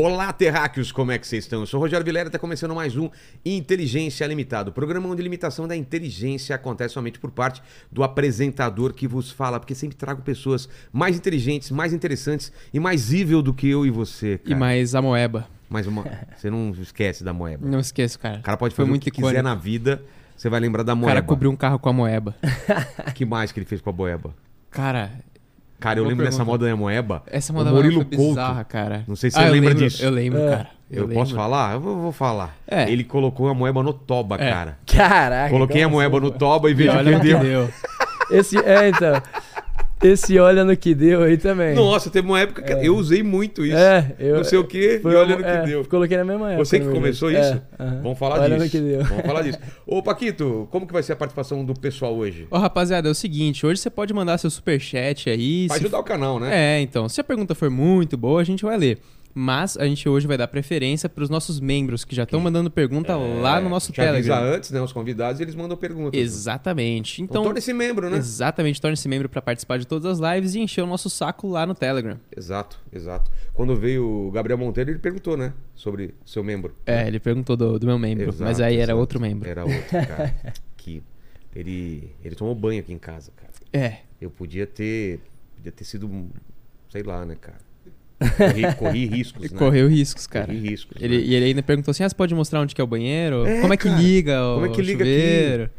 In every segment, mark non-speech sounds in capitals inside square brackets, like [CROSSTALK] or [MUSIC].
Olá, terráqueos, como é que vocês estão? Eu sou o Rogério Vilera, está começando mais um Inteligência Limitado, programa onde limitação da inteligência acontece somente por parte do apresentador que vos fala, porque sempre trago pessoas mais inteligentes, mais interessantes e mais evil do que eu e você, cara. E mais a moeba. Mais uma... [LAUGHS] Você não esquece da moeba. Não esqueço, cara. O cara pode Foi fazer muito o que icônico. quiser na vida, você vai lembrar da O moeba. cara cobriu um carro com a moeba. O [LAUGHS] que mais que ele fez com a moeba? Cara, Cara, eu Boa lembro dessa pergunta. moda da moeba. essa O moda Murilo foi Couto. bizarra, cara. Não sei se Ah, você eu lembra lembro, disso. Eu lembro, É. cara. Eu, lembro. posso falar? Eu vou, vou falar. É. Ele colocou a moeba no toba, É. cara. Caraca. Coloquei a como moeba assim, no toba e veja o olha que deu. Esse, é, então. Esse olha no que deu aí também. Nossa, teve uma época que eu usei muito isso. É, eu. não sei o que, foi e olha no é, que deu. Coloquei na mesma época. Você que começou isso? É, aham. Vamos falar Olha no disso. que deu. Vamos falar disso. Ô, Paquito, como que vai ser a participação do pessoal hoje? Ô, rapaziada, é o seguinte, hoje você pode mandar seu superchat aí. Vai se- ajudar o canal, né? É, então, se a pergunta for muito boa, a gente vai ler. Mas a gente hoje vai dar preferência para os nossos membros que já estão mandando pergunta lá no nosso É, Já avisa Telegram. antes, né? Os convidados, eles mandam perguntas. Exatamente. Então, Então, torne-se membro, né? exatamente, torne-se membro para participar de todas as lives e encher o nosso saco lá no Telegram. Exato, exato. Quando veio o Gabriel Monteiro, ele perguntou, né? Sobre seu membro. É, ele perguntou do, do meu membro, Exato, mas aí era exato. outro membro. Era outro, cara. [LAUGHS] que ele, ele tomou banho aqui em casa, cara. É, Eu podia ter. Podia ter sido. Sei lá, né, cara? Corri, corri riscos, né? correu riscos, cara. Corri riscos. Ele, né? e ele ainda perguntou assim: ah, você pode mostrar onde que é o banheiro? É, Como é que cara. liga o Como é que liga aqui? chuveiro?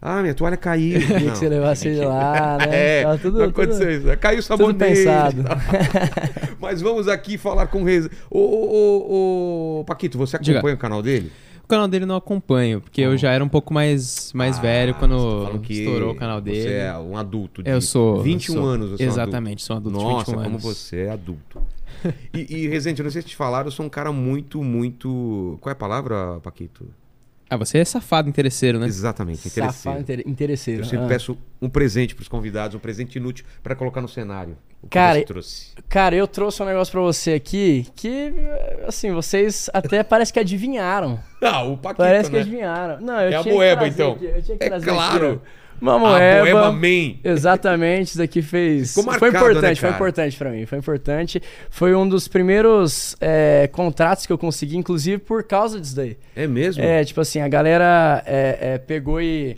Ah, minha toalha caiu. Queria Não. que você levasse ele [LAUGHS] lá, né? É, Tava tudo, não aconteceu tudo, isso. Caiu o sabonete. pensado. [LAUGHS] Mas vamos aqui falar com o Reza. Ô, ô, ô, ô, Paquito, você Diga. acompanha o canal dele? O canal dele não acompanho, porque Oh. eu já era um pouco mais, mais Ah, velho tá quando falando que estourou o canal dele. Você é um adulto de Eu sou. 21 sou- anos. Você Exatamente, sou um é um adulto adulto. de Nossa, 21 como você é adulto. [LAUGHS] E, e Rezende, eu não sei se te falaram, eu sou um cara muito, muito. Qual é a palavra, Paquito? Ah, você é safado interesseiro, né? Exatamente, interesseiro. Safado, inter- interesseiro. Eu sempre Ah. peço um presente pros convidados, um presente inútil pra colocar no cenário. O que Cara, você trouxe? Cara, eu trouxe um negócio pra você aqui que, assim, vocês até [LAUGHS] parece que adivinharam. Ah, o Paquito, Parece que né? adivinharam. Não, eu É a tinha que moeba, trazer então. aqui, eu tinha que É trazer claro. aqui, Uma A moeba. Man. Exatamente, isso daqui fez. Ficou foi marcado, né, importante, foi cara? importante pra mim. Foi importante. Foi um dos primeiros é, contratos que eu consegui, inclusive por causa disso daí. É mesmo? É, tipo assim, a galera é, é, pegou e.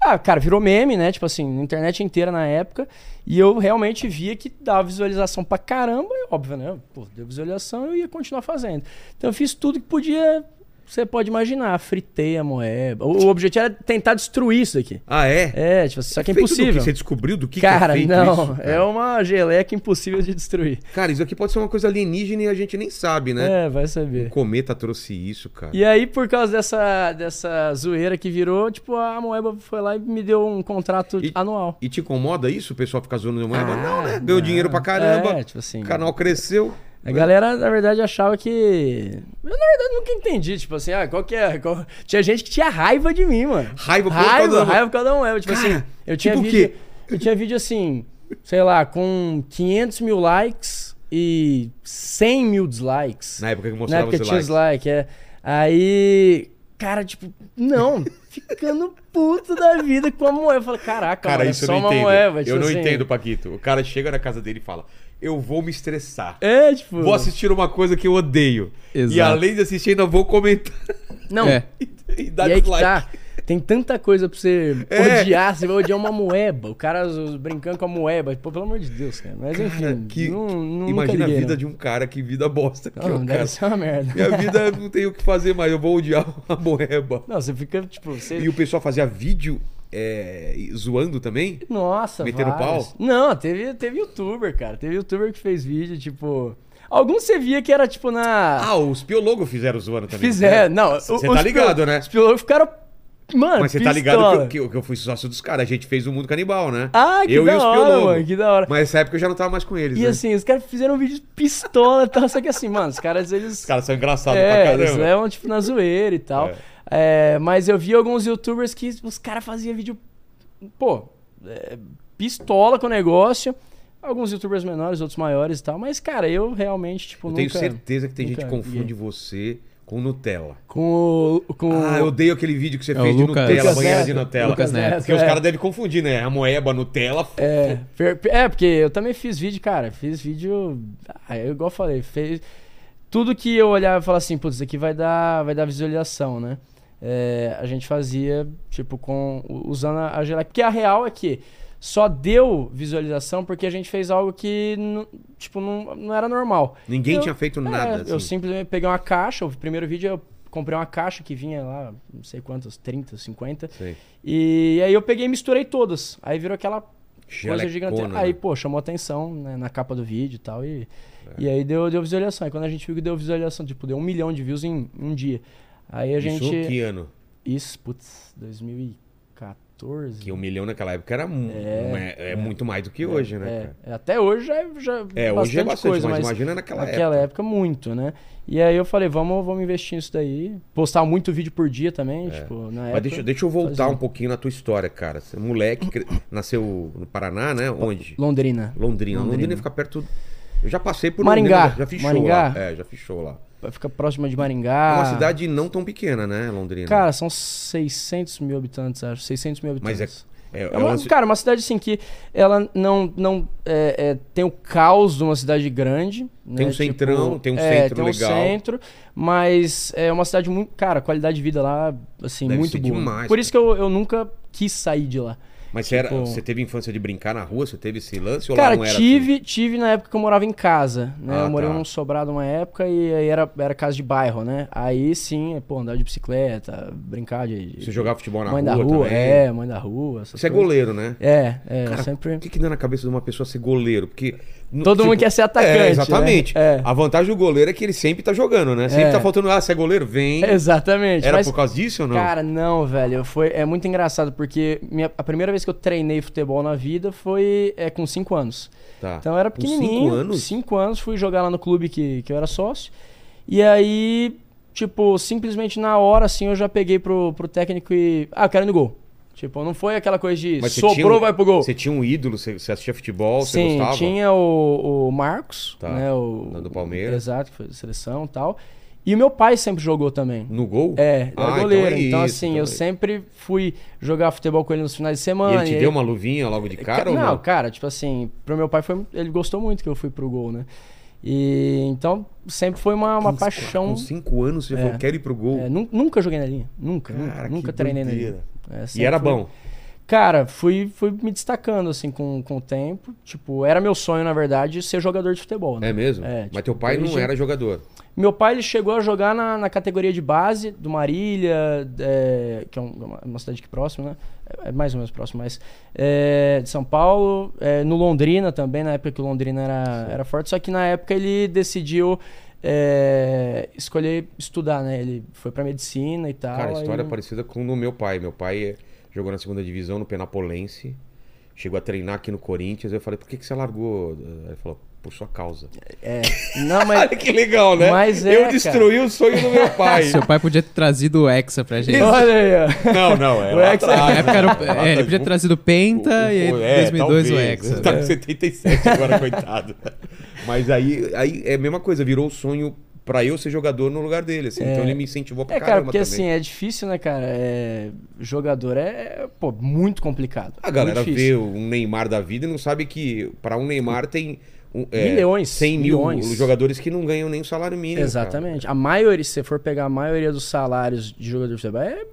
Ah, cara, virou meme, né? Tipo assim, na internet inteira na época. E eu realmente via que dava visualização pra caramba. E óbvio, né? Pô, deu visualização eu ia continuar fazendo. Então eu fiz tudo que podia. Você pode imaginar. Fritei a moeba. O, o objetivo era tentar destruir isso daqui. Ah, é? É, tipo, só que é Feito do impossível. Você descobriu do que, cara, que é não. isso? cara? É uma geleca impossível de destruir. Cara, isso aqui pode ser uma coisa alienígena e a gente nem sabe, né? É, vai Um saber. cometa trouxe isso, cara. E aí, por causa dessa, dessa zoeira que virou, tipo, a Moeba foi lá e me deu um contrato E- anual. E te incomoda isso? O pessoal ficar zoando no moeba? Ah, não, né? Ganhou não. dinheiro pra caramba. É, tipo assim. O canal cresceu. A galera, na verdade, achava que. Eu, na verdade, nunca entendi. Tipo assim, ah, qual que é. qual- Tinha gente que tinha raiva de mim, mano. Raiva por Raiva, causa da- raiva por causa da Moeba. Tipo Cara, assim, eu tinha tipo vídeo. Eu tinha vídeo assim, sei lá, com 500 mil likes e 100 mil dislikes. Na época que Na mostrava época os tinha likes, é. Aí, cara, tipo, não, [LAUGHS] ficando puto da vida com a moeba. Eu falei, caraca, Cara, mano, é isso eu só não uma entendo. moeba. tipo eu não assim. entendo, Paquito. O cara chega na casa dele e fala: Eu vou me estressar. É, tipo. Vou assistir uma coisa que eu odeio. E Exato. além de assistir, ainda vou comentar Não, É. [LAUGHS] e dar e aí dislike. tá. Tem tanta coisa pra você É. odiar, você vai odiar uma moeba. O cara brincando com a moeba. Pô, pelo amor de Deus, cara. Mas enfim, Cara, que- não, não, Imagina liguei, a vida não. de um cara, que vida bosta. Que é Não, o deve cara. ser uma merda. Minha vida não tem o que fazer mais, eu vou odiar [LAUGHS] a moeba. Não, você fica, tipo, você... E o pessoal fazia vídeo é, zoando também? Nossa, Metendo pau? Não, teve, teve youtuber, cara. Teve youtuber que fez vídeo, tipo... Alguns você via que era, tipo, na... Ah, os piologos fizeram zoando também. Fizeram, não. Você tá ligado, né? Os piologos ficaram. Mano, Mas você tá ligado que, eu- que eu, fui sócio dos caras. A gente fez o Mundo Canibal, né? Ah, que eu da e os hora, piologos. mano, que da hora. Mas nessa época eu já não tava mais com eles, E né? assim, os caras fizeram um vídeo de pistola e tal, só que assim, mano, os caras, eles... Os caras são engraçados é, pra eles caramba. levam, tipo, na zoeira e tal. É, mas eu vi alguns youtubers que os caras faziam vídeo, pô, é, pistola com o negócio. Alguns youtubers menores, outros maiores e tal. Mas, cara, eu realmente, tipo, Eu nunca... tenho certeza que tem gente que confunde vi. você com Nutella. Com o... Com Ah, eu odeio aquele vídeo que você É fez de Lucas- Nutella, Lucas banheira de. Nutella. Lucas Neto. Porque os é. caras devem confundir, né? A moeba, Nutella. É, per- é, porque eu também fiz vídeo, cara. Fiz vídeo. Ah, eu igual eu falei, fez. tudo que eu olhava e falava assim, putz, isso aqui vai dar, vai dar visualização, né? É, a gente fazia, tipo, com usando a gelatina. Porque a real é que só deu visualização porque a gente fez algo que, não- tipo, não, não era normal. Ninguém Eu- tinha feito É, nada. Eu assim. simplesmente peguei uma caixa, o primeiro vídeo eu comprei uma caixa que vinha lá, não sei quantas, 30, 50. Sei. E aí eu peguei e misturei todas. Aí virou aquela coisa Gelecona, gigante. né? Aí, pô, chamou atenção né, na capa do vídeo e tal. E, É. e aí deu, deu visualização. Aí quando a gente viu que deu visualização, tipo, deu um milhão de views em um dia. Aí a gente. Isso que ano? Isso, putz, 2014. Que um milhão naquela época era mu- É, é, é muito mais do que hoje, né, É, cara? é, até hoje já, já É, hoje é bastante, coisa, mas mas imagina naquela naquela época. época. muito, né? E aí eu falei, vamos, vamos investir nisso daí. Postar muito vídeo por dia também, tipo, na Mas época. deixa, deixa eu voltar fazia. um pouquinho na tua história, cara. Você é moleque, cre- nasceu no Paraná, né? Onde? Londrina. Londrina. Londrina, Londrina. fica perto. Eu já passei por Maringá. Londrina, já fiz show Maringá. lá. É, já fiz show lá. Fica próxima de É Maringá. uma cidade não tão pequena, né, Londrina? Cara, são 600 mil habitantes, acho. 600 mil Mas habitantes. é, é, É é uma, Cara, uma cidade assim que ela não, não é, é, tem o caos de uma cidade grande. Tem né? um centrão, tem um é, centro tem um legal. centro, mas é uma cidade muito. Cara, qualidade de vida lá, assim, Deve muito boa. demais, Por isso que eu, eu nunca quis sair de lá. Mas você, era- tipo- você teve infância de brincar na rua? Você teve esse lance? Ou Cara, lá não era tive, tive na época que eu morava em casa, né? Ah, eu morei tá. num sobrado uma época e aí era, era casa de bairro, né? Aí sim, pô, andar de bicicleta, brincar de. assim? Você jogava futebol na mãe rua, da rua, também? é, mãe da rua. Você é goleiro, né? É, é, Cara, sempre. O que, que dá na cabeça de uma pessoa ser goleiro? Porque. Todo mundo quer ser atacante, É, né? exatamente. É. A vantagem do goleiro é que ele sempre tá jogando, né? Sempre É. tá faltando, ah, você é goleiro? Vem. Exatamente. Era mas, por causa disso ou não? Cara, não, velho. Foi, é muito engraçado, porque minha, a primeira vez que eu treinei futebol na vida foi é, com 5 anos. tá. Então eu era pequenininho. cinco anos? 5 anos, fui jogar lá no clube que, que eu era sócio. E aí, tipo, simplesmente na hora, assim, eu já peguei pro, pro técnico e. Ah, eu quero ir no gol. Tipo, não foi aquela coisa de Mas você sobrou, um- vai pro gol. Você tinha um ídolo, você, você assistia futebol, você Sim, gostava? tinha o, o Marcos, Tá. né? O, Do Palmeiras. Exato, que foi da seleção e tal. E o meu pai sempre jogou também. No gol? É, ele Ah, era então goleiro. é Então, assim, então eu é- sempre fui jogar futebol com ele nos finais de E semana. ele te e deu uma luvinha logo de cara ou não, não? cara, tipo assim, pro meu pai foi. Ele gostou muito que eu fui pro gol, né? E então sempre foi uma, uma Com- paixão. Com cinco anos você É. falou, quero ir pro gol. É, nu- nunca joguei na linha. Nunca, Cara, nunca treinei na linha. É, e era fui- bom. Cara, fui, fui me destacando, assim, com, com o tempo. Tipo, era meu sonho, na verdade, ser jogador de futebol, né? É mesmo? É, Mas tipo, teu pai não desde- era jogador. Meu pai, ele chegou a jogar na, na categoria de base do Marília, é, que é um- uma, uma cidade aqui próxima, né? É, é mais ou menos próximo, mas... é, de São Paulo, é, no Londrina também, na época que o Londrina era, era forte. Só que na época ele decidiu é, escolher estudar, né? Ele foi pra medicina e tal. Cara, aí história é não- parecida com o meu pai. Meu pai eh, jogou na segunda divisão no Penapolense. Chegou a treinar aqui no Corinthians. Eu falei, por que, que você largou? Ele falou, por sua causa. É, não, mas... [LAUGHS] Olha que legal, né? Mas é, Eu cara. destruí o sonho do meu [LAUGHS] pai. Seu pai podia ter trazido o Hexa pra gente. Olha aí, ó. Não, não, é O Hexa- Na época era o, é, ele podia ter trazido o Penta e aí, O- é, 2002 o talvez. Hexa. Tá com 77 agora, [LAUGHS] coitado. Mas aí, aí é a mesma coisa, virou o sonho pra eu ser jogador no lugar dele, assim. Então ele me incentivou pra É, cara, caramba porque também. assim, é difícil, né, cara? É, jogador é, pô, muito complicado. A galera vê difícil. um Neymar da vida e não sabe que pra um Neymar tem é, Milhões, 100 mil milhões. jogadores que não ganham nem o salário mínimo. Exatamente. A maioria, se você for pegar a maioria dos salários de jogador de futebol, é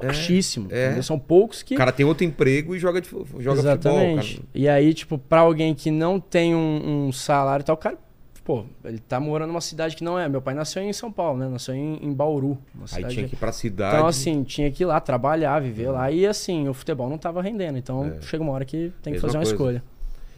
baixíssimo. é. São poucos que. cara. O cara tem outro emprego e joga, de, joga Exatamente. futebol. E aí, tipo, pra alguém que não tem um, um salário e tal, o cara, pô, ele tá morando numa cidade que não é. Meu pai nasceu em São Paulo, né? Nasceu em, em Bauru. Cara. Aí tinha que ir pra cidade. Então, assim, tinha que ir lá trabalhar, viver lá. E assim, o futebol não tava rendendo. Então, chega uma hora que tem que É. Mesma fazer uma coisa. escolha.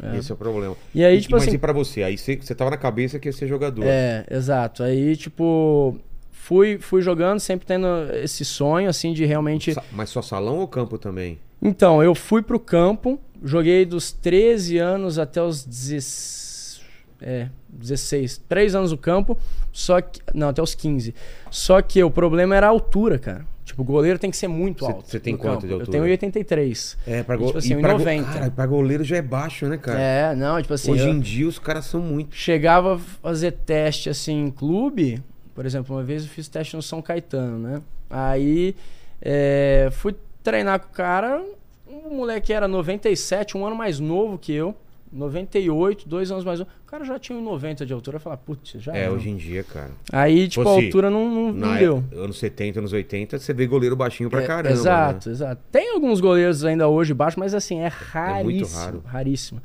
É. Esse é o problema. E aí, tipo mas assim. e pra você? Aí você, você tava na cabeça que ia ser jogador. É, exato. Aí, tipo, fui, fui jogando, sempre tendo esse sonho, assim, de realmente. Mas só salão ou campo também? Então, eu fui pro campo, joguei dos 13 anos até os 16. É, 16. 3 anos no campo, só que. Não, até os 15. Só que o problema era a altura, cara. Tipo, o goleiro tem que ser muito alto. você tem quanto campo. de altura? Eu tenho 83. É, pra, E, go... tipo assim, pra go- 1,90. Cara, pra goleiro já é baixo, né, cara? É, não, tipo assim. Hoje eu- em dia os caras são muito. chegava a fazer teste assim em clube. Por exemplo, uma vez eu fiz teste no São Caetano, né? Aí é, fui treinar com o cara. O moleque era 97, um ano mais novo que eu. 98, dois anos mais um. O cara já tinha 1,90 de altura. Eu falava, putz, já É, era. hoje em dia, cara. Aí, tipo, Fosse a altura não, não, não deu. é- anos 70, anos 80, você vê goleiro baixinho pra É, caramba. Exato, né? exato. Tem alguns goleiros ainda hoje baixo, mas assim, é raríssimo. raro. Raríssimo.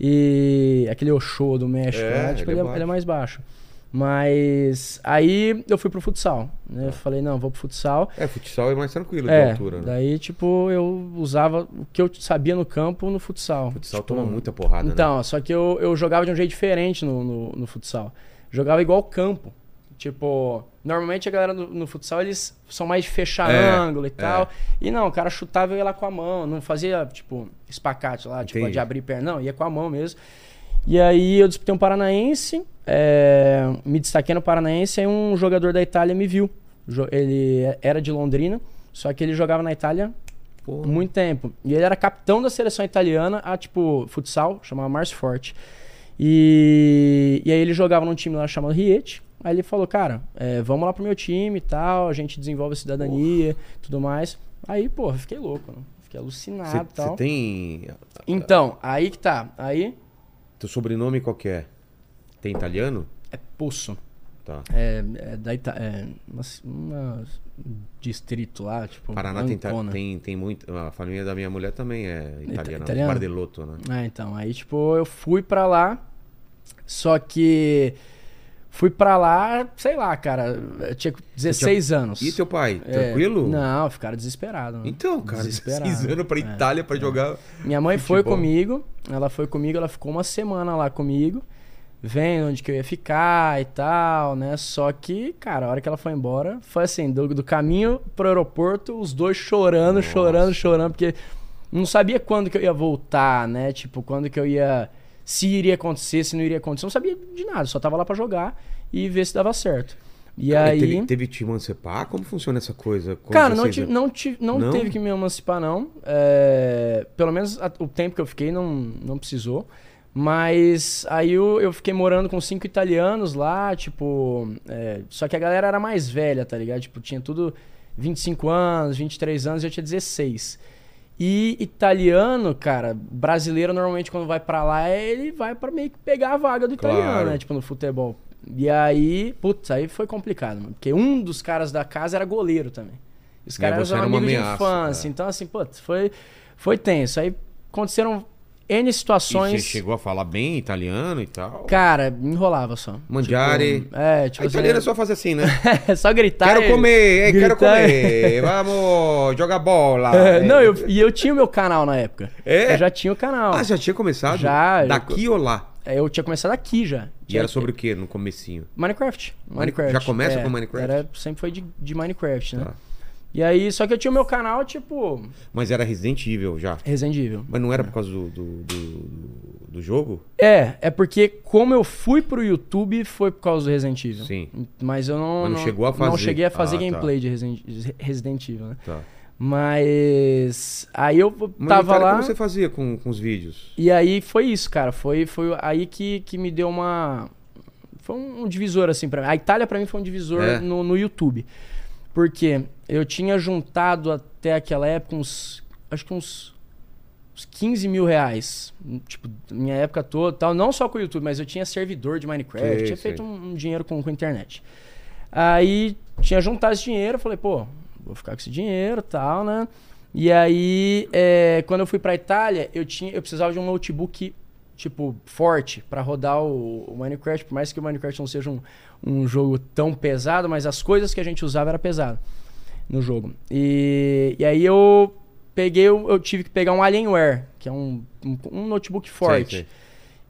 E aquele Ochoa do México, É, né? tipo, ele ele, é é, ele é mais baixo. Mas aí eu fui pro futsal. Né? Eu falei, não, vou pro futsal. É, futsal é mais tranquilo de É, altura, né? daí, tipo, eu usava o que eu sabia no campo no futsal. Futsal Tipo, toma muita porrada, né? Então, só que eu, eu jogava de um jeito diferente no, no, no futsal. Jogava igual campo. Tipo, normalmente a galera no, no futsal, eles são mais de fechar É, ângulo e tal. E não, o cara chutava e ia lá com a mão. Não fazia, tipo, espacate lá, tipo, Entendi. de abrir perna. Não, ia com a mão mesmo. E aí eu disputei um paranaense, é, me destaquei no paranaense, aí um jogador da Itália me viu. Ele era de Londrina, só que ele jogava na Itália Pô, muito tempo. E ele era capitão da seleção italiana, a tipo, futsal, chamava Márcio Forte. E, e aí ele jogava num time lá chamado Riete. Aí ele falou, cara, é, vamos lá pro meu time e tal, a gente desenvolve a cidadania tudo mais. Aí, porra, fiquei louco, né? Fiquei alucinado e Você tal. tem. Então, aí que tá. Aí Teu sobrenome qual que é? Tem italiano? é Poço. Tá. É, é da Ita é uma, uma distrito lá, tipo. Paraná tem, tem, tem muito. A família da minha mulher também é italiana. italiana? Bardelotto, né? É, então, aí tipo, eu fui pra lá, só que fui pra lá, sei lá, cara, eu tinha 16 anos. E teu pai? É, Tranquilo? Não, ficaram desesperados. né? Então, cara, [LAUGHS] Desesperado. 16 anos pra É, Itália pra jogar. Minha mãe foi Futebol. comigo, ela foi comigo, ela ficou uma semana lá comigo, vendo onde que eu ia ficar e tal, né? Só que, cara, a hora que ela foi embora, foi assim, do, do caminho pro aeroporto, os dois chorando, Nossa. chorando, chorando, porque não sabia quando que eu ia voltar, né? Tipo, quando que eu ia. Se iria acontecer, se não iria acontecer. Não sabia de nada, só tava lá pra jogar e ver se dava certo. E Cara, aí. Teve, teve te emancipar? Como funciona essa coisa? com Cara, não, 16 tive, anos? não, tive, não, Não? teve que me emancipar, não. É, pelo menos a- o tempo que eu fiquei não, não precisou. Mas aí eu, eu fiquei morando com cinco italianos lá, tipo. é, só que a galera era mais velha, tá ligado? Tipo, tinha tudo 25 anos, 23 anos, eu tinha 16. E italiano, cara, brasileiro normalmente quando vai pra lá, ele vai pra meio que pegar a vaga do italiano, Claro. né? Tipo, no futebol. E aí, putz, aí foi complicado, mano. Porque um dos caras da casa era goleiro também. Os caras eram amigos de ameaça, infância. é. Então, assim, putz, foi, foi tenso. Aí aconteceram N E situações. você chegou a falar bem italiano e tal? Cara, me enrolava só. Mangiare. Tipo, é, tipo a italiana é só fazer assim, né? é [LAUGHS] só gritar. quero e- comer, quero gritar e- comer. [LAUGHS] Vamos, joga bola. É, [LAUGHS] não, Eh, eu, e eu tinha o meu canal na época. É? Eu já tinha o canal. Ah, já tinha começado? Já, Daqui ou lá? É, Eu tinha começado aqui já. E era sobre o que no comecinho? Minecraft. Minecraft. Já começa É, com Minecraft? Era, sempre foi de, de Minecraft, né? Tá. E aí, só que eu tinha o meu canal, tipo, Mas era Resident Evil já. Resident Evil. Mas não era por causa do, do, do, do jogo? É, é porque como eu fui pro YouTube foi por causa do Resident Evil. Sim. Mas eu não. Mas não chegou a Não fazer. cheguei a fazer Ah, tá. gameplay de Resident, Resident Evil, né? Tá. Mas. Aí eu Mas tava Itália, lá. como você fazia com, com os vídeos? E aí foi isso, cara. Foi, foi aí que, que me deu uma. Foi um, um divisor, assim, pra mim. A Itália, pra mim, foi um divisor É. no, no YouTube. Porque eu tinha juntado até aquela época uns. Acho que uns. Uns 15 mil reais. Tipo, minha época toda tal. Não só com o YouTube, mas eu tinha servidor de Minecraft. Sei, tinha sei. feito um, um dinheiro com, com a internet. Aí tinha juntado esse dinheiro, eu falei, pô, vou ficar com esse dinheiro e tal, né? E aí, é, quando eu fui pra Itália, eu, tinha, eu precisava de um notebook, tipo, forte pra rodar o, o Minecraft. Por mais que o Minecraft não seja um, um jogo tão pesado, mas as coisas que a gente usava era pesado no jogo. E, e aí eu peguei, eu, eu tive que pegar um Alienware, que é um, um, um notebook forte. Sei, sei.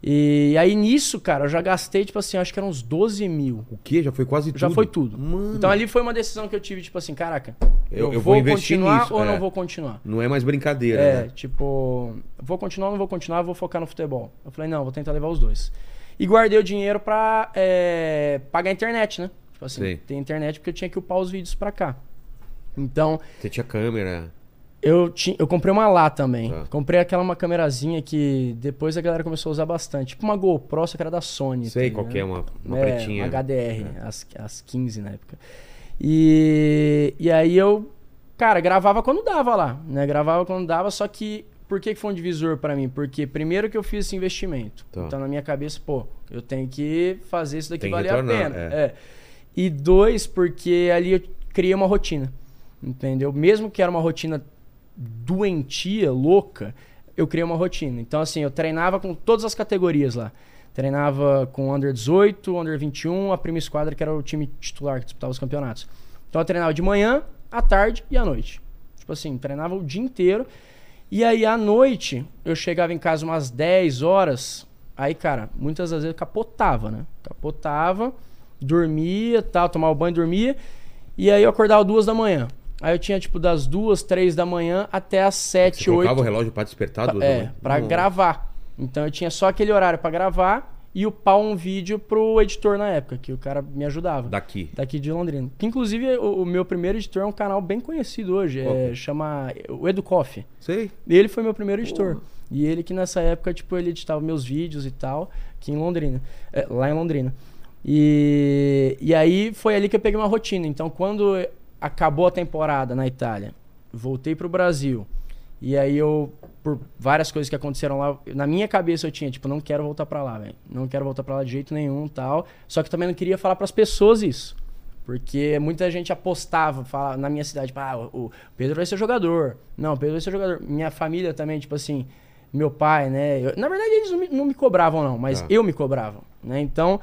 E aí nisso, cara, eu já gastei, tipo assim, acho que eram uns 12 mil. O quê? Já foi quase tudo? Já foi tudo. Mano, Então ali foi uma decisão que eu tive, tipo assim, caraca, Eu- eu, eu vou, vou continuar nisso, ou é. não vou continuar? não é mais brincadeira, É, né? tipo, vou continuar ou não vou continuar, vou focar no futebol. Eu falei, não, vou tentar levar os dois. E guardei o dinheiro pra é, pagar a internet, né? Tipo assim, Sei. tem internet porque eu tinha que upar os vídeos pra cá. Então, Você tinha câmera. Eu, ti, eu comprei uma lá também. Tá. Comprei aquela uma câmerazinha que depois a galera começou a usar bastante. Tipo uma GoPro, só que era da Sony. Sei tá qual que é, ligado? uma, uma é, pretinha. Uma HDR, as, as 15 na época. E, e aí eu, cara, gravava quando dava lá, né? Gravava quando dava, só que por que foi um divisor pra mim? Porque primeiro que eu fiz esse investimento. Tá. Então na minha cabeça, pô, eu tenho que fazer isso daqui Tem valer retornar, a pena. é. É. E dois, porque ali eu criei uma rotina. Entendeu? Mesmo que era uma rotina doentia, louca, eu criei uma rotina. Então, assim, eu treinava com todas as categorias lá. Treinava com Under 18, Under 21, a Prima Esquadra, que era o time titular que disputava os campeonatos. Então, eu treinava de manhã, à tarde e à noite. Tipo assim, treinava o dia inteiro. E aí, à noite, eu chegava em casa umas 10 horas. Aí, cara, muitas das vezes eu capotava, né? Capotava, dormia, tal, tomava banho, dormia. E aí eu acordava duas da manhã. Aí eu tinha, tipo, das duas, três da manhã até as Você sete, colocava oito. o relógio pra despertar da É, manhã? pra Nossa. gravar. Então eu tinha só aquele horário pra gravar e upar um vídeo pro editor na época, que o cara me ajudava. Daqui. Daqui de Londrina. Que inclusive o, o meu primeiro editor é um canal bem conhecido hoje. É, é? chama o Edu Coffee. Sei. Ele foi meu primeiro editor. E ele que nessa época, tipo, ele editava meus vídeos e tal, aqui em Londrina. É, lá em Londrina. E, e aí foi ali que eu peguei uma rotina. Então, quando acabou a temporada na Itália, voltei pro Brasil. E aí eu, por várias coisas que aconteceram lá, na minha cabeça eu tinha, tipo, não quero voltar pra lá, velho. Não quero voltar pra lá de jeito nenhum tal. Só que também não queria falar pras pessoas isso. Porque muita gente apostava, fala, na minha cidade, tipo, ah, o o Pedro vai ser jogador. Não, o Pedro vai ser jogador. Minha família também, tipo assim, meu pai, né? eu- na verdade, eles não me, não me cobravam, não, mas Tá. eu me cobrava, né? Então,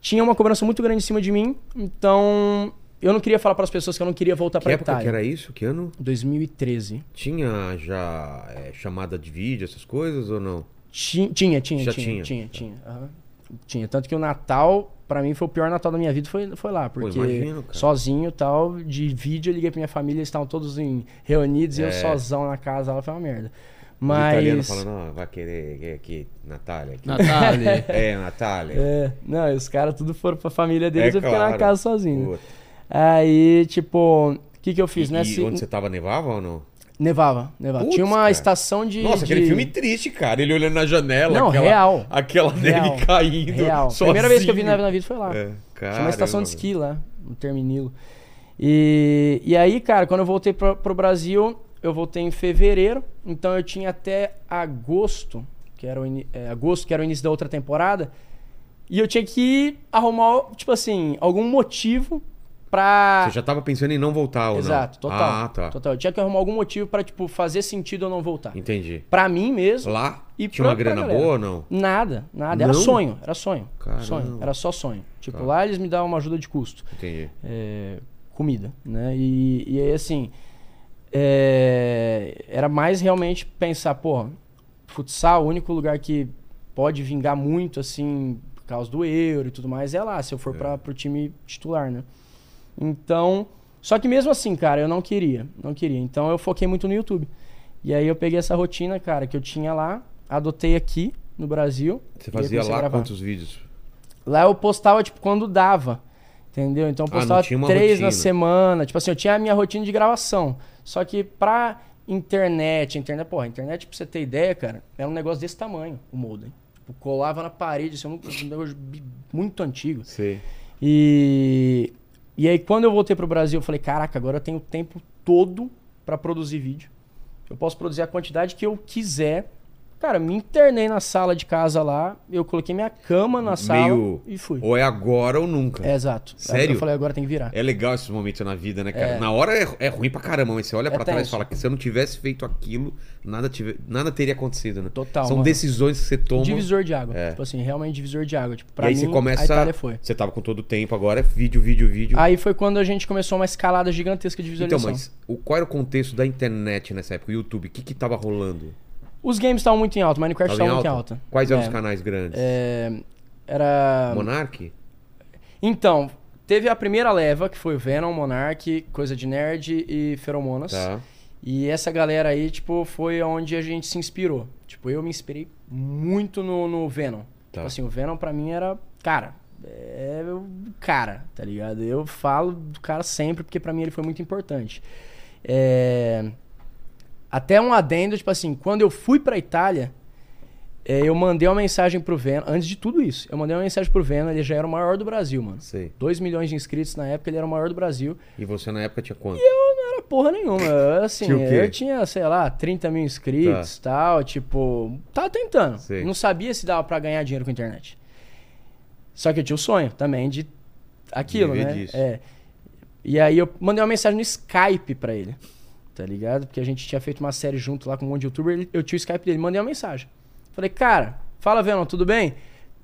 tinha uma cobrança muito grande em cima de mim. Então, eu não queria falar para as pessoas que eu não queria voltar para Itália. que era isso? Que ano? 2013. Tinha já é, chamada de vídeo, essas coisas ou não? Ti- Tinha, tinha, Já tinha, tinha. tinha, tinha. aham. Tinha. Tanto que o Natal, pra mim, foi o pior Natal da minha vida, foi, foi lá. Porque imagino, cara. sozinho tal, de vídeo, eu liguei pra minha família, eles estavam todos em, reunidos e eu É. sozão na casa, lá foi uma merda. O italiano Mas. falando, vai querer que- aqui, Natália. Aqui. Natália. [LAUGHS] É, Natália. É, não, os caras tudo foram pra família deles, É eu fiquei na casa sozinho. Puta. Aí, tipo, o que que eu fiz, e, né? e Se- onde você tava, nevava ou não? Nevava, nevava. Putz, Tinha uma cara. estação de. Nossa, aquele de- filme triste, cara. Ele olhando na janela. Não, aquela, real. Aquela Real. neve caindo. Real. Sozinho. Primeira vez que eu vi neve na vida foi lá. É, Tinha cara. uma estação de esqui lá, no Terminilo. E, e aí, cara, quando eu voltei pro, pro Brasil, eu voltei em fevereiro. Então eu tinha até agosto, que era o, ini- é, agosto, que era o início da outra temporada. E eu tinha que arrumar, tipo assim, algum motivo pra. Você já tava pensando em não voltar ou não? Exato, total. Ah, tá. Total. Eu tinha que arrumar algum motivo pra, tipo, fazer sentido eu não voltar. Entendi. Pra mim mesmo. Lá E tinha pra- uma grana boa ou não? Nada, nada. Era Não? sonho, era sonho. Caramba. Sonho, era só sonho. Tipo, Tá. lá eles me davam uma ajuda de custo. Entendi. É, comida, né? E, e aí, assim, é, era mais realmente pensar, pô, futsal, o único lugar que pode vingar muito, assim, por causa do euro e tudo mais, é lá, se eu for É. para pro time titular, né? Então, só que mesmo assim, cara, eu não queria, não queria. Então eu foquei muito no YouTube. E aí eu peguei essa rotina, cara, que eu tinha lá, adotei aqui no Brasil. Você fazia lá quantos vídeos? Lá eu postava, tipo, quando dava. Entendeu? Então eu Ah, postava uma três rotina. na semana. Tipo assim, eu tinha a minha rotina de gravação. Só que pra internet, internet, porra, internet, pra você ter ideia, cara, era um negócio desse tamanho, o modem. Tipo, colava na parede, assim, um negócio muito antigo. Sei. E, e aí, quando eu voltei pro Brasil, eu falei, caraca, agora eu tenho o tempo todo pra produzir vídeo. Eu posso produzir a quantidade que eu quiser. Cara, me internei na sala de casa lá, eu coloquei minha cama na sala Meio- e fui. Ou é agora ou nunca. É, exato. Sério? Eu falei, agora tem que virar. É legal esses momentos na vida, né, cara? É. Na hora é, é ruim pra caramba, mas você olha É pra trás e fala que se eu não tivesse feito aquilo, nada, tive- nada teria acontecido, né? Total, São mano. decisões que você toma. Divisor de água. É. Tipo assim, realmente divisor de água. Tipo, e pra aí mim, você começa. a Itália foi. Você tava com todo o tempo, agora é vídeo, vídeo, vídeo. Aí foi quando a gente começou uma escalada gigantesca de então, visualização. mas o, qual era o contexto da internet nessa época? O YouTube, o que que tava rolando? Os games estavam muito em alta, Minecraft Tava estava muito em alta? Quais eram É, os canais grandes? é, era. Monark? Então, teve a primeira leva, que foi o Venom, Monarch, Coisa de Nerd e Feromonas. Tá. E essa galera aí, tipo, foi onde a gente se inspirou. Tipo, eu me inspirei muito no, no Venom. Tá. Tipo assim, o Venom pra mim era, cara, é o cara, tá ligado? Eu falo do cara sempre porque pra mim ele foi muito importante. É... Até um adendo, tipo assim, quando eu fui pra Itália, é, eu mandei uma mensagem pro Venom, antes de tudo isso, eu mandei uma mensagem pro Venom, ele já era o maior do Brasil, mano. Sei. 2 milhões de inscritos na época, ele era o maior do Brasil. E você na época tinha quanto? Eu não tinha porra nenhuma. Eu, [LAUGHS] Assim, Tinha eu tinha, sei lá, 30 mil inscritos e tal. Tipo, tava tentando. Sei. Não sabia se dava pra ganhar dinheiro com a internet. Só que eu tinha o sonho também de aquilo, Viver né? disso. É. E aí eu mandei uma mensagem no Skype pra ele. Tá ligado? Porque a gente tinha feito uma série junto lá com um monte de youtuber. Eu tinha o Skype dele. Mandei uma mensagem. Falei, cara, fala, Venom, tudo bem?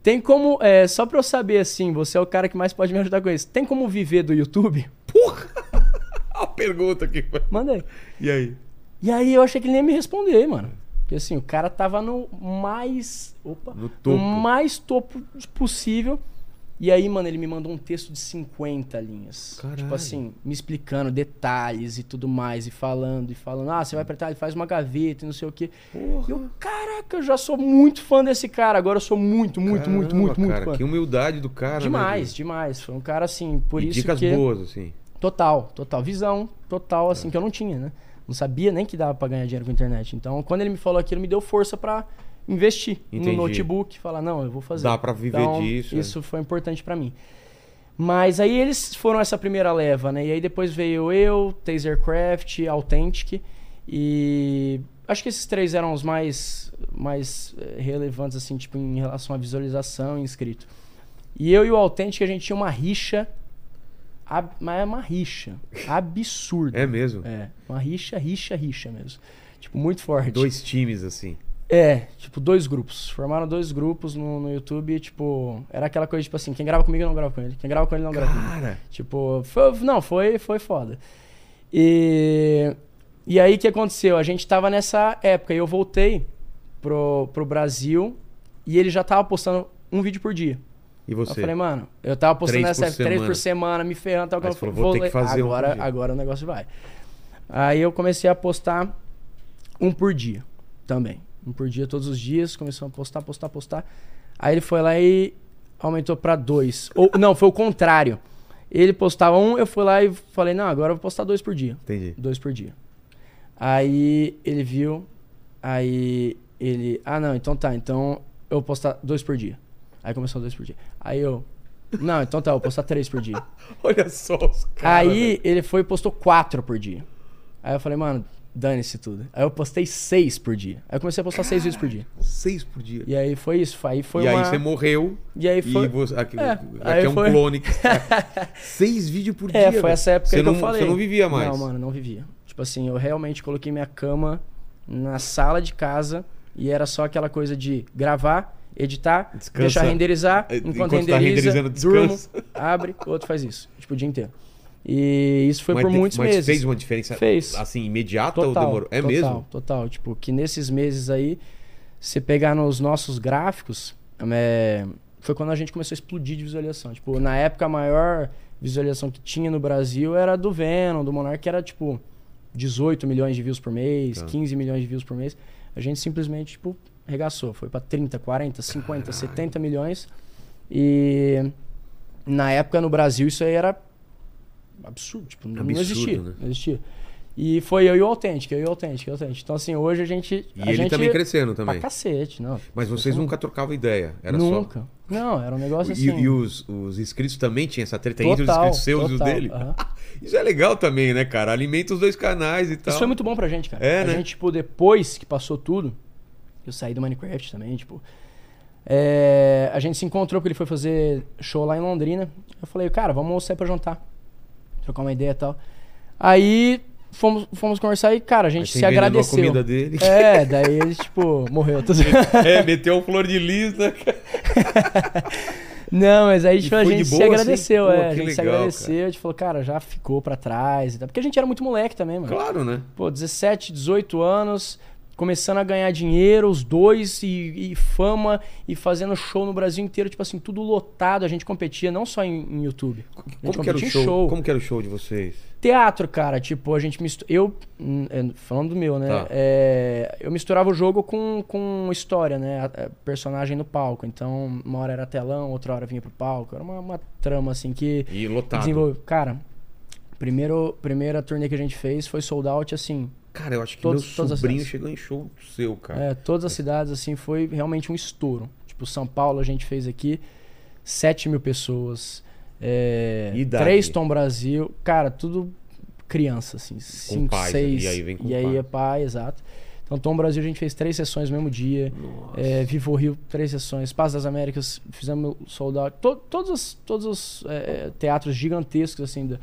Tem como. É, só pra eu saber assim, você é o cara que mais pode me ajudar com isso. Tem como viver do YouTube? [LAUGHS] [LAUGHS] A pergunta que foi. Mandei. E aí? E aí eu achei que ele nem ia me responder, mano. Porque assim, o cara tava no mais. Opa! No topo. mais topo possível. E aí, mano, ele me mandou um texto de 50 linhas. Caralho. Tipo assim, me explicando detalhes e tudo mais, e falando, e falando, ah, você vai apertar, ele faz uma gaveta e não sei o quê. E eu, caraca, eu já sou muito fã desse cara. Agora eu sou muito, muito, muito, Caramba, muito, muito cara, fã. Que humildade do cara, né, Demais, bicho? demais. Foi um cara assim, por e isso dicas que. boas, assim. Total, total. Visão, total, É. assim, que eu não tinha, né? Não sabia nem que dava pra ganhar dinheiro com a internet. Então, quando ele me falou aquilo, me deu força pra investir Entendi. no notebook. Falar, não, eu vou fazer. Dá pra viver Então, disso, é. Isso foi importante pra mim. Mas aí eles foram essa primeira leva, né? E aí depois veio eu, Tasercraft, Authentic. E acho que esses três eram os mais, mais eh, relevantes, assim, tipo, em relação à visualização e inscrito. E eu e o Authentic, a gente tinha uma rixa. Mas é uma rixa. Absurda. É mesmo? É, uma rixa, rixa, rixa mesmo. Tipo, muito forte. Dois times, assim. É, tipo, dois grupos. Formaram dois grupos no, no YouTube tipo, era aquela coisa, tipo assim, quem grava comigo não grava com ele. Quem grava com ele não grava comigo. Cara, Tipo, foi- não, foi, foi foda. E, e aí o que aconteceu? A gente tava nessa época e eu voltei pro, pro Brasil e ele já tava postando um vídeo por dia. e Eu você? falei, mano, eu tava postando Três nessa por época, três por semana, me ferrando, tal. Eu falou, falei, vou ter que fazer um agora, dia. agora o negócio vai. Aí eu comecei a postar um por dia também. Um por dia todos os dias, começou a postar, postar, postar. Aí ele foi lá e aumentou pra dois. Ou não, foi o contrário. Ele postava um, eu fui lá e falei, não, agora eu vou postar dois por dia. Entendi. Dois por dia. Aí ele viu, aí ele, ah não, então tá, então eu vou postar dois por dia. Aí começou dois por dia. Aí eu, não, então tá, eu vou postar três por dia. [LAUGHS] Olha só os caras. Aí ele foi e postou quatro por dia. Aí eu falei, mano, dane-se tudo. Aí eu postei seis por dia. Aí eu comecei a postar seis vídeos por dia. Seis por dia. E aí foi isso. Aí foi e uma... aí você morreu. E aí foi... E você, aqui, É, aqui aí é um foi- clone. que- [LAUGHS] Seis vídeos por É, dia. foi essa época que não, eu falei. Você não vivia mais. Não, mano, não vivia. Tipo assim, eu realmente coloquei minha cama na sala de casa e era só aquela coisa de gravar, editar, Descansa. deixar renderizar, É, enquanto, enquanto tá renderiza, renderizando, durmo, descansa. abre, o outro faz isso. Tipo, o dia inteiro. E isso foi mas, por muitos mas meses. fez uma diferença Fez. assim, imediata Total, ou demorou? É total, mesmo? Total, tipo, que nesses meses aí, se pegar nos nossos gráficos, é, foi quando a gente começou a explodir de visualização. Tipo, na época a maior visualização que tinha no Brasil era do Venom, do Monark, que era tipo 18 milhões de views por mês, Tá. 15 milhões de views por mês. A gente simplesmente, tipo, regaçou. Foi pra 30, 40, 50, 70 milhões. E na época no Brasil isso aí era absurdo. Tipo, não Absurdo, existia. né? Não existia. E foi eu e o Authentic, eu e o Authentic, eu e o Authentic. Então, assim, hoje a gente. E a ele gente também crescendo Pra também. cacete, não. Mas vocês nunca trocavam ideia. Era Nunca. Não, era um só. negócio E, assim. e os, os inscritos também tinham essa treta entre os total, inscritos seus e os total, dele? aham. [LAUGHS] Isso é legal também, né, cara? Alimenta os dois canais e tal. Isso foi muito bom pra gente, cara. É, a né? gente, tipo, depois que passou tudo, eu saí do Minecraft também, tipo. é, a gente se encontrou porque ele foi fazer show lá em Londrina. Eu falei, cara, vamos sair pra jantar. Trocar uma ideia e tal. Aí fomos, fomos conversar e, cara, a gente se agradeceu. a comida dele. É, daí ele, tipo, morreu. Tô zoando. [LAUGHS] É, meteu um flor de lis, né? [LAUGHS] Não, mas aí tipo, a gente se boa, assim? agradeceu, Pô, é. A gente se legal, agradeceu, a gente falou, cara, já ficou pra trás. Porque a gente era muito moleque também, mano. Claro, né? Pô, 17, 18 anos, começando a ganhar dinheiro, os dois, e, e fama, e fazendo show no Brasil inteiro, tipo assim, tudo lotado. A gente competia não só em, em YouTube. Como que era o em show? Como que era o show de vocês? Teatro, cara, tipo, a gente mistura. Eu, é, falando do meu, né? Tá. é, eu misturava o jogo com, com história, né? A- a personagem no palco. Então, uma hora era telão, outra hora vinha pro palco. Era uma, uma trama, assim, que E lotado. Cara, primeiro, primeira turnê que a gente fez foi sold out, assim. Cara, eu acho que Todos- meu sobrinho chegou em show seu, cara. É, todas as cidades, assim, foi realmente um estouro. Tipo, São Paulo a gente fez aqui 7 mil pessoas. É, três Tom Brasil. Cara, tudo criança, assim, 5, pais, 6. e aí vem com E aí é pai, exato. Então, Tom Brasil a gente fez três sessões no mesmo dia. É, Vivo Rio, três sessões. Paz das Américas, fizemos sold out. To- todos os, todos os é, teatros gigantescos, assim, do,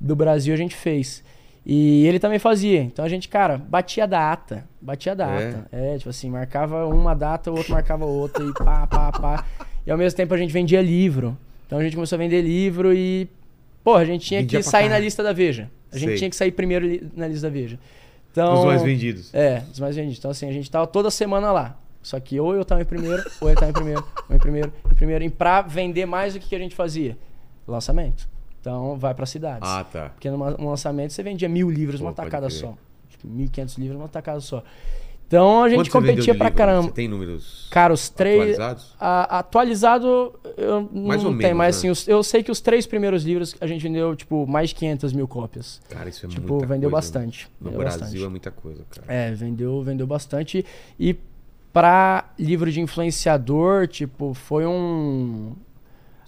do Brasil a gente fez. E ele também fazia. Então a gente, cara, batia data. Batia data. É, tipo assim, marcava uma data, o outro marcava outra e pá, pá, pá. E ao mesmo tempo a gente vendia livro. Então a gente começou a vender livro e. Pô, a gente tinha Vendia que sair na caralho. lista da Veja. A gente Sei. tinha que sair primeiro na lista da Veja. Então, Os mais vendidos. é, os mais vendidos. Então, assim, a gente tava toda semana lá. Só que ou eu tava em primeiro, ou ele tava em primeiro, ou em primeiro, em primeiro. E pra vender mais, o que, que a gente fazia? Lançamento. Então, vai pra cidades. Ah, tá. Porque num lançamento você vendia mil livros Pô, numa pode tacada só. Tipo, 1.500 livros numa tacada só. Então, a gente Quanto competia pra livro? caramba. Você tem números Cara, os três. atualizados? A- atualizado, eu Mais não ou tenho, menos, mas né? assim, eu sei que os três primeiros livros a gente vendeu, tipo, mais de 500 mil cópias. Cara, isso é tipo, muita vendeu coisa, bastante. No vendeu Brasil bastante. é muita coisa, cara. É, vendeu, vendeu bastante. E pra livro de influenciador, tipo, foi um.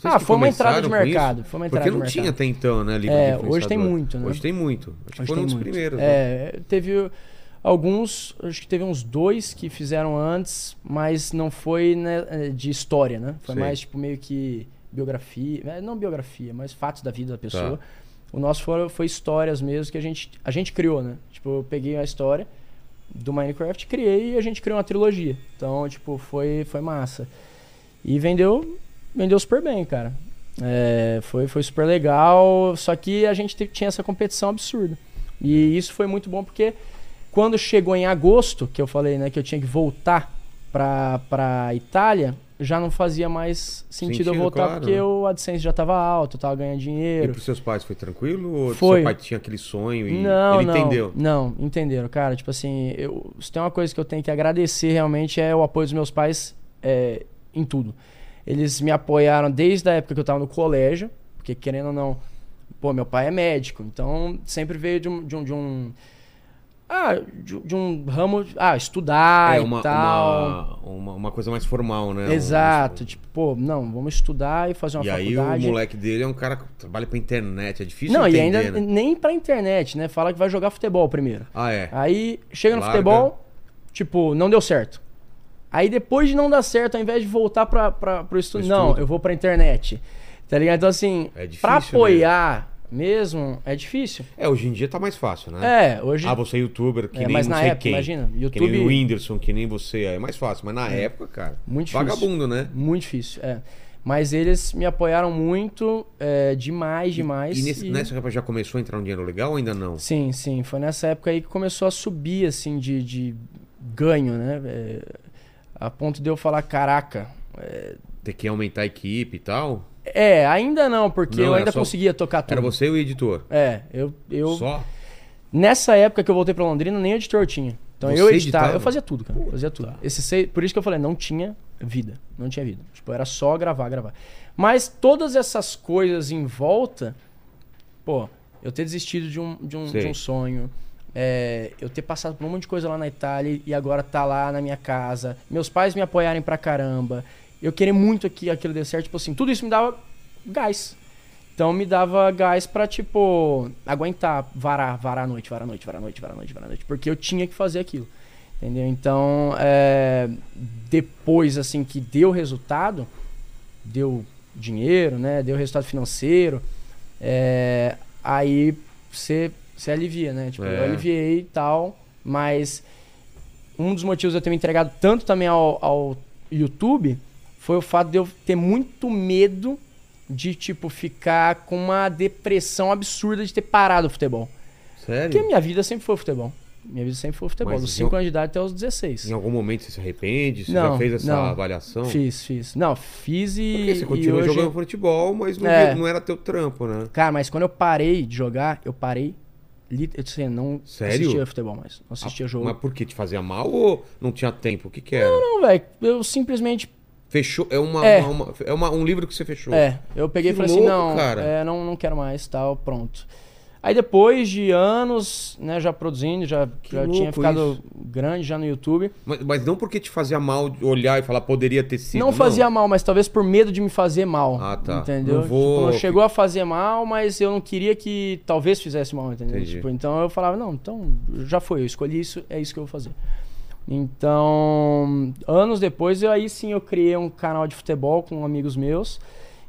Ah, foi uma entrada de mercado. isso? Foi uma entrada Porque não tinha até então, né? Livro É, hoje tem muito, né? Hoje tem muito. Acho que Hoje foi um tem dos muito. primeiros. né? É, teve alguns, acho que teve uns dois que fizeram antes, mas não foi né, de história, né? Foi mais tipo meio que biografia, é, não biografia, mas fatos da vida da pessoa. Tá. O nosso foi, foi histórias mesmo que a gente, a gente criou, né? Tipo, eu peguei a história do Minecraft, criei e a gente criou uma trilogia. Então, tipo, foi, foi massa. E vendeu, vendeu super bem, cara. É, foi, foi super legal, só que a gente te- tinha essa competição absurda. E isso foi muito bom porque quando chegou em agosto, que eu falei, né, que eu tinha que voltar pra, pra Itália, já não fazia mais sentido, eu Sentido, voltar claro, porque né? o AdSense já tava alto, eu tava ganhando E dinheiro. pros seus pais foi tranquilo? Ou Foi. seu pai tinha aquele sonho e Não, ele não, entendeu? Não, entenderam, cara. Tipo assim, eu, se tem uma coisa que eu tenho que agradecer realmente é o apoio dos meus pais é, em tudo. Eles me apoiaram desde a época que eu tava no colégio, porque querendo ou não, pô, meu pai é médico, então sempre veio de um. De um, de um- ah, de, de um ramo. Ah, estudar é e uma, tal. uma, uma, uma coisa mais formal, né? Um- Exato, tipo, pô, não, vamos estudar e fazer uma e aí faculdade. o moleque dele é um cara que trabalha pra internet, é difícil não, e entender, ainda né? nem pra internet, né? Fala que vai jogar futebol primeiro. Ah, é. Aí chega no Larga. futebol, tipo, não deu certo. Aí depois de não dar certo, ao invés de voltar pra, pra, pro estudo, Pro não, estudo. eu vou pra internet. Tá ligado? Então, assim, É difícil, pra né? apoiar mesmo, é difícil. É, hoje em dia tá mais fácil, né? É, hoje. Ah, você é youtuber, que É, nem mas não na sei época, quem. imagina, Que YouTube- nem o Whindersson, que nem você. É mais fácil. Mas na época, cara, Muito difícil. vagabundo, né? Muito difícil, é. Mas eles me apoiaram muito, é, demais, demais. E nesse, e- nessa época já começou a entrar um dinheiro legal ou ainda não? Sim, sim. Foi nessa época aí que começou a subir, assim, de, de ganho, né? É, a ponto de eu falar, caraca, Ter que aumentar a equipe e tal? É, ainda não, porque Não, eu ainda só- conseguia tocar tudo. Era você e o editor? É, eu, eu Só? nessa época que eu voltei pra Londrina, nem editor eu tinha. Então Você eu editava, editava? eu fazia tudo, cara, fazia tudo. Esse seis, por isso que eu falei, não tinha vida, não tinha vida. Tipo, era só gravar, gravar. Mas todas essas coisas em volta, pô, eu ter desistido de um, de um, de um sonho, é, eu ter passado por um monte de coisa lá na Itália e agora tá lá na minha casa, meus pais me apoiarem pra caramba, eu querer muito que aquilo dê certo, tipo assim, tudo isso me dava gás. Então me dava gás pra, tipo, aguentar, varar, varar a noite, varar a noite, varar a noite, varar a noite, varar a noite. Porque eu tinha que fazer aquilo. Entendeu? Então, é, depois, assim, que deu resultado, deu dinheiro, né? Deu resultado financeiro, é, aí você você alivia, né? Tipo, É. eu aliviei e tal, mas um dos motivos de eu ter me entregado tanto também ao, ao YouTube foi o fato de eu ter muito medo de, tipo, ficar com uma depressão absurda de ter parado o futebol. Porque Sério? minha vida sempre foi futebol. Minha vida sempre foi futebol, Mas dos em 5 al- anos de idade até os 16. Em algum momento você se arrepende? Você já Não, fez essa não. avaliação? Fiz, fiz. Não, fiz e. Porque você continua hoje... jogando futebol, mas não, É. não era teu trampo, né? Cara, mas quando eu parei de jogar, eu parei. Eu disse, não Sério? assistia futebol mais. Não assistia Ah, jogo. Mas por que? Te fazia mal ou não tinha tempo? O que que era? Não, velho. Eu simplesmente. Fechou? É, uma, É. uma- uma- é uma- um livro que você fechou? É, eu peguei Que e falei assim: louco, não, cara. é, não, não quero mais, tal, pronto. Aí depois de anos, né, já produzindo, já, já tinha ficado isso. grande já no YouTube. Mas, mas não porque te fazia mal olhar e falar poderia ter sido. não fazia mal, mas talvez por medo de me fazer mal. Ah, tá. Entendeu? Não vou- Tipo, não chegou a fazer mal, mas eu não queria que talvez fizesse mal, entendeu? Tipo, então eu falava, não, então já foi, eu escolhi isso, é isso que eu vou fazer. Então, anos depois, eu, aí sim eu criei um canal de futebol com amigos meus.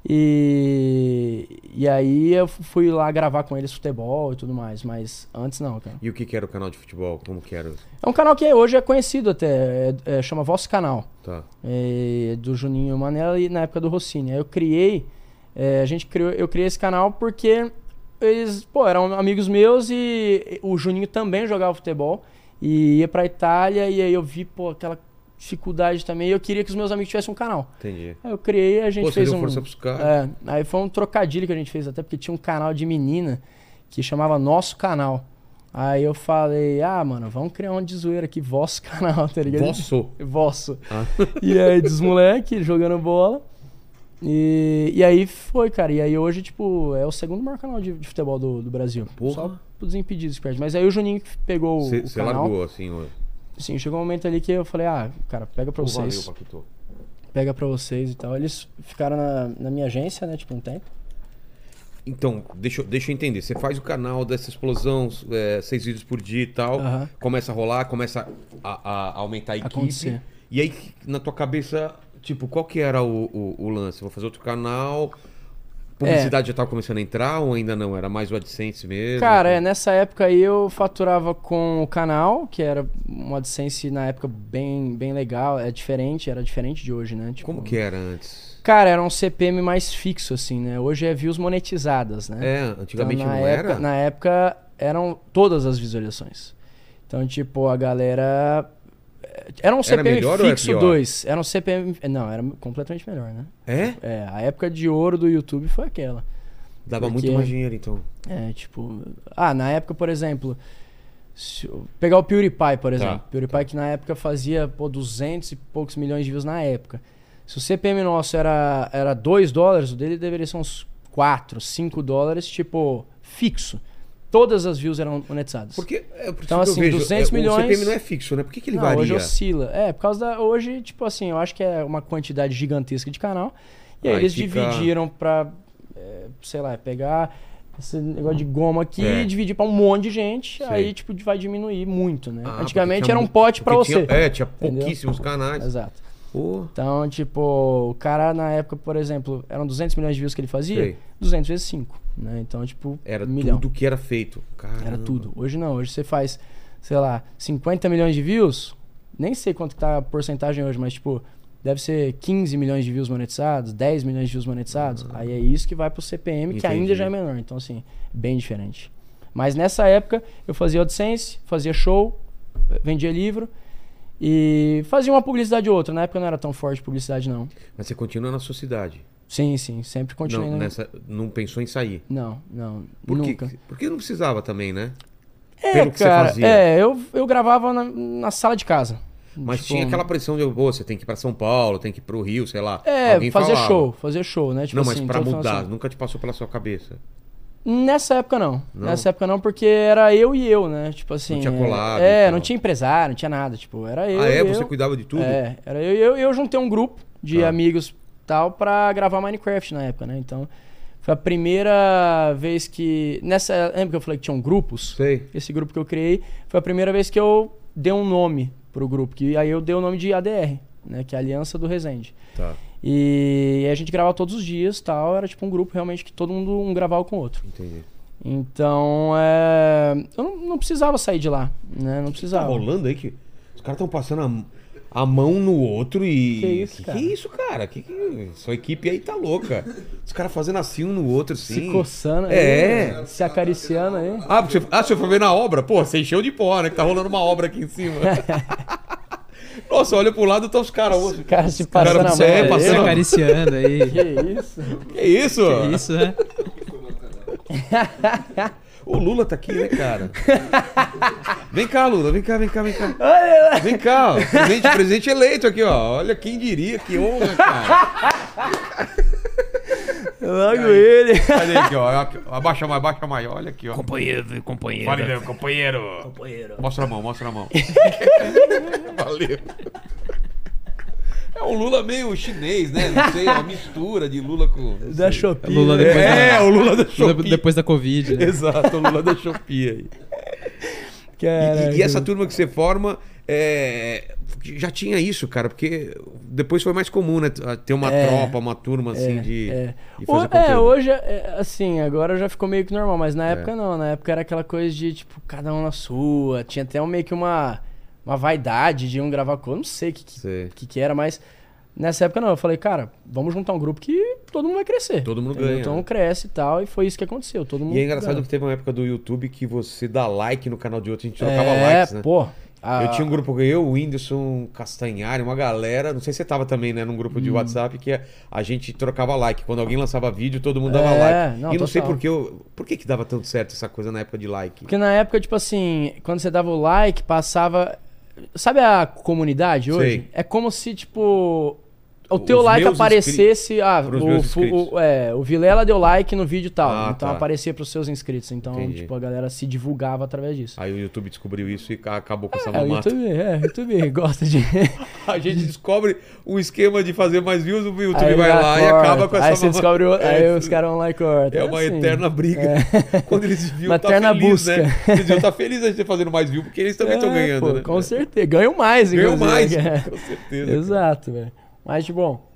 E, e aí eu fui lá gravar com eles futebol e tudo mais, mas antes não, cara. E o que, que era o canal de futebol? Como que era? É um canal que hoje é conhecido até, é- é- chama Vosso Canal Tá. é, do Juninho Manela e na época do Rossini. Aí eu criei, é, a gente criou, eu criei esse canal porque eles, pô, eram amigos meus e o Juninho também jogava futebol e ia pra Itália e aí eu vi, pô, aquela dificuldade também e eu queria que os meus amigos tivessem um canal. Entendi. Aí eu criei, a gente Pô, fez um força pros caras. é, aí foi um trocadilho que a gente fez até porque tinha um canal de menina que chamava Nosso Canal. Aí eu falei, ah, mano, vamos criar um de zoeira aqui, vosso canal, tá ligado? Vosso. Vosso. Ah. E aí, dos moleque jogando bola. E, e aí foi, cara. E aí hoje, tipo, é o segundo maior canal de, de futebol do, do Brasil. Porra. Só pro Desimpedidos que perde. Mas aí o Juninho que pegou o- Você o você largou, assim, o... Sim, chegou um momento ali que eu falei, ah, cara, pega pra vocês. Valeu, Paquito. pega pra vocês e tal. Eles ficaram na, na minha agência, né, tipo, um tempo. Então, deixa, eu- deixa eu entender. Você faz o canal dessa explosão, é, seis vídeos por dia e tal. Começa a rolar, começa a, a aumentar a equipe. Acontecer. E aí, na tua cabeça, tipo, qual que era o, o, o lance? Vou fazer outro canal. Publicidade já tava começando a entrar ou ainda não? Era mais o AdSense mesmo? Cara, é, nessa época aí eu faturava com o canal, que era uma AdSense na época bem, bem legal, é diferente, era diferente de hoje, né? Tipo, Como que era antes? Cara, era um CPM mais fixo, assim, né? Hoje é views monetizadas, né? É, antigamente Então, não época, era? Na época eram todas as visualizações. Então, tipo, a galera. Era um CPM é fixo pior? 2. Era um CPM. Não, era completamente melhor, né? É? É, a época de ouro do YouTube foi aquela. Dava Porque- muito mais dinheiro, então. É, tipo. Ah, na época, por exemplo. pegar o PewDiePie, por exemplo. Tá, PewDiePie que na época fazia, pô, 200 e poucos milhões de views na época. Se o CPM nosso era, era 2 dólares, o dele deveria ser uns 4, 5 dólares, tipo, fixo. Todas as views eram monetizadas. Porque, é, por Então, assim, eu vejo, 200 é, milhões- O CPM não é fixo, né? Por que, que ele Não, varia? hoje oscila. É, por causa da. Hoje, tipo assim, eu acho que é uma quantidade gigantesca de canal. E aí Aí eles fica- dividiram pra, é, sei lá, pegar esse negócio de goma aqui É. e dividir pra um monte de gente. Sei. Aí, tipo, vai diminuir muito, né? Ah, porque Antigamente era um pote porque você. tinha- é, tinha Entendeu? pouquíssimos canais. Exato. Pô, Então, tipo, o cara na época, por exemplo, eram 200 milhões de views que ele fazia, Sei. 200 vezes 5, né? Então, tipo, era milhão. tudo que era feito. Caramba. Era tudo. Hoje não, hoje você faz, sei lá, 50 milhões de views, nem sei quanto que tá a porcentagem hoje, mas tipo, deve ser 15 milhões de views monetizados, 10 milhões de views monetizados. Aí é isso que vai pro CPM, que Entendi. ainda já é menor. Então, assim, bem diferente. Mas nessa época, eu fazia AdSense, fazia show, vendia livro e fazia uma publicidade ou outra. Na época não era tão forte publicidade, não. Mas você continua na sua cidade. Sim, sim, sempre continuei. Não, na- nessa, não pensou em sair. Não, não, Por nunca. quê? Porque não precisava também, né? É, Pelo que você cara, fazia. é, eu, eu gravava na, na sala de casa. Mas Tipo, tinha aquela pressão de, pô, você tem que ir pra São Paulo, tem que ir pro Rio, sei lá. É, fazer falava. show, fazer show, né? Tipo não, mas assim, pra final de mudar, semana. nunca te passou pela sua cabeça. Nessa época não. Não? Nessa época não, porque era eu e eu, né? Tipo assim. tinha é- collab e É, não tinha empresário, não tinha nada. Tipo, era eu. ah, é? Você cuidava de tudo? É, era eu e eu, eu juntei um grupo de Tá. amigos tal pra gravar Minecraft na época, né? Então, foi a primeira vez que. Nessa. Lembra que eu falei que tinham grupos? Sei. Esse grupo que eu criei foi a primeira vez que eu dei um nome pro grupo. Que aí eu dei o nome de ADR, né? Que é Aliança do Resende. Tá, E aí a gente gravava todos os dias tal. Era tipo um grupo realmente que todo mundo um gravava com o outro. entendi. Então, é... eu não, não precisava sair de lá, né? Não Tá precisava. rolando aí que os caras estão passando a, a mão no outro e. Que isso, que, cara? que isso, cara? Que, que... Sua equipe aí tá louca. Os caras fazendo assim um no outro, assim. Se coçando aí, É. se acariciando aí. Ah, você, ah, você foi ver na obra? Pô, você encheu de pó, né? Que tá rolando uma obra aqui em cima. [LAUGHS] Nossa, olha pro lado, tá os caras. O cara se cara passando a mão. você é passando- Se acariciando aí. Que isso? Que isso? Que isso, né? [LAUGHS] O Lula tá aqui, né, cara? Vem cá, Lula, vem cá, vem cá, vem cá. Vem cá, ó. Presidente, presidente eleito aqui, ó. Olha quem diria, que honra, cara. [LAUGHS] Logo aí? ele. Aqui, ó? Aqui, ó. Abaixa mais, abaixa mais. Olha aqui, ó. Companheiro, companheiro. Valeu, meu companheiro. Companheiro. Mostra a mão, mostra a mão. [LAUGHS] Valeu. É um Lula meio chinês, né? Não sei, uma mistura de Lula com. Da. Shopee. Lula né? depois É, da, o Lula da Lula Shopee. depois da Covid. né? Exato, o Lula da Shopee aí. [LAUGHS] E-. E, e essa turma que você forma, é, já tinha isso, cara, porque depois foi mais comum, né? Ter uma É. tropa, uma turma assim É, de, é. de O- fazer é, conteúdo. hoje, é, assim, agora já ficou meio que normal, mas na É. época não. Na época era aquela coisa de, tipo, cada um na sua. Tinha até um, meio que uma, uma vaidade de um gravar com. Não sei o que, que, que, que era, mas nessa época não. Eu falei, cara, vamos juntar um grupo que todo mundo vai crescer. Todo mundo entendeu? ganha, Então né? cresce e tal, e foi isso que aconteceu. Todo mundo E é engraçado ganha. que teve uma época do YouTube que você dá like no canal de outro, a gente trocava é, likes, né? pô. A- Eu tinha um grupo, eu, o Whindersson Castanhari, uma galera, não sei se você tava também, né, num grupo de Hum. WhatsApp que a gente trocava like. Quando alguém lançava vídeo, todo mundo dava É, like. não, e não sei por que eu, por que que dava tanto certo essa coisa na época de like. Porque na época, tipo assim, quando você dava o like, passava. Sabe a comunidade hoje? Sei. É como se, tipo. O Os teu like aparecesse. Ah, o, o, é, o Vilela deu like no vídeo tal. Ah, então tá. aparecia pros seus inscritos. Então, Entendi. tipo, a galera se divulgava através disso. Aí o YouTube descobriu isso e ca- acabou com essa É, o mamata. YouTube, é, o YouTube [LAUGHS] gosta de. A gente descobre um esquema de fazer mais views, o YouTube Aí vai lá e corta. acaba com essa Aí você mamata. descobre É, aí os caras vão lá e cortam. É uma assim. eterna briga. [LAUGHS] Quando eles viam, Uma tá eterna feliz, busca. né? Eles deviam estar felizes a gente fazendo mais view, porque eles também estão É, ganhando, pô, né? Com certeza. Ganham mais, Ganham mais, né? [LAUGHS] com certeza. Exato, velho. Mas, tipo, bom.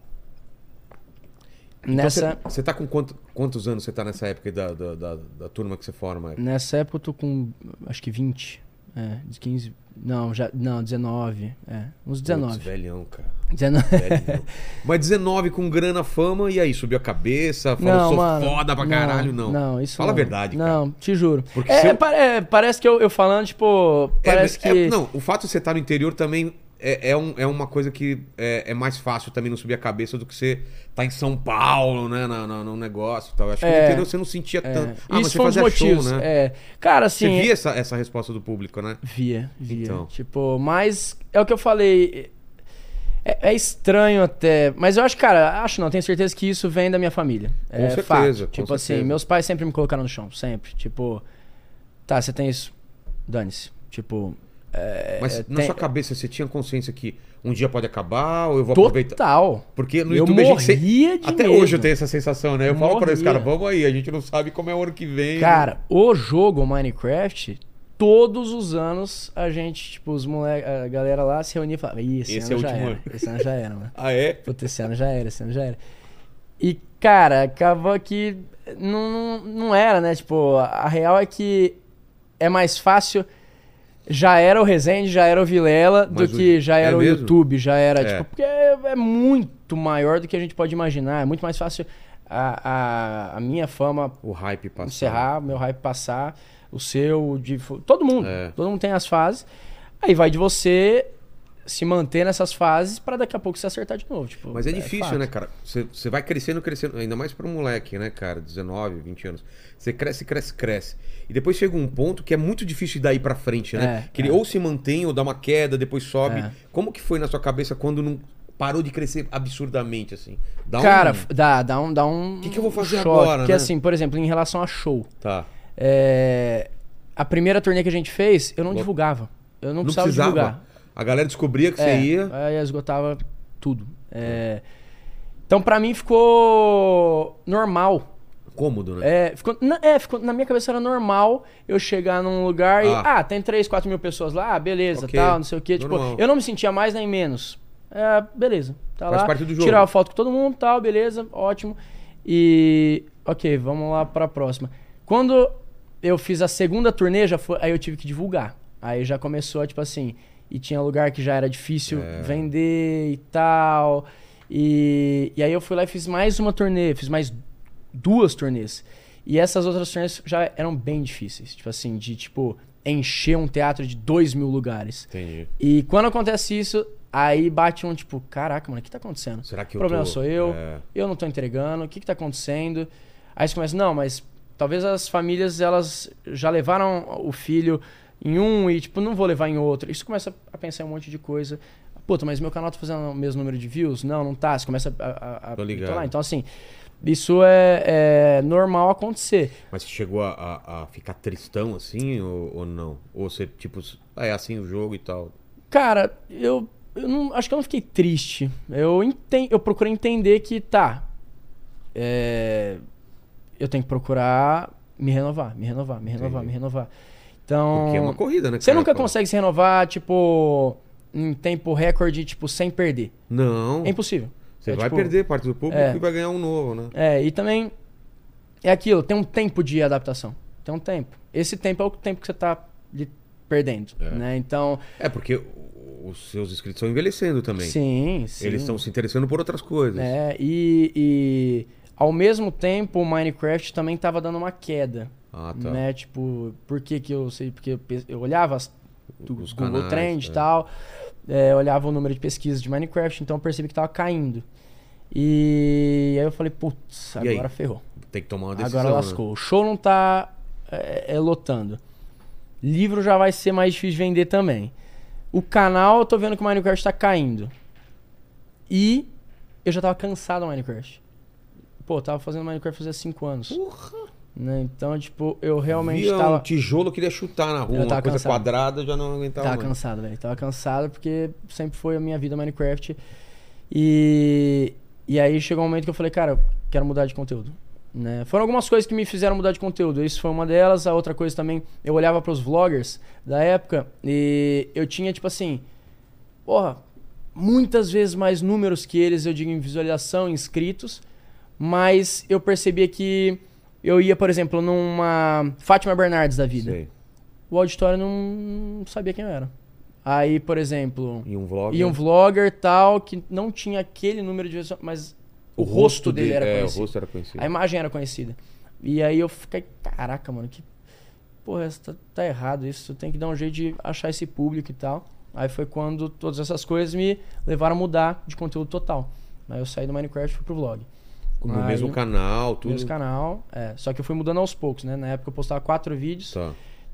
Então, Nessa, você, tá com quanto- quantos anos você tá nessa época da, da, da, da turma que você forma? nessa época eu tô com acho que 20. É, de 15. Não, já. Não, 19. É, uns 19. Putz, velhão, cara. 19. Velhão. [LAUGHS] Mas 19 com grana, fama, e aí? Subiu a cabeça, falou, sou foda pra caralho, não. Não, isso Fala não. a verdade, cara. Não, te juro. Porque É, eu- é, parece que eu, eu falando, tipo. É, Parece é, que. não, o fato de você estar no interior também é, é, um- é uma coisa que é, é mais fácil também não subir a cabeça do que você tá em São Paulo, né? No, no, no negócio e tal. Acho que É. você não sentia é, tanto. Ah, mas isso você foi um dos fazia motivos. show, né? É. Cara, assim. Você via essa, essa resposta do público, né? Via, via. Então. Tipo, mas é o que eu falei. É, é estranho até. Mas eu acho, cara, acho não, tenho certeza que isso vem da minha família. Com é certeza, fato. com Tipo assim, certeza. meus pais sempre me colocaram no chão, sempre. Tipo, tá, você tem isso. Dane-se. Tipo. É, Mas é, na tem- sua cabeça você tinha consciência que um dia pode acabar ou eu vou aproveitar? Total. Porque no eu YouTube a gente morria de Até medo. hoje eu tenho essa sensação, né? Eu falo pra eles, Morria. cara, vamos aí, a gente não sabe como é o ano que vem. Cara, o jogo Minecraft, todos os anos a gente, tipo, os moleques, a galera lá se reunia e falava, Ih, esse, Esse ano é já era. ano." Esse ano já era, mano. [LAUGHS] Ah, é? Puta, esse ano já era, esse ano já era. E, cara, acaba que não, não, era, né? Tipo, a real é que é mais fácil. Já era o Resende, já era o Vilela, do Mas o- que já é era o mesmo? YouTube, já era, É. tipo, porque é, é muito maior do que a gente pode imaginar. É muito mais fácil a, a, a minha fama O hype passou. encerrar, meu hype passar, o seu, o de todo mundo. É. Todo mundo tem as fases. Aí vai de você se manter nessas fases pra daqui a pouco você acertar de novo. Tipo, Mas é difícil, fato. né, cara? Você, você vai crescendo, crescendo, ainda mais pra um moleque, né, cara? 19, 20 anos. Você cresce, cresce, cresce. E depois chega um ponto que é muito difícil daí pra frente, né? É, que ele é. ou se mantém ou dá uma queda, depois sobe. É. Como que foi na sua cabeça quando não parou de crescer absurdamente, assim? Dá Cara, um... dá, dá um. Dá um Que que eu vou fazer choque, agora, Porque né? assim, por exemplo, em relação a show. Tá. é, A primeira turnê que a gente fez, eu não divulgava. Eu não, Não precisava, precisava. divulgar. A galera descobria que É, você ia. Aí esgotava tudo. É, Então, pra mim, ficou normal. Cômodo, né? É, ficou, na, é, ficou- na minha cabeça era normal eu chegar num lugar e. Ah. Ah, tem 3, 4 mil pessoas lá, ah, beleza, Ok, tal, não sei o quê. Tipo, eu não me sentia mais nem menos. É, beleza. Tá Faz lá. parte do jogo. Tirava foto com todo mundo, tal, beleza, ótimo. E. Ok, vamos lá pra próxima. Quando eu fiz a segunda turnê, já foi, aí eu tive que divulgar. Aí já começou, tipo assim. E tinha lugar que já era difícil É. vender e tal. E, e aí eu fui lá e fiz mais uma turnê, fiz mais duas turnês. E essas outras turnês já eram bem difíceis. Tipo assim, de tipo, encher um teatro de dois mil lugares. Entendi. E quando acontece isso, aí bate um tipo, caraca, mano, o que tá acontecendo? Será que o problema tô- sou eu, É. eu não tô entregando, o que que tá acontecendo? Aí você começa, não, mas talvez as famílias, elas já levaram o filho em um e, tipo, não vou levar em outro. Isso começa a pensar em um monte de coisa. Puta, mas meu canal tá fazendo o mesmo número de views? Não, não tá. Você começa a... a, a Tô ligado. bitolar. Então, assim, Isso é, é normal acontecer. Mas você chegou a, a- a ficar tristão assim ou, ou não? Ou você, tipo, ah, é assim o jogo e tal? Cara, eu, eu não, acho que eu não fiquei triste. Eu, enten, eu procurei entender que, tá, é, eu tenho que procurar me renovar, me renovar, me renovar, Entendi. me renovar. Então, Porque é uma corrida, né? você cara? nunca consegue se renovar, tipo, em tempo recorde, tipo, sem perder. Não. É impossível. Você É, vai tipo, perder parte do público é. e vai ganhar um novo, né? É, e também é aquilo, tem um tempo de adaptação. Tem um tempo. Esse tempo é o tempo que você tá perdendo, É. né? Então, É, porque os seus inscritos estão envelhecendo também. sim, sim. Eles estão se interessando por outras coisas. É, e, e ao mesmo tempo o Minecraft também tava dando uma queda. Ah, tá. Né? Tipo, por que que eu sei? Porque eu, olhava as, do Os Google canais, Trend e é. tal, é, olhava o número de pesquisas de Minecraft, então eu percebi que tava caindo. E aí eu falei, putz, aí? agora ferrou. Tem que tomar uma decisão. Agora né? lascou. O show não tá é, é, lotando. Livro já vai ser mais difícil de vender também. O canal, eu tô vendo que o Minecraft tá caindo. E eu já tava cansado do Minecraft. Pô, eu tava fazendo Minecraft fazia 5 anos. Né? Então, tipo, eu realmente Via tava. um tijolo, queria chutar na rua. Uma coisa cansado. quadrada, já não aguentava Tava mais. cansado, velho. Tava cansado porque sempre foi a minha vida Minecraft. E, e aí chegou um momento que eu falei, cara, eu quero mudar de conteúdo. Né? Foram algumas coisas que me fizeram mudar de conteúdo. Isso foi uma delas. A outra coisa também, eu olhava pros vloggers da época e eu tinha, tipo assim, porra, muitas vezes mais números que eles, eu digo em visualização, inscritos, mas eu percebia que eu ia, por exemplo, numa Fátima Bernardes da vida Sei. o auditório não sabia quem eu era. Aí, por exemplo, E um vlog. ia um vlogger tal que não tinha aquele número de mas o, rosto dele era é, conhecido. o rosto era conhecido. A imagem era conhecida. E aí eu fiquei, caraca, mano, que porra, isso tá, tá errado isso, tem que dar um jeito de achar esse público e tal. Aí foi quando todas essas coisas me levaram a mudar de conteúdo total. Aí eu saí do Minecraft e fui pro vlog. No Aí, mesmo canal, tudo. Mesmo canal, é. Só que eu fui mudando aos poucos, né? Na época eu postava quatro vídeos. Tá.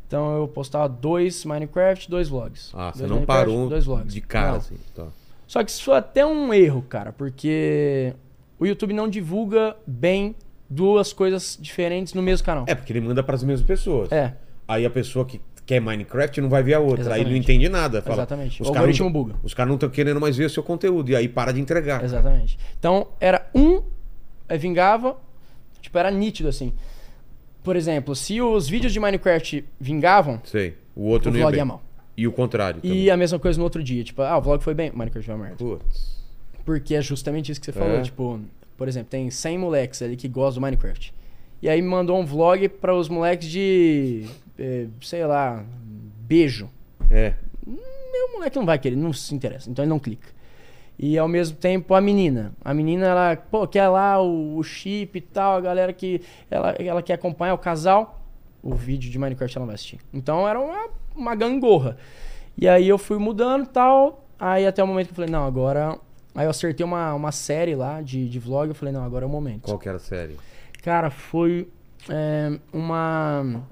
Então eu postava dois Minecraft, dois vlogs. Ah, você Dois não Minecraft, parou dois vlogs. de cara, Não. assim. Tá. Só que isso foi até um erro, cara, porque o YouTube não divulga bem duas coisas diferentes no mesmo canal. É, porque ele manda para as mesmas pessoas. É, Aí a pessoa que quer Minecraft não vai ver a outra. Aí ele não Exatamente. entende nada. Fala, exatamente. Os O algoritmo não, buga. os caras não estão querendo mais ver o seu conteúdo. E aí para de entregar. Exatamente. Então era um, vingava, tipo, era nítido assim. Por exemplo, se os vídeos de Minecraft vingavam, Sei. O outro o não ia vlog bem. ia mal. E o contrário. E a mesma coisa no outro dia. Tipo, ah, o vlog foi bem, Minecraft foi uma merda. Putz. Porque é justamente isso que você falou. É. Tipo, por exemplo, tem 100 moleques ali que gostam do Minecraft. E aí me mandou um vlog para os moleques de, eh, sei lá, beijo. É. O moleque não vai querer, não se interessa, então ele não clica. E ao mesmo tempo a menina. A menina, ela, pô, quer lá o, o chip e tal, a galera que ela, ela quer acompanhar o casal, o vídeo de Minecraft ela não vai assistir. Então era uma, uma gangorra. E aí eu fui mudando e tal, aí até o momento que eu falei, não, agora... Aí eu acertei uma, uma série lá de, de vlog, eu falei, não, agora é o momento. Qual que era a série? Cara, foi é, uma,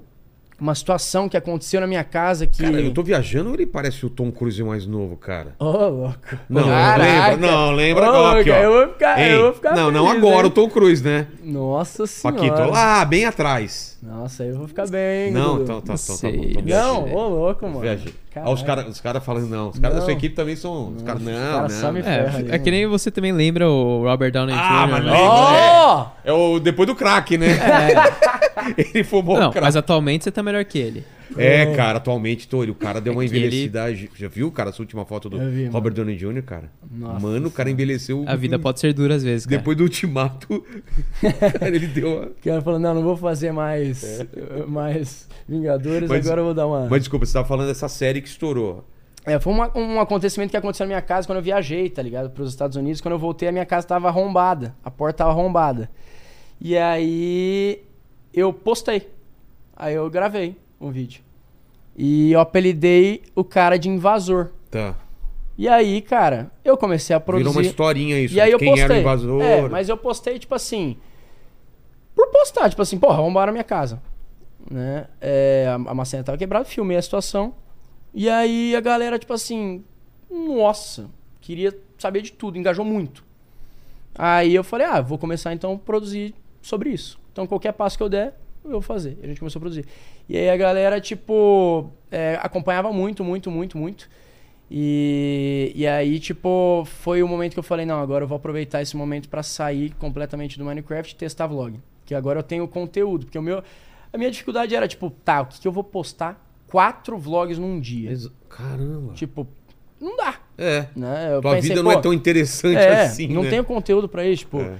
uma situação que aconteceu na minha casa que... Cara, eu tô viajando ou ele parece o Tom Cruise mais novo, cara? Ô, louco. Não, Caraca. lembra. Não, lembra Ô, agora. Aqui, ó. Eu vou ficar, Ei, eu vou ficar não, não feliz, agora, hein? o Tom Cruise, né? Nossa senhora. Paquito, lá, bem atrás. Nossa, aí eu vou ficar bem, Não, então tá, tá, tá, sei. bom. Não, ô louco, mano. Viajei. Ó, os caras os cara falando, não. Os caras da sua Não. equipe também são. Os caras, não, caras não. me É, ali, é que nem você também lembra o Robert Downey Ah, Jr., mas né? lembra. Ó! É o depois do crack, né? [LAUGHS] [LAUGHS] Ele fumou Não, o crack. mas atualmente você tá melhor que ele. É, cara, atualmente, tô, ele, o cara deu uma É [LAUGHS] que ele- envelhecida. Já viu, cara, essa última foto do vi, Robert Downey Jr., cara? Nossa mano, o cara envelheceu. A vida pode ser dura às vezes, cara. Depois do ultimato, cara, [LAUGHS] ele deu uma... O cara falou, não, não vou fazer mais, mais Vingadores, Mas- agora eu vou dar uma... Mas desculpa, você tava falando dessa série que estourou. É, foi uma- um acontecimento que aconteceu na minha casa quando eu viajei, tá ligado? Para os Estados Unidos. Quando eu voltei, a minha casa tava arrombada. A porta tava arrombada. E aí eu postei. Aí eu gravei um vídeo. E eu apelidei o cara de invasor. Tá. E aí, cara, eu comecei a produzir. Virou uma historinha isso. E aí eu quem postei. era o invasor. É, mas eu postei, tipo assim. Por postar, tipo assim, porra, arrombaram a minha casa. Né? É, a, a maçaneta tava quebrada, filmei a situação. E aí a galera, tipo assim, nossa, queria saber de tudo, engajou muito. Aí eu falei, ah, vou começar então a produzir sobre isso. Então qualquer passo que eu der, eu vou fazer. E a gente começou a produzir. E aí a galera, tipo, é, acompanhava muito, muito, muito, muito. E, e aí, tipo, foi o momento que eu falei, não, agora eu vou aproveitar esse momento pra sair completamente do Minecraft e testar vlog. Que agora eu tenho conteúdo. Porque o meu. A minha dificuldade era, tipo, tá, o que, que eu vou postar? Quatro vlogs num dia. Caramba. Tipo, não dá. É. Né? Eu Tua pensei, vida não é tão interessante é, assim, não né? tenho conteúdo pra isso, tipo. É.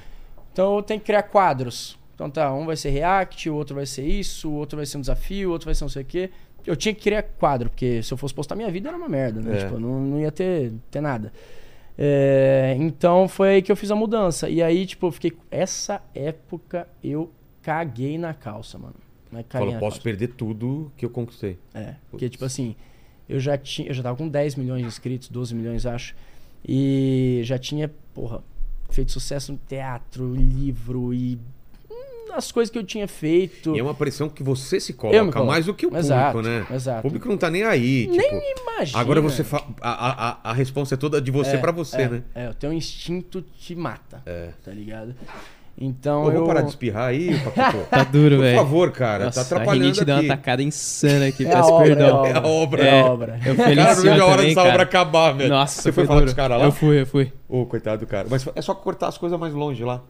Então eu tenho que criar quadros. Então tá, um vai ser React, o outro vai ser isso, o outro vai ser um desafio, o outro vai ser não sei o quê. Eu tinha que criar quadro, porque se eu fosse postar minha vida era uma merda, né? É. Tipo, não, não ia ter, ter nada. É, então foi aí que eu fiz a mudança. E aí, tipo, eu fiquei. Essa época eu caguei na calça, mano. É caguei posso calça. perder tudo que eu conquistei. É, porque tipo assim, eu já tinha, eu já tava com 10 milhões de inscritos, 12 milhões acho, e já tinha, porra, feito sucesso no teatro, livro e as coisas que eu tinha feito. E é uma pressão que você se coloca mais do que o público, Exato, né? exato. O público não tá nem aí, tipo... Imagina. Agora você fa... a, a, a- resposta é toda de você É, pra você, é, né? É, o teu instinto te mata, É. tá ligado? Então Pô, eu vou parar de espirrar aí, [LAUGHS] Paquito? Tá duro, Por velho. favor, cara, Nossa, tá atrapalhando A rinite deu uma aqui. tacada insana aqui, É peço a obra, perdão. é É a obra. É É. a obra. Eu Cara, não vejo a hora também, dessa obra cara. acabar, velho. Nossa, Você foi foi falar com duro. os caras lá? Eu fui, eu fui. Ô, coitado do cara. Mas é só cortar as coisas mais longe lá.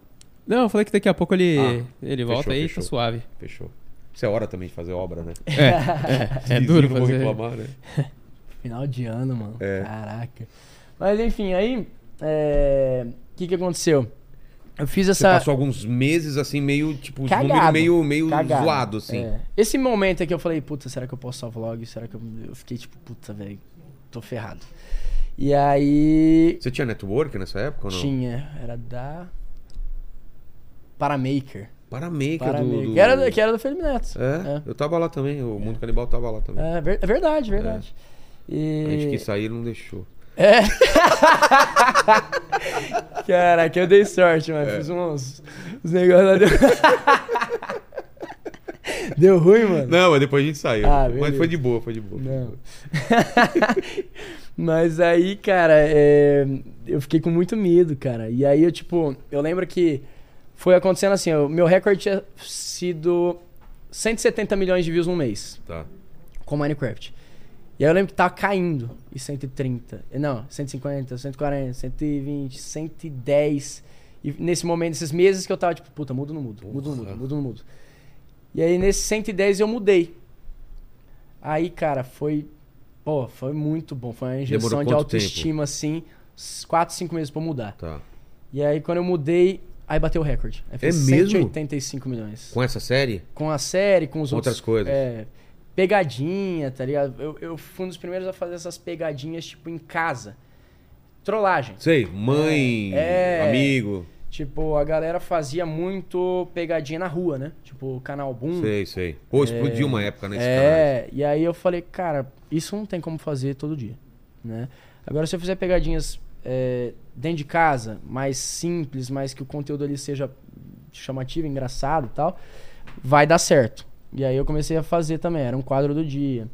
Não, eu falei que daqui a pouco ele, Ah, ele volta fechou, aí e fechou. tá suave. Fechou. Isso é hora também de fazer obra, né? É, é, [LAUGHS] é duro fazer. reclamar, né? [LAUGHS] Final de ano, mano. É. Caraca. Mas enfim, aí. é, O que que aconteceu? Eu fiz Você essa. passou alguns meses assim, meio, tipo, os Cagado. números meio, meio Cagado. zoado, assim. É. Esse momento é que eu falei, puta, será que eu posso só vlog? Será que eu. Eu fiquei tipo, puta, velho, tô ferrado. E aí. Você tinha network nessa época ou não? Tinha. Era da. Paramaker. Paramaker, Paramaker. do... do... Que, era, do- que era do Felipe Neto. É, eu tava lá também, o Mundo Canibal tava lá também. É, ver- é verdade, verdade. E... A gente quis sair, não deixou. É. [LAUGHS] Caraca, eu dei sorte, mano. É. Fiz uns, uns negócios lá. Deu... [LAUGHS] deu ruim, mano. Não, mas depois a gente saiu. Ah, mas foi de boa, foi de boa. Não. [LAUGHS] Mas aí, cara, é, eu fiquei com muito medo, cara. E aí eu, tipo, eu lembro que foi acontecendo assim, o meu recorde tinha sido 170 milhões de views num mês Tá. com Minecraft. E aí eu lembro que tava caindo e 130. Não, 150, 140, 120, 110. E nesse momento, nesses meses que eu tava tipo, puta, mudo não mudo? Mudo não mudo? Mudo não mudo? E aí nesse 110 eu mudei. Aí, cara, foi. Pô, foi muito bom. Foi uma injeção de autoestima, assim. 4, 5 meses pra mudar. Tá. E aí quando eu mudei, aí bateu o recorde. Aí fez É mesmo? 185 milhões. Com essa série? Com a série, com os Com outros. outras coisas. É, pegadinha, tá ligado? Eu, eu fui um dos primeiros a fazer essas pegadinhas, tipo, em casa. Trollagem. Sei, mãe, É. amigo. Tipo, a galera fazia muito pegadinha na rua, né? Tipo, canal Boom. Sei, sei. Pô, explodiu uma época nesse. É, e aí eu falei, cara, isso não tem como fazer todo dia, né? Agora, se eu fizer pegadinhas é, dentro de casa, mais simples, mas que o conteúdo ali seja chamativo, engraçado e tal, vai dar certo. E aí eu comecei a fazer também, era um quadro do dia.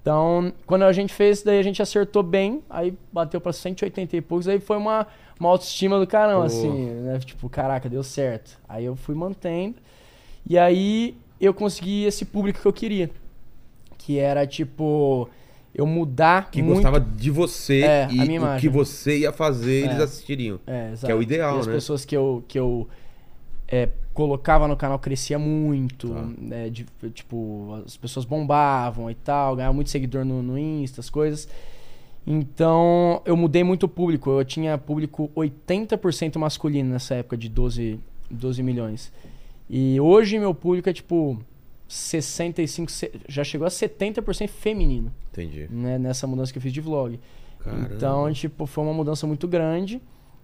Então, quando a gente fez, daí a gente acertou bem, aí bateu pra 180 e poucos, aí foi uma, uma autoestima do caramba, Pô. assim, né? Tipo, caraca, deu certo. Aí eu fui mantendo, e aí eu consegui esse público que eu queria. Que era, tipo, eu mudar Que muito... gostava de você É, a e minha o que você ia fazer, eles É. assistiriam. É, exato. Que é o ideal, e as né? pessoas que eu, que eu é, colocava no canal crescia muito. Tá. né, de- tipo, as pessoas bombavam e tal, ganhava muito seguidor no, no Insta, as coisas. Então, eu mudei muito o público. Eu tinha público 80% masculino nessa época de 12, 12 milhões. E hoje meu público é tipo 65, se- já chegou a 70% feminino, Entendi. né, nessa mudança que eu fiz de vlog. Caramba. Então, tipo, foi uma mudança muito grande,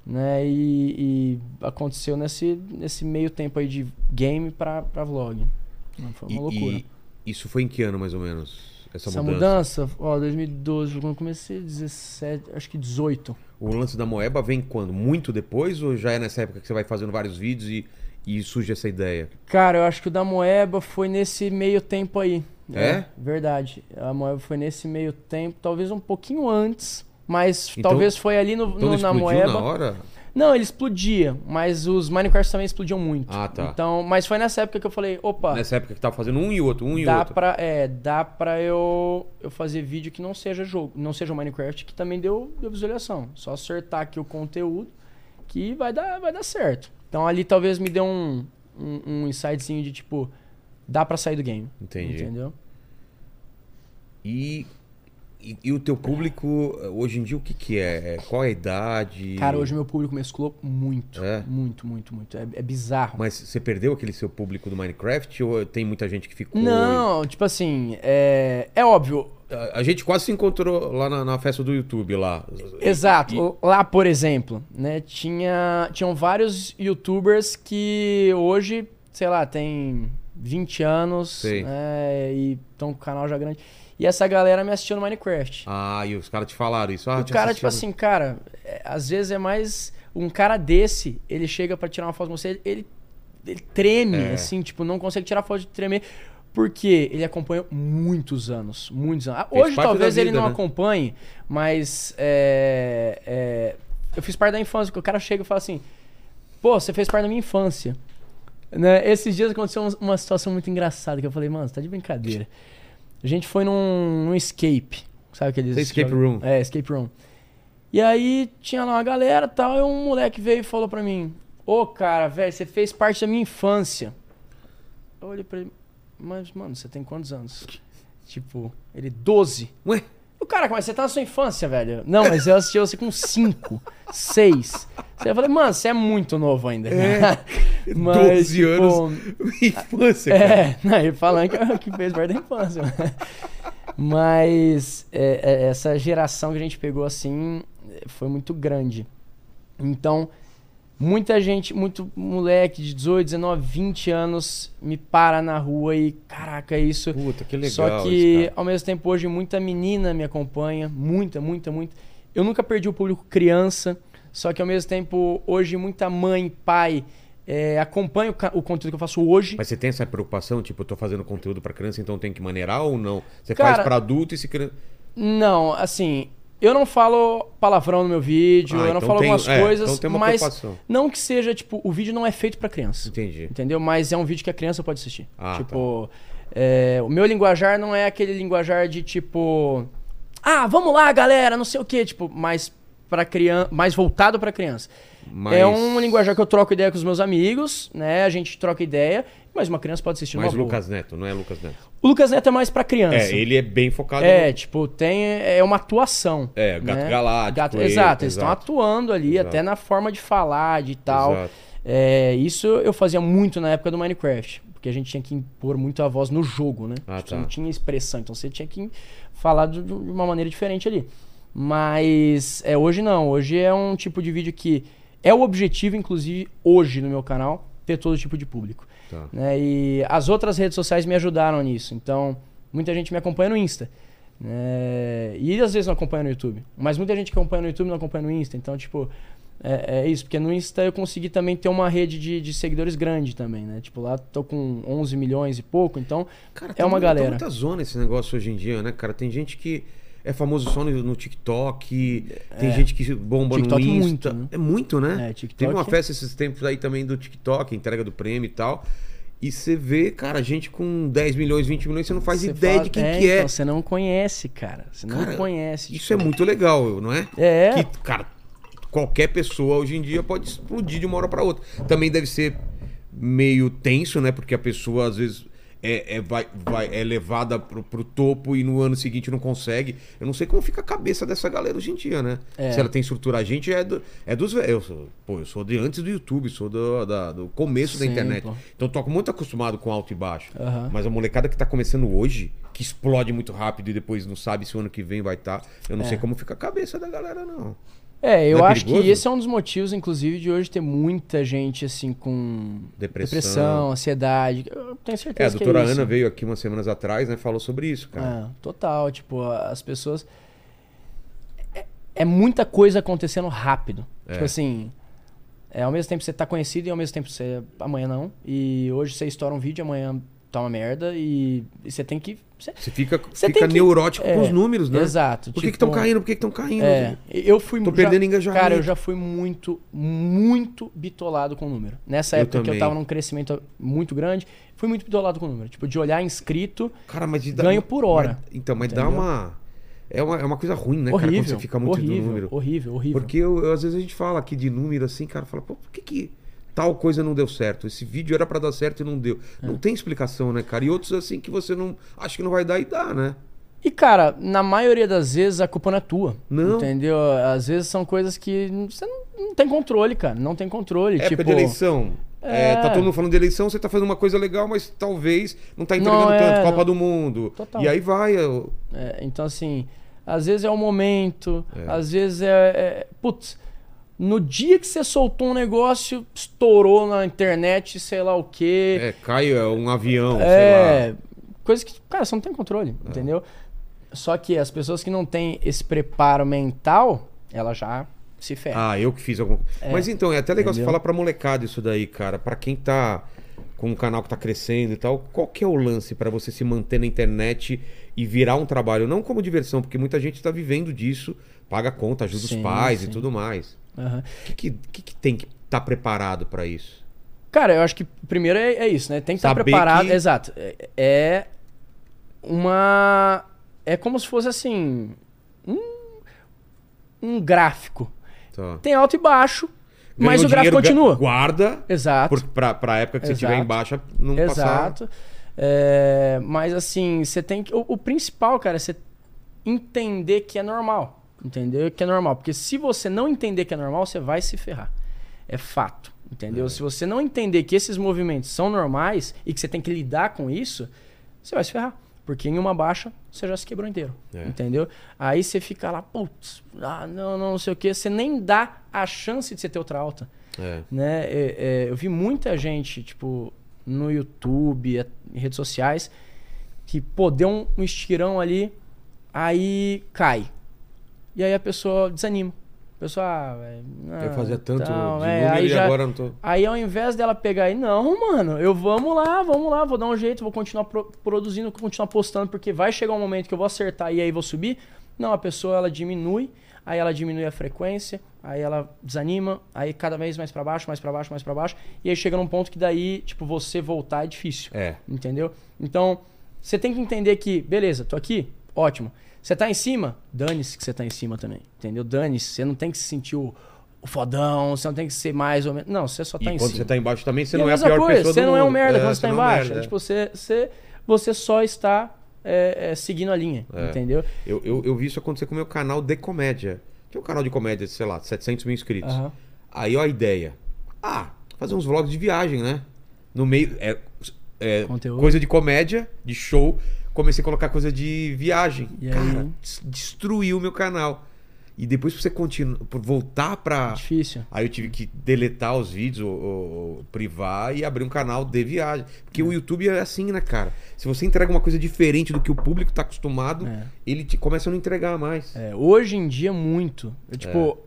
né? E, e aconteceu nesse, nesse meio tempo aí de game pra, pra vlog. Foi uma E- loucura. e isso foi em que ano, mais ou menos? Essa, Essa mudança? mudança, ó, 2012, quando eu comecei, 17, acho que 18. O lance da Moeba vem quando? Muito depois ou já é nessa época que você vai fazendo vários vídeos e, e surge essa ideia? Cara, eu acho que o da Moeba foi nesse meio tempo aí. É? Verdade. A Moeba foi nesse meio tempo, talvez um pouquinho antes, mas Então- talvez foi ali no, Então no- na Moeba. na hora? Não, ele explodia, mas os Minecraft também explodiam muito. Ah, tá. Então, mas foi nessa época que eu falei, opa, Nessa época que tava fazendo um e outro, um e dá outro. pra, é, dá pra eu, eu fazer vídeo que não seja jogo, não seja Minecraft, que também deu, deu visualização. Só acertar aqui o conteúdo que vai dar, vai dar certo. Então ali talvez me dê um, um, um insightzinho de tipo, dá pra sair do game. Entendi. Entendeu? E, e, e o teu público, hoje em dia, o que que é? É, Qual a idade? Cara, hoje meu público mesclou muito. É? Muito, muito, muito. É, é bizarro. Mas você perdeu aquele seu público do Minecraft ou tem muita gente que ficou? Não, tipo assim, é, é óbvio. A, a gente quase se encontrou lá na, na festa do YouTube lá. Exato. Lá, por exemplo, né, tinha, tinham vários youtubers que hoje, sei lá, tem 20 anos né, e estão com o canal já grande. E essa galera me assistiu no Minecraft. Ah, e os caras te falaram isso. Ah, o te cara, tipo assim, cara, é, às vezes é mais. Um cara desse, ele chega pra tirar uma foto com você, ele, ele treme, É. assim, tipo, não consegue tirar foto de tremer. Porque ele acompanha muitos anos, muitos anos. Ah, Hoje talvez da ele vida, não né? acompanhe, mas é, é, eu fiz parte da infância, porque o cara chega e fala assim, pô, você fez parte da minha infância. Né? Esses dias aconteceu um- uma situação muito engraçada, que eu falei, mano, você tá de brincadeira. A gente foi num, num escape, sabe aqueles... Escape jogos- room. É, escape room. E aí tinha lá uma galera e tal, e um moleque veio e falou pra mim, ô cara, velho, você fez parte da minha infância. Eu olhei pra ele, mas mano, você tem quantos anos? Tipo, ele 12. Ué? O cara, mas você tá na sua infância, velho. Não, mas eu assisti você com 5, 6. Eu falei, mano, você é muito novo ainda. É, 12 [LAUGHS] tipo, anos. Infância, cara. É, [LAUGHS] não, ele falando que, que fez parte da infância. Mas é, é, essa geração que a gente pegou assim foi muito grande. Então, muita gente, muito moleque de 18, 19, 20 anos me para na rua e, caraca, é isso. Puta, que legal. Só que, ao mesmo tempo, hoje muita menina me acompanha. Muita, muita, muita. Eu nunca perdi o público criança. Só que, ao mesmo tempo, hoje muita mãe, pai é, acompanha o, o conteúdo que eu faço hoje. Mas você tem essa preocupação, tipo, eu tô fazendo conteúdo pra criança, então tem que maneirar ou não? Você Cara- faz pra adulto e se criança. Não, assim, eu não falo palavrão no meu vídeo, Ah, eu não então falo tem- algumas é, coisas, então tem uma mas preocupação. não que seja, tipo, o vídeo não é feito pra criança. Entendi. Entendeu? Mas é um vídeo que a criança pode assistir. Ah, tipo, é, o meu linguajar não é aquele linguajar de tipo, ah, vamos lá, galera, não sei o quê, tipo, mais para criança, mais voltado pra criança. Mas... É um linguajar que eu troco ideia com os meus amigos, né? A gente troca ideia, mas uma criança pode assistir Mas numa boa. Lucas Neto, não é Lucas Neto. O Lucas Neto é mais pra criança. É, ele é bem focado É, no... tipo, tem. É uma atuação. É, Gato né? Galáctico, Gato- ele, exato, eles estão atuando ali, Exato. até na forma de falar, de tal. Exato. É, isso eu fazia muito na época do Minecraft. Porque a gente tinha que impor muito a voz no jogo, né? Ah, Tipo, tá. Não tinha expressão, então você tinha que falar de de uma maneira diferente ali. Mas é, hoje não, hoje é um tipo de vídeo que é o objetivo, inclusive, hoje no meu canal, ter todo tipo de público. Tá. né? E as outras redes sociais me ajudaram nisso. Então, muita gente me acompanha no Insta. né? E às vezes não acompanha no YouTube. Mas muita gente que acompanha no YouTube não acompanha no Insta. Então, tipo, é, é isso. Porque no Insta eu consegui também ter uma rede de, de seguidores grande também, né? Tipo, lá tô com 11 milhões e pouco. Então, Cara, é uma mu- tá galera. muita zona esse negócio hoje em dia, né, cara? Tem gente que é famoso só no, no TikTok, tem gente que bomba TikTok no Insta. muito, né? É muito, né? É, TikTok- Teve uma festa esses tempos aí também do TikTok, entrega do prêmio e tal. E você vê, cara, gente com 10 milhões, 20 milhões, você não faz você ideia fala- de quem que é. Então, você não conhece, cara. Você não Cara, conhece. Isso é muito legal, não é? É. Que, cara, qualquer pessoa hoje em dia pode explodir de uma hora pra outra. Também deve ser meio tenso, né? Porque a pessoa às vezes é, é, vai, vai, é levada pro, pro topo e no ano seguinte não consegue. Eu não sei como fica a cabeça dessa galera hoje em dia, né? É. Se ela tem estrutura, a gente é, do, é dos velhos. Eu sou- Pô, eu sou de antes do YouTube, sou do, da- do começo da Sim, internet. pô. Então eu tô muito acostumado com alto e baixo. Aham. Mas a molecada que tá começando hoje, que explode muito rápido e depois não sabe se o ano que vem vai estar. eu não É. sei como fica a cabeça da galera, não. É, eu é acho perigoso? que esse é um dos motivos, inclusive, de hoje ter muita gente, assim, com Depressão. ansiedade. Eu tenho É, a certeza que doutora é. Ana veio aqui umas semanas atrás, né? Falou sobre isso, cara. É, total, tipo, as pessoas... É, é muita coisa acontecendo rápido. É. Tipo assim, é, ao mesmo tempo você tá conhecido e ao mesmo tempo você... Amanhã não. E hoje você estoura um vídeo, amanhã tá uma merda e, e você tem que Você- Você fica, Você fica que- neurótico é, com os números, né? Exato. Por que estão tipo, caindo? Por que estão caindo? É, eu fui Tô já- perdendo engajamento. Cara, eu já fui muito, muito bitolado com o número. Nessa Eu época que também. eu tava num crescimento muito grande, fui muito bitolado com o número. Tipo, de olhar inscrito, Cara, mas ganho por hora. Mas- então, mas dá Entendeu? uma. É uma, é uma coisa ruim, né, cara, horrível. quando você fica muito horrível, do número. horrível, horrível. Porque eu- eu- às vezes a gente fala aqui de número assim, cara, fala, pô, por que, que tal coisa não deu certo? Esse vídeo era pra dar certo e não deu. É. Não tem explicação, né, cara? E outros assim que você não. Acha que não vai dar e dá, né? E, cara, na maioria das vezes a culpa não é tua. Não. Entendeu? Às vezes são coisas que você não, não tem controle, cara. Não tem controle. Época tipo, de eleição. é, É. tá todo mundo falando de eleição, você tá fazendo uma coisa legal, mas talvez não tá entregando Não, é, tanto. Copa não- do Mundo. Total. E aí vai. eu- É, então, assim, às vezes é o momento, É. às vezes é, é. Putz, no dia que você soltou um negócio, estourou na internet, sei lá o quê. É, cai é, um avião, sei lá. É, coisa que, cara, você não tem controle, entendeu? Só que as pessoas que não têm esse preparo mental, ela já se ferra. Ah, eu que fiz alguma coisa. É. Mas então, é até legal você Entendeu? falar pra molecada isso daí, cara. Pra quem tá com um canal que tá crescendo e tal, qual que é o lance pra você se manter na internet e virar um trabalho? Não como diversão, porque muita gente tá vivendo disso, paga conta, ajuda Sim, os pais e sim. tudo mais. O que, que, que que tem que estar preparado pra isso? Cara, eu acho que primeiro é, é isso, né? Tem que estar Saber preparado. que- Exato. É, é uma. É como se fosse assim. Um, um gráfico. Tá. Tem alto e baixo, mas Ganhou o gráfico continua. Guarda, Exato. pra, pra época que você Exato. tiver em baixa, não passar... Exato. É, mas assim, você tem que. O, o principal, cara, é você entender que é normal. Entendeu? Que é normal. Porque se você não entender que é normal, você vai se ferrar. É fato. Entendeu? Se você não entender que esses movimentos são normais e que você tem que lidar com isso, você vai se ferrar. Porque em uma baixa, você já se quebrou inteiro. É. Entendeu? Aí você fica lá, putz, ah, não, não, não sei o quê. Você nem dá a chance de você ter outra alta É. né? É, é, eu vi muita gente, tipo, no YouTube, é, em redes sociais, que, pô, deu um, um estirão ali, aí cai. E aí a pessoa desanima. A pessoa, ah, Eu ah, fazia tanto tal, de é, aí e já- agora não tô... Aí ao invés dela pegar e, não, mano, eu vamos lá, vamos lá, vou dar um jeito, vou continuar pro- produzindo, vou continuar postando, porque vai chegar um momento que eu vou acertar e aí vou subir. Não, a pessoa ela diminui, aí ela diminui a frequência, aí ela desanima, aí cada vez mais pra baixo, mais pra baixo, mais pra baixo, e aí chega num ponto que daí, tipo, você voltar é difícil. É. Entendeu? Então, você tem que entender que, beleza, tô aqui, ótimo. Você tá em cima? Dane-se que você tá em cima também. Entendeu? Dane-se. Você não tem que se sentir o, o fodão, você não tem que ser mais ou menos. Não, você só E tá em quando cima. você tá embaixo também, você E não é a pior coisa, pessoa Você não é um merda quando você tá é um embaixo. merda, É, tipo, você, você, você só está é, é, seguindo a linha. É. Entendeu? Eu, eu, eu vi isso acontecer com o meu canal de comédia. Que é um canal de comédia, sei lá, 700 mil inscritos. Aham. Aí, ó, a ideia. Ah, fazer uns vlogs de viagem, né? No meio. É, é coisa de comédia, de show. Comecei a colocar coisa de viagem. E Cara, destruiu o meu canal. E depois pra você continuar, por voltar pra. Difícil. Aí eu tive que deletar os vídeos, ou, ou- privar e abrir um canal de viagem. Porque o YouTube é assim, né, cara? Se você entrega uma coisa diferente do que o público tá acostumado, É. ele te, começa a não entregar mais. É, hoje em dia, muito. Eu, tipo,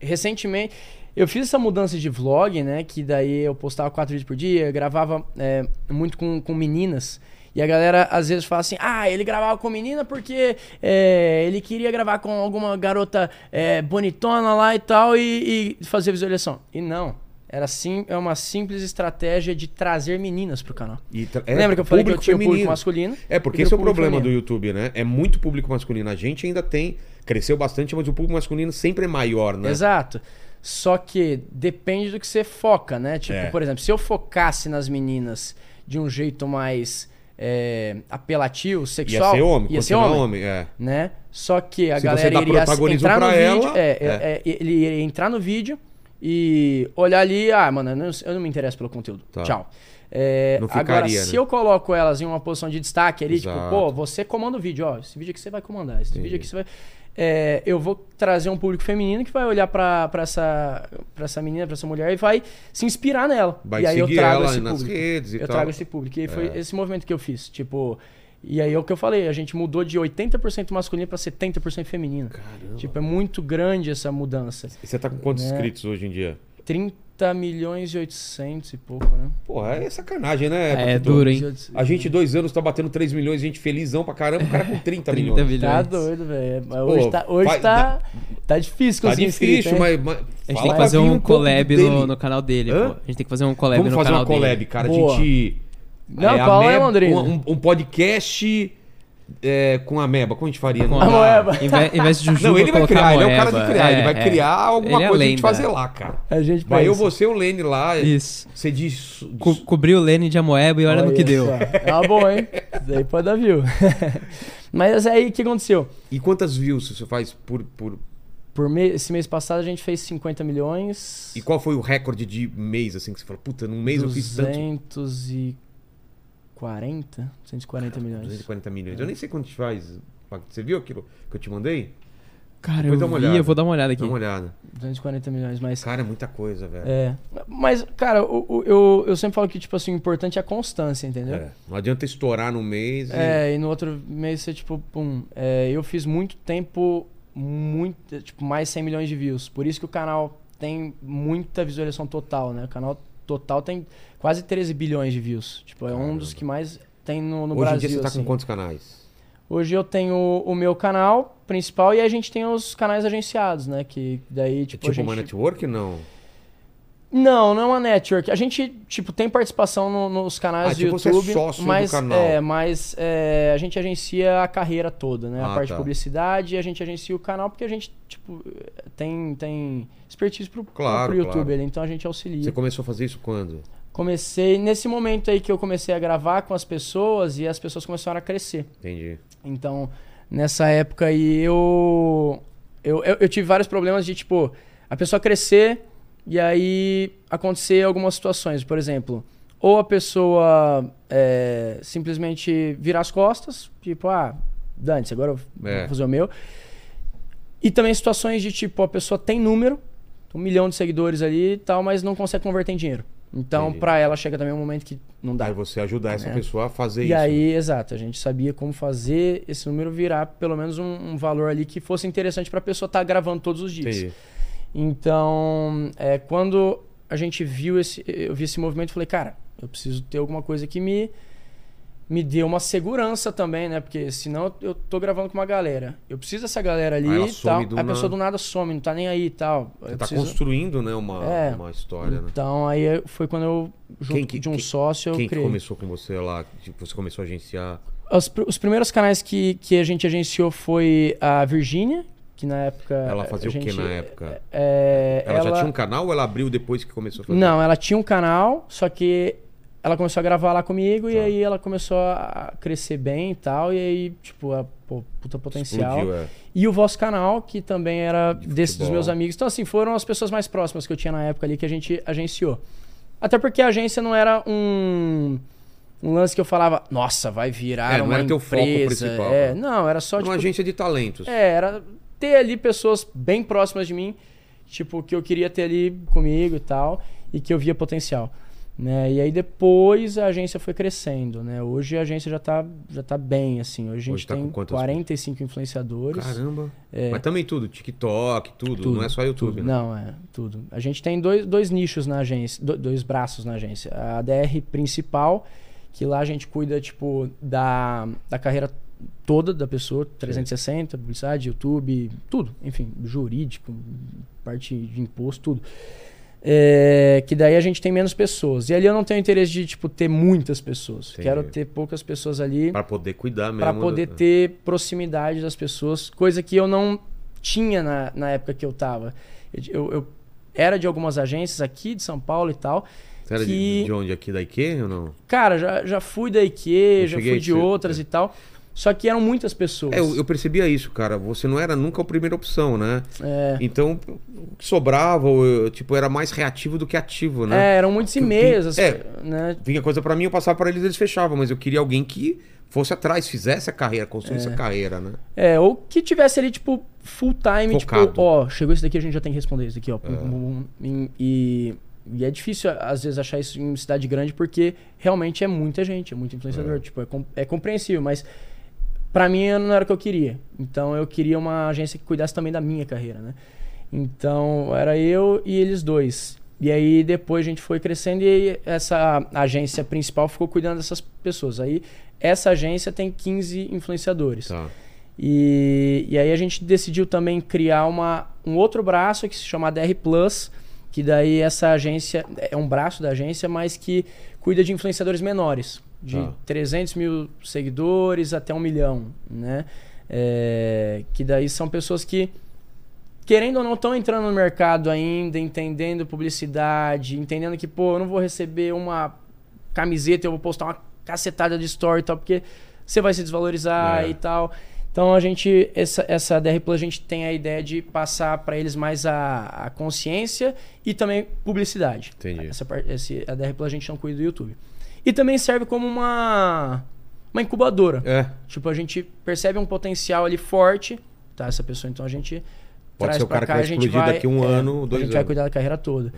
recentemente. Eu fiz essa mudança de vlog, né? Que daí eu postava quatro vídeos por dia, gravava é, muito com, com meninas. E a galera às vezes fala assim: ah, ele gravava com menina porque é, ele queria gravar com alguma garota é, bonitona lá e tal e, e fazer visualização. E não. Era sim, é uma simples estratégia de trazer meninas pro canal. É Lembra que eu falei que eu tinha o público feminino. masculino? É, porque esse é o problema do feminino. YouTube, né? É muito público masculino. A gente ainda tem, cresceu bastante, mas o público masculino sempre é maior, né? Exato. Só que depende do que você foca, né? Tipo, É. por exemplo, se eu focasse nas meninas de um jeito mais é, apelativo, Ia sexual, ser homem, ia ser homem, homem, é. né? Só que a Se galera iria entrar no pra vídeo, ela, é, é. é, ele iria entrar no vídeo e olhar ali, ah, mano, eu não, eu não me interesso pelo conteúdo. Tá. Tchau. É, Não agora, ficaria, se né? eu coloco elas em uma posição de destaque ali, tipo, Exato. pô, você comanda o vídeo, ó, esse vídeo aqui você vai comandar, esse Entendi. vídeo aqui você vai. É, eu vou trazer um público feminino que vai olhar pra, pra, essa, pra essa menina, pra essa mulher e vai se inspirar nela. Vai e aí eu trago ela esse nas público. redes e eu tal. trago esse público. E foi É. esse movimento que eu fiz. Tipo, e aí é o que eu falei, a gente mudou de 80% masculino pra 70% feminino. Caramba. Tipo, é muito grande essa mudança. E você tá com quantos Né? inscritos hoje em dia? 30, 30 milhões e 800 e pouco, né? Porra, é sacanagem, né? É, Paquito? duro, hein? A gente, dois anos, tá batendo 3 milhões, a gente felizão pra caramba, o cara com [LAUGHS] 30, 30 milhões. milhões. Tá doido, velho. Mas Hoje, Pô, tá, hoje vai- tá, tá difícil Tá conseguir difícil, inscrito, mas, mas A gente tem que fazer um pouco collab dele. no, no canal dele, Hã? pô. A gente tem que fazer um collab Vamos no fazer canal uma collab, dele. cara. Boa. A gente. Não, a qual é, Meba- Londrina? Um, um podcast é, com a Meba. Como a gente faria? Com Não a moeba. Em vez, de Jujuba, Não, ele vai colocar criar, ele é o cara de criar. ele vai É, criar é. alguma é coisa pra gente fazer lá, cara. A gente Vai eu, você e o Lene lá. Isso. Você diz. Co cobriu o Lene de Amoeba e olha no que deu. É uma boa, hein? Isso daí pode dar view. [LAUGHS] Mas aí, o que aconteceu? E quantas views você faz por, por. Por me- esse mês passado a gente fez 50 milhões. E qual foi o recorde de mês, assim, que você falou? Puta, num mês eu fiz tanto. 240? 240 milhões. 240 milhões. Eu nem sei quanto te faz. Você viu aquilo que eu te mandei? Cara, Depois eu vi, olhada. eu vou dar uma olhada aqui. Dá uma olhada. 240 milhões, mas. Cara, é muita coisa, velho. É. Mas, cara, o- eu, eu sempre falo que, tipo assim, o importante é a constância, entendeu? É. Não adianta estourar no mês. e- É, e no outro mês você, tipo, pum. É, eu fiz muito tempo, muito, tipo, mais 100 milhões de views. Por isso que o canal tem muita visualização total, né? O canal total tem quase 13 bilhões de views. Tipo, é um Caramba. dos que mais tem no, no Hoje Brasil. em dia você tá assim. com quantos canais? Hoje eu tenho o meu canal principal e a gente tem os canais agenciados, né? Que daí, É tipo, tipo a gente... uma network? Não. Não, não é uma network. A gente, tipo, tem participação no- nos canais Ah, do tipo, você é YouTube. sócio do mas, canal. É, mas é, a gente agencia a carreira toda, né? Ah, a parte tá. de publicidade, a gente agencia o canal porque a gente, tipo, tem, tem expertise pro, Claro, pro YouTube, claro. então a gente auxilia. Você começou a fazer isso quando? Comecei nesse momento aí que eu comecei a gravar com as pessoas e as pessoas começaram a crescer. Entendi. Então, nessa época aí, eu, eu, eu, eu tive vários problemas de, tipo, a pessoa crescer e aí acontecer algumas situações. Por exemplo, ou a pessoa é, simplesmente virar as costas, tipo, ah, dane-se, agora eu É. vou fazer o meu. E também situações de, tipo, a pessoa tem número, um milhão de seguidores ali e tal, mas não consegue converter em dinheiro. Então, pra ela chega também um momento que não dá. Aí você ajudar essa É. pessoa a fazer E isso. aí, exato, a gente sabia como fazer esse número virar pelo menos um, um valor ali que fosse interessante pra pessoa estar gravando todos os dias. Entendi. Então, é, quando a gente viu esse, eu vi esse movimento, falei, cara, eu preciso ter alguma coisa que me me dê uma segurança também, né? Porque senão eu tô gravando com uma galera. Eu preciso dessa galera ali e tal. A pessoa nada. do nada some, não tá nem aí e tal. Você Eu tá preciso- construindo, né, uma, É. uma história, né? Então aí foi quando eu, junto Quem que- de um quem- sócio, eu Quem que criei. começou com você lá? Tipo, você começou a agenciar. Os, os primeiros canais que, que a gente agenciou foi a Virgínia, que na época. Ela fazia o gente, que na época? é, Ela, já tinha um canal ou ela abriu depois que começou a fazer? Não, ela tinha um canal, só que ela começou a gravar lá comigo e Tá. aí ela começou a crescer bem e tal. E aí, tipo, a pô, puta potencial. Explodiu, é. E o vosso canal, que também era De desses dos futebol. meus amigos. Então, assim, foram as pessoas mais próximas que eu tinha na época ali que a gente agenciou. Até porque a agência não era um, um lance que eu falava, nossa, vai virar É, não uma era teu foco empresa. principal, É, né? não, era só, uma tipo, agência de talentos. é, era ter ali pessoas bem próximas de mim, tipo, que eu queria ter ali comigo e tal, e que eu via potencial. Né? E aí depois a agência foi crescendo, né? Hoje a agência já tá, já tá bem, assim. Hoje a gente Hoje tá tem quantas 45 influenciadores. Caramba. É. Mas também tudo, TikTok, tudo, Tudo, não é só YouTube, tudo. né? Não, é, tudo. A gente tem dois, dois nichos na agência, do- dois braços na agência. A DR principal, que lá a gente cuida, tipo, da, da carreira toda da pessoa, 360, publicidade, YouTube, tudo. Enfim, jurídico, parte de imposto, tudo. É, que daí a gente tem menos pessoas. E ali eu não tenho interesse de, tipo, ter muitas pessoas. Entendi. Quero ter poucas pessoas ali Pra poder cuidar mesmo. para poder do- ter proximidade das pessoas, coisa que eu não tinha na, na época que eu tava. Eu, eu- era de algumas agências aqui de São Paulo e tal. Você era de- que- de, onde? Aqui da IKEA ou não? Cara, já, já fui da IQ, Eu já fui de outras é. e tal. Só que eram muitas pessoas. É, eu, eu percebia isso, cara. Você não era nunca a primeira opção, né? É. Então, o que sobrava, eu, tipo, era mais reativo do que ativo, né? É, eram muitos e-mails, assim, é. né? Vinha coisa pra mim, eu passava pra eles, eles fechavam. Mas eu queria alguém que fosse atrás, fizesse a carreira, construísse a carreira, né? É, ou que tivesse ali, tipo, full time, Focado. tipo, ó, chegou esse daqui, a gente já tem que responder isso daqui, ó. Pum. E, e é difícil, às vezes, achar isso em cidade grande, porque realmente é muita gente, é muito influenciador. Tipo, é, é compreensível, mas pra mim não era o que eu queria. Então eu queria uma agência que cuidasse também da minha carreira, né? Então era eu e eles dois. E aí depois a gente foi crescendo e essa agência principal ficou cuidando dessas pessoas. Aí essa agência tem 15 influenciadores. Tá. E, e aí a gente decidiu também criar uma, um outro braço que se chama DR Plus, que daí essa agência é um braço da agência, mas que cuida de influenciadores menores, de Tá. 300 mil seguidores até um milhão, né? É, que daí são pessoas que querendo ou não, estão entrando no mercado ainda, entendendo publicidade, entendendo que, pô, eu não vou receber uma camiseta, eu vou postar uma cacetada de story e tal, porque você vai se desvalorizar É. e tal. Então a gente, essa, essa DR Plus, a gente tem a ideia de passar para eles mais a, a consciência e também publicidade. Entendi. Essa, parte- esse, a DR Plus a gente não cuida do YouTube. E também serve como uma, uma incubadora. É. Tipo, a gente percebe um potencial ali forte, tá? Essa pessoa, então a gente Pode traz ser o pra cara que cá, vai a gente vai- daqui um é, ano, dois A gente vai anos. cuidar da carreira toda.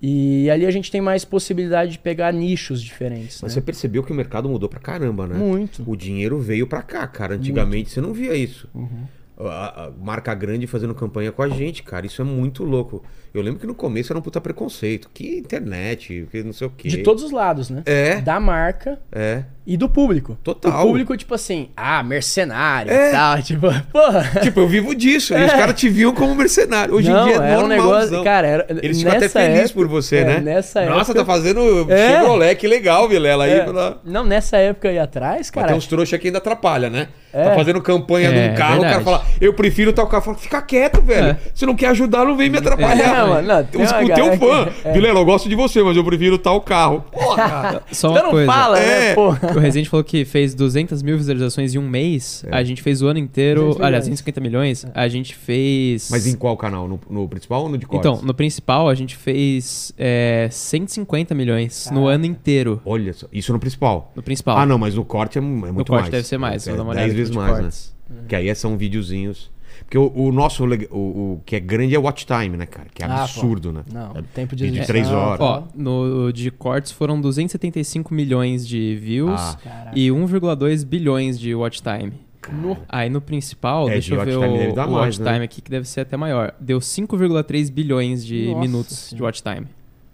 E ali a gente tem mais possibilidade de pegar nichos diferentes, Mas né? você percebeu que o mercado mudou pra caramba, né? Muito. O dinheiro veio pra cá, cara. Antigamente você não via isso. Uhum. A, a marca grande fazendo campanha com a gente, cara. Isso é muito louco. Eu lembro que no começo era um puta preconceito. Que internet, que não sei o quê. De todos os lados, né? É. Da marca É. e do público. Total. O público, tipo assim, ah, mercenário É. e tal. [LAUGHS] Tipo, porra. Tipo, eu vivo disso. E os caras te viam como mercenário. Hoje não, em dia é era um normalzão. negócio. Cara, era, Eles ficam até felizes por você, é, né? Nessa Nossa, época. tá fazendo É. Chevrolet, que legal, Vilela. Aí, É. Não, nessa época aí atrás, Mas cara. tem uns trouxas que ainda atrapalha, né? É. Tá fazendo campanha É, num carro, o cara verdade. fala, eu prefiro tal carro. Fala, fica quieto, velho. É. Se não quer ajudar, não vem me atrapalhar. É, mano, não, tem uma o teu fã. é. Vilela, eu gosto de você, mas eu prefiro tal carro. Porra! Só uma Você não coisa. fala, É. né, pô? O Resident falou que fez 200 mil visualizações em um mês. É. A gente fez o ano inteiro. 200 Aliás, milhões. 150 milhões. A gente fez. mas em qual canal? No, no principal ou no de cortes? Então, no principal, a gente fez é, 150 milhões no ano inteiro. Olha só, isso no principal. No principal. Ah, não, mas no corte é, é muito no mais. corte deve ser mais. É, vou dar uma 10 olhada vezes de mais, cortes. né? Que aí são videozinhos. Porque o, o nosso, o, o que é grande é o watch time, né, cara? Que é Ah, pô. absurdo, né? Não, tempo de de três horas. Ó, no de cortes foram 275 milhões de views Ah. E 1,2 bilhões de watch time. No- Aí no principal, É, deixa de eu watch ver o, o mais, watch né? time aqui, que deve ser até maior. Deu 5,3 bilhões de Nossa minutos de Senhora. watch time.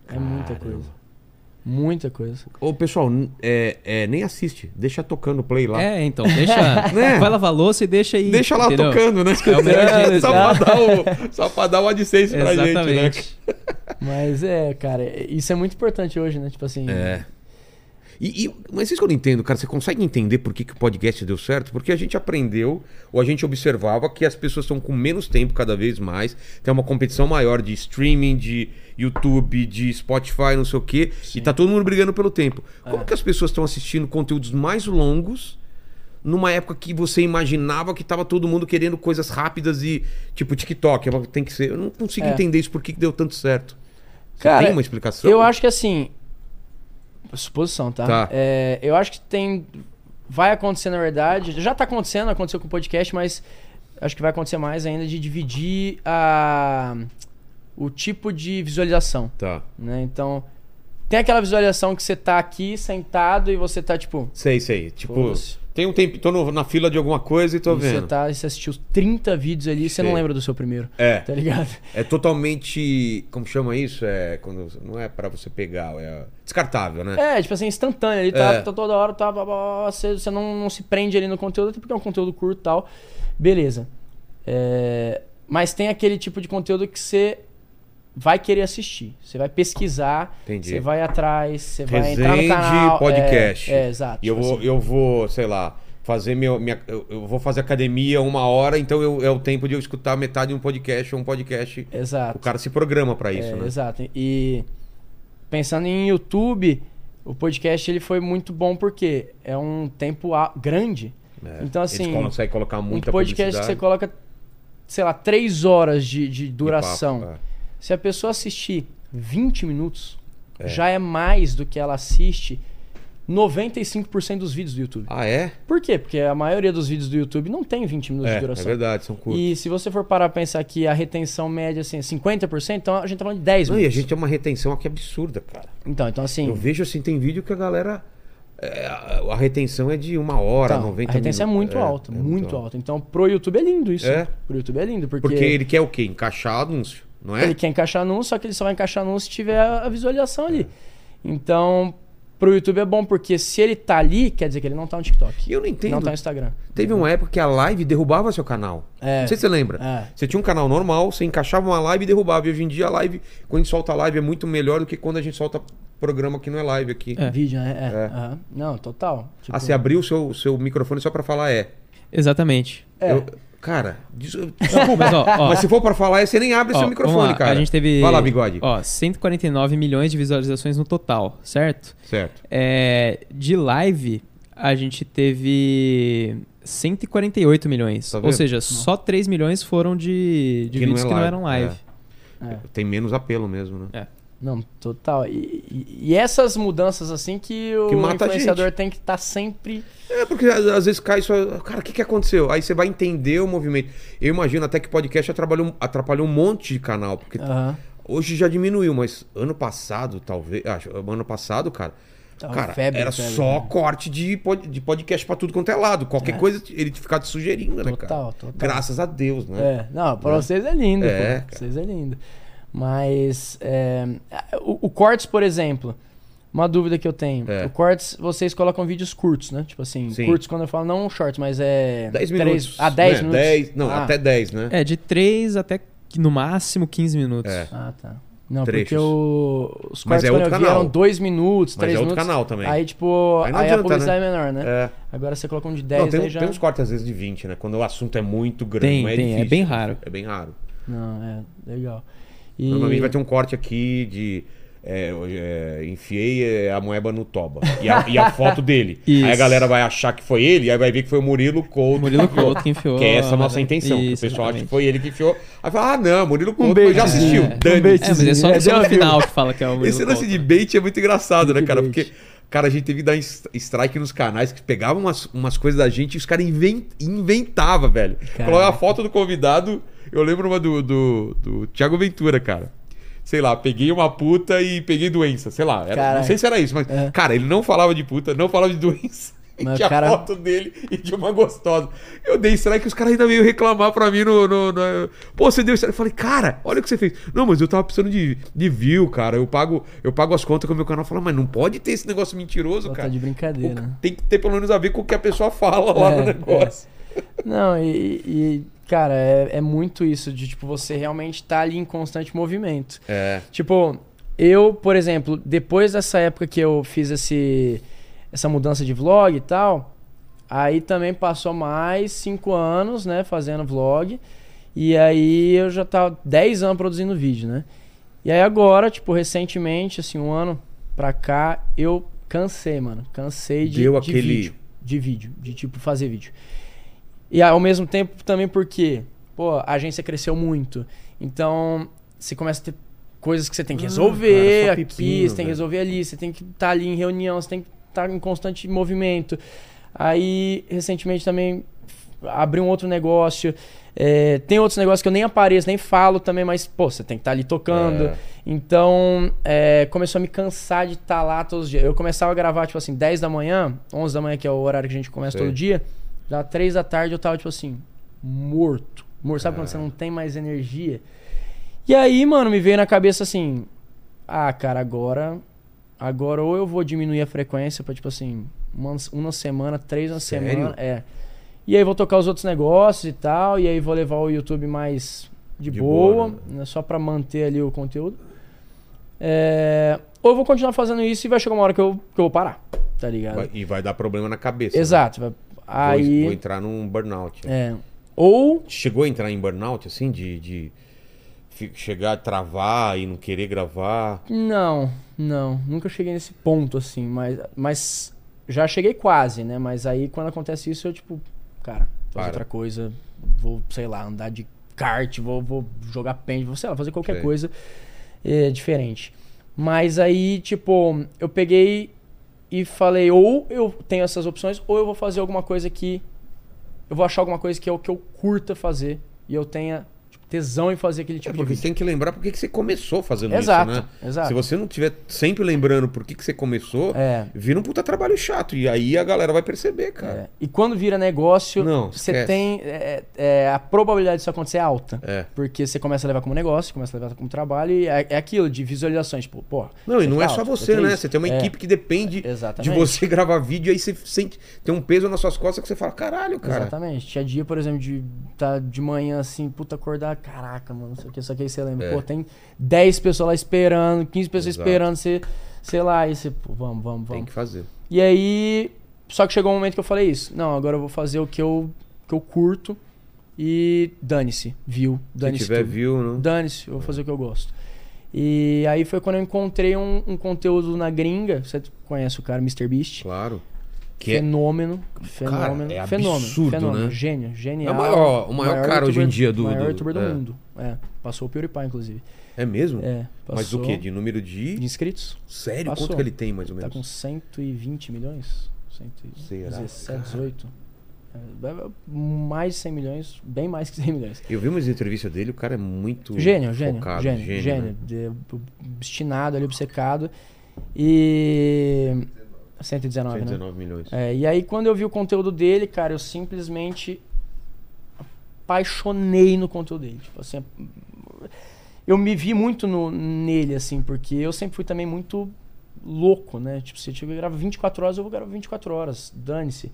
É muita coisa. Muita coisa. Ô, pessoal, é, é, nem assiste. Deixa tocando play lá. É, então, deixa. [LAUGHS] Né? [LAUGHS] Vai lavar a louça e deixa aí. Deixa lá entendeu? tocando, né? É o melhor [LAUGHS] jeito, só, né? pra dar o, só pra dar o AdSense pra gente, né? Mas é, cara, isso é muito importante hoje, né? Tipo assim. É. E, e- mas isso que eu não entendo, cara. Você consegue entender por que, que o podcast deu certo? Porque a gente aprendeu, ou a gente observava que as pessoas estão com menos tempo cada vez mais. Tem uma competição maior de streaming, de YouTube, de Spotify, não sei o quê. E tá todo mundo brigando pelo tempo. Como É. que as pessoas estão assistindo conteúdos mais longos numa época que você imaginava que tava todo mundo querendo coisas rápidas e tipo TikTok, tem que ser. Eu não consigo É. entender isso por que que deu tanto certo. Você Cara, tem uma explicação? Eu acho que assim. Suposição, tá? Tá. É, eu acho que tem. Vai acontecer, na verdade. Já tá acontecendo, aconteceu com o podcast, mas acho que vai acontecer mais ainda de dividir a, o tipo de visualização. Tá. Né? Então, tem aquela visualização que você tá aqui sentado e você tá tipo. Sei, sei. Tipo, Foda-se. Tem um tempo, tô no- na fila de alguma coisa e tô e você vendo. tá, e você assistiu 30 vídeos ali e você não lembra do seu primeiro. É, Tá ligado? é totalmente, como chama isso? É quando não é pra você pegar, é descartável, né? É, tipo assim, instantâneo. Ele tá, É. tá toda hora, tá, você, você não, não se prende ali no conteúdo, até porque é um conteúdo curto e tal. Beleza. É, mas tem aquele tipo de conteúdo que você vai querer assistir. Você vai pesquisar, Entendi. você vai atrás, você vai entrar no canal. podcast. É, é, exato. E eu tipo vou, assim. eu vou, sei lá, fazer meu, minha, eu, eu vou fazer academia uma hora, então eu- é o tempo de eu escutar metade de um podcast ou um podcast. Exato. O cara se programa pra isso, É, né? Exato. E pensando em YouTube, o podcast ele foi muito bom porque é um tempo grande. É. Então, assim, Eles conseguem colocar Um muita podcast que você coloca, sei lá, três horas de, de duração. É. Se a pessoa assistir 20 minutos, É. já é mais do que ela assiste 95% dos vídeos do YouTube. Ah, é? Por quê? Porque a maioria dos vídeos do YouTube não tem 20 minutos É, de é duração. verdade, são curtos. e se você for parar pra pensar que a retenção média assim, é 50%, então a gente tá falando de 10 Não, e a minutos. gente tem uma retenção aqui absurda, cara. Então, então assim, Eu vejo assim, tem vídeo que a galera. é, a a retenção é de uma hora, então, 90 a retenção minutos. é muito alta, muito alta. Então, pro YouTube é lindo isso. É? Pro YouTube é lindo, porque, Porque ele quer o quê? Encaixar anúncio. Não é? Ele quer encaixar anúncio, só que ele só vai encaixar anúncio se tiver a visualização ali. Então, pro YouTube é bom, porque se ele tá ali, quer dizer que ele não tá no TikTok. Eu não entendo. Não tá no Instagram. Teve uma época que a live derrubava seu canal. É. Não sei se você lembra. É. Você tinha um canal normal, você encaixava uma live e derrubava. E hoje em dia a live, quando a gente solta a live, é muito melhor do que quando a gente solta programa que não é live aqui. É. Vídeo, né? É. É. aham. Não, total. Tipo, Ah, você abriu o seu, seu microfone só pra falar é. Exatamente. É. Eu- cara, des- [LAUGHS] desculpa. Mas, ó, ó, Mas se for pra falar é, você nem abre ó, seu microfone, cara. A gente teve. Vai lá, bigode. Ó, 149 milhões de visualizações no total, certo? Certo. É, de live, a gente teve 148 milhões. Tá Ou seja, só 3 milhões foram de, de Que não vídeos é que não eram live. É. Tem menos apelo mesmo, né? Não, total. E, e- e essas mudanças assim que o Que influenciador tem que estar sempre. É, porque às vezes cai só. Cara, o que, que aconteceu? Aí você vai entender o movimento. Eu imagino até que podcast atrapalhou, atrapalhou um monte de canal. Porque Aham. hoje já diminuiu, mas ano passado, talvez. Acho, ano passado, cara. Tava cara, febre, era febre, só né? corte de, pod- de podcast pra tudo quanto é lado. Qualquer É. coisa ele ficar te sugerindo, né, cara? Total, total. Graças a Deus, né? É, não, pra vocês é lindo, É. Pra vocês é lindo. Mas é, o, o Cortes, por exemplo, uma dúvida que eu tenho. É. O Cortes, vocês colocam vídeos curtos, né? Tipo assim, Sim. curtos quando eu falo não shorts, mas é 10 três- minutos. Ah, 10 né? minutos. 10, não, Ah. até 10, né? É, de 3 até no máximo 15 minutos. É. Ah, tá. Não, Trechos. porque o, os Mas cortes é quando outro eu vi canal. eram 2 minutos, Mas 3 é outro minutos. canal também. Aí, tipo, Aí aí, não a adianta, publicidade é menor, né? É. Agora você coloca um de 10 Não, tem, aí uns- já. tem uns cortes às vezes de 20, né? Quando o assunto é muito grande, Tem, mas é tem, é difícil. bem raro. É bem raro. Não, é, legal. E... Normalmente vai ter um corte aqui de. é, é, enfiei é, a moeba no toba. E a, e a [LAUGHS] foto dele. Isso. Aí a galera vai achar que foi ele, aí vai ver que foi o Murilo Couto. Murilo que. Couto que enfiou. Que é essa a nossa intenção. que o Isso, pessoal acha que exatamente. foi ele que enfiou. Aí fala, ah, não, Murilo Couto bait, já assistiu. é. Dane. Um bait. É, mas é só, É, só no já viu. final que fala que é o Murilo Esse lance Couto. de bait é muito engraçado, né, cara? Porque, cara, a gente teve que dar strike nos canais que pegavam umas, umas coisas da gente e os caras inven inventavam, velho. Coloca a foto do convidado. Eu lembro uma do, do, do Thiago Ventura, cara. Sei lá, peguei uma puta e peguei doença. Sei lá, era- não sei se era isso, mas, É. cara, ele não falava de puta, não falava de doença. E [LAUGHS] Mas o tinha cara- foto dele e de uma gostosa. Eu dei strike e os caras ainda veio reclamar pra mim no, no, no- Pô, você deu strike. Eu falei, cara, olha o que você fez. Não, mas eu tava precisando de, de view, cara. Eu pago, eu pago as contas com o meu canal. Fala, mas não pode ter esse negócio mentiroso, Pô, tá cara. de brincadeira. O- Tem que ter pelo menos a ver com o que a pessoa fala lá É, no negócio. Não, e, e, cara, é, é muito isso de, tipo, você realmente tá ali em constante movimento. É. Tipo, eu, por exemplo, depois dessa época que eu fiz esse, essa mudança de vlog e tal, aí também passou mais cinco anos, né, fazendo vlog. E aí eu já tava 10 anos produzindo vídeo, né? E aí agora, tipo, recentemente, assim, um ano pra cá, eu cansei, mano. Cansei de, Deu de aquele- vídeo. De vídeo, de tipo, fazer vídeo. E ao mesmo tempo também porque, pô, a agência cresceu muito. Então, você começa a ter coisas que você tem que Ah, resolver cara, aqui, pepino, você tem que resolver ali, você tem que estar ali em reunião, você tem que estar em constante movimento. Aí, recentemente também abri um outro negócio. É, tem outros negócios que eu nem apareço, nem falo também, mas, pô, você tem que estar ali tocando. É. Então, é, começou a me cansar de estar lá todos os dias. Eu começava a gravar, tipo assim, 10 da manhã, 11 da manhã, que é o horário que a gente começa Sei. todo dia. Já 3 da tarde eu tava, tipo assim, morto. Morto, sabe quando você não tem mais energia? E aí, mano, me veio na cabeça assim: ah, cara, agora. Agora ou eu vou diminuir a frequência pra, tipo assim, uma, uma semana, três na Sério? semana. É. E aí vou tocar os outros negócios e tal. E aí vou levar o YouTube mais de, De boa, boa, né, só pra manter ali o conteúdo. É, ou eu vou continuar fazendo isso e vai chegar uma hora que eu, que eu vou parar, tá ligado? Vai- e vai dar problema na cabeça. né? Exato. vai- Vou- Aí. Vou entrar num burnout. é, ou Chegou a entrar em burnout, assim, de, de chegar a travar e não querer gravar? Não, não. Nunca cheguei nesse ponto, assim, mas, mas já cheguei quase, né? Mas aí quando acontece isso, eu, tipo, cara, fazer outra coisa, vou, sei lá, andar de kart, vou, vou jogar pente, vou, sei lá, fazer qualquer Sei. coisa é, diferente. Mas aí, tipo, eu peguei e falei, ou eu tenho essas opções, ou eu vou fazer alguma coisa que. Eu vou achar alguma coisa que é o que eu curta fazer e eu tenha tesão em fazer aquele É tipo de porque vídeo. você tem que lembrar por que você começou fazendo Exato, isso, né? exato. Se você não tiver sempre lembrando por que você começou, É. vira um puta trabalho chato. E aí a galera vai perceber, cara. É. E quando vira negócio, Não, você esquece. tem. é, é, a probabilidade disso acontecer é alta. É. Porque você começa a levar como negócio, começa a levar como trabalho, e é, é aquilo de visualizações. Tipo, pô. Não, e não é só alto, você, né? isso. Você tem uma É, equipe que depende de você [LAUGHS] gravar vídeo e aí você sente. Tem um peso nas suas costas que você fala, caralho, cara. Exatamente. Tinha dia, por exemplo, de tá de manhã assim, puta, acordar, caraca, mano, não sei o que, só que aí você lembra, É. pô, tem 10 pessoas lá esperando, 15 pessoas Exato. esperando, você, sei lá, aí você, pô, vamos, vamos, Tem vamos. que fazer. E aí, só que chegou um momento que eu falei isso, não, agora eu vou fazer o que eu, que eu curto e dane-se, viu, Se dane-se tiver tudo. view, não. Dane-se, eu vou fazer o que eu gosto. E aí foi quando eu encontrei um, um conteúdo na gringa, você conhece o cara, MrBeast? Claro. Que é, Fenômeno, fenômeno, é fenômeno, absurdo, fenômeno, né? gênio, genial. É o maior- o maior cara hoje em dia do- maior do- youtuber do é. mundo. É, passou o PewDiePie, inclusive. é mesmo? É, Mas o passou quê? De número de. de inscritos? Sério? Passou. Quanto que ele tem, mais ou Tá menos? com 120 milhões? Será? 117, 18. É, é, mais de 100 milhões, bem mais que 100 milhões. Eu vi umas entrevistas dele, o cara é muito. Gênio, gênio, focado, gênio, gênio, né? de- obstinado ali, obcecado. E. 119, né? 119 milhões. É, e aí quando eu vi o conteúdo dele, cara, eu simplesmente apaixonei no conteúdo dele. Tipo assim, eu me vi muito no- nele, assim, porque eu sempre fui também muito louco, né? Tipo, se eu tiver gravar 24 horas, eu vou gravar 24 horas, dane-se.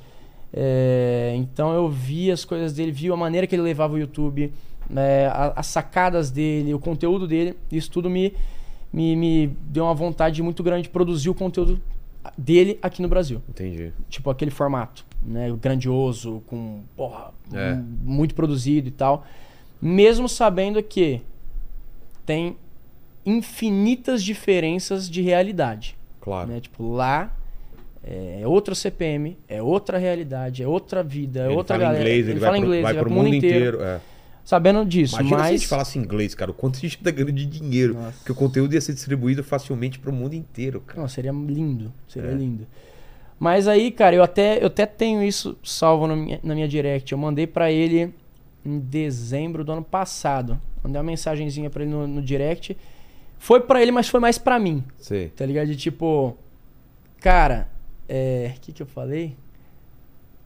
É, então eu vi as coisas dele, vi a maneira que ele levava o YouTube, né, a- as sacadas dele, o conteúdo dele, isso tudo me, me, me deu uma vontade muito grande de produzir o conteúdo dele aqui no Brasil Entendi. tipo aquele formato, né, grandioso, com porra, É. muito produzido e tal, mesmo sabendo que tem infinitas diferenças de realidade, Claro. né? Tipo lá é outro CPM, é outra realidade, é outra vida, é ele outra fala galera. inglês, ele, vai, fala pro, inglês, vai ele pro mundo inteiro. é. Sabendo disso, Imagina se a mas gente falasse inglês, cara. O quanto a gente tá ganhando de dinheiro. Nossa. Porque o conteúdo ia ser distribuído facilmente pro mundo inteiro, cara. Não, seria lindo. Seria É. lindo. Mas aí, cara, eu até, eu até tenho isso salvo na minha, na minha direct. Eu mandei pra ele em dezembro do ano passado. Mandei uma mensagenzinha pra ele no, no direct. Foi pra ele, mas foi mais pra mim. Sei. Tá ligado? De tipo, cara, é. O que que eu falei?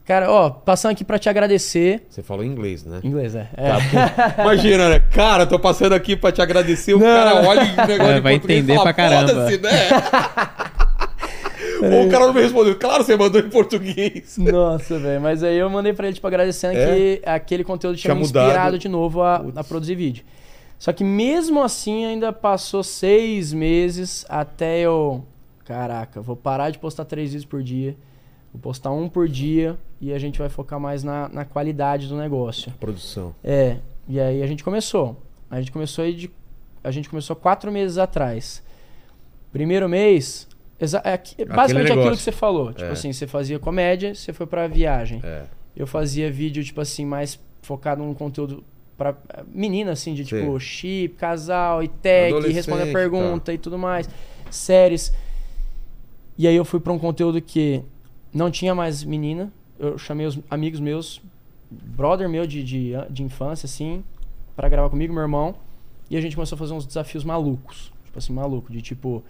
Cara, ó, passando aqui pra te agradecer. Você falou inglês, né? Em inglês, é. é. Tá, [LAUGHS] Imagina, né? Cara, tô passando aqui pra te agradecer. O cara olha o negócio É, de vai entender fala, pra caramba. "Foda-se, né? Ou [LAUGHS] o cara não me respondeu. Claro, você mandou em português. Nossa, velho. Mas aí eu mandei pra ele, tipo, agradecendo É? que aquele conteúdo tinha, Tinha me mudado. inspirado de novo a, a produzir vídeo. Só que mesmo assim ainda passou seis meses até eu. Caraca, vou parar de postar três vídeos por dia. Vou postar um por dia e a gente vai focar mais na, na qualidade do negócio. Produção. É, e aí a gente começou. A gente começou aí de. A gente começou quatro meses atrás. Primeiro mês. é basicamente aquilo que você falou. Tipo É. assim, você fazia comédia, você foi pra viagem. É. Eu fazia vídeo, tipo assim, mais focado num conteúdo pra menina, assim, de Sim. tipo chip, casal e Adolescente, responder a pergunta e tudo mais. Séries. E aí eu fui pra um conteúdo que não tinha mais menina. Eu chamei os amigos meus, brother meu de, de, de infância, assim, pra gravar comigo, meu irmão. E a gente começou a fazer uns desafios malucos. Tipo assim, maluco, de tipo.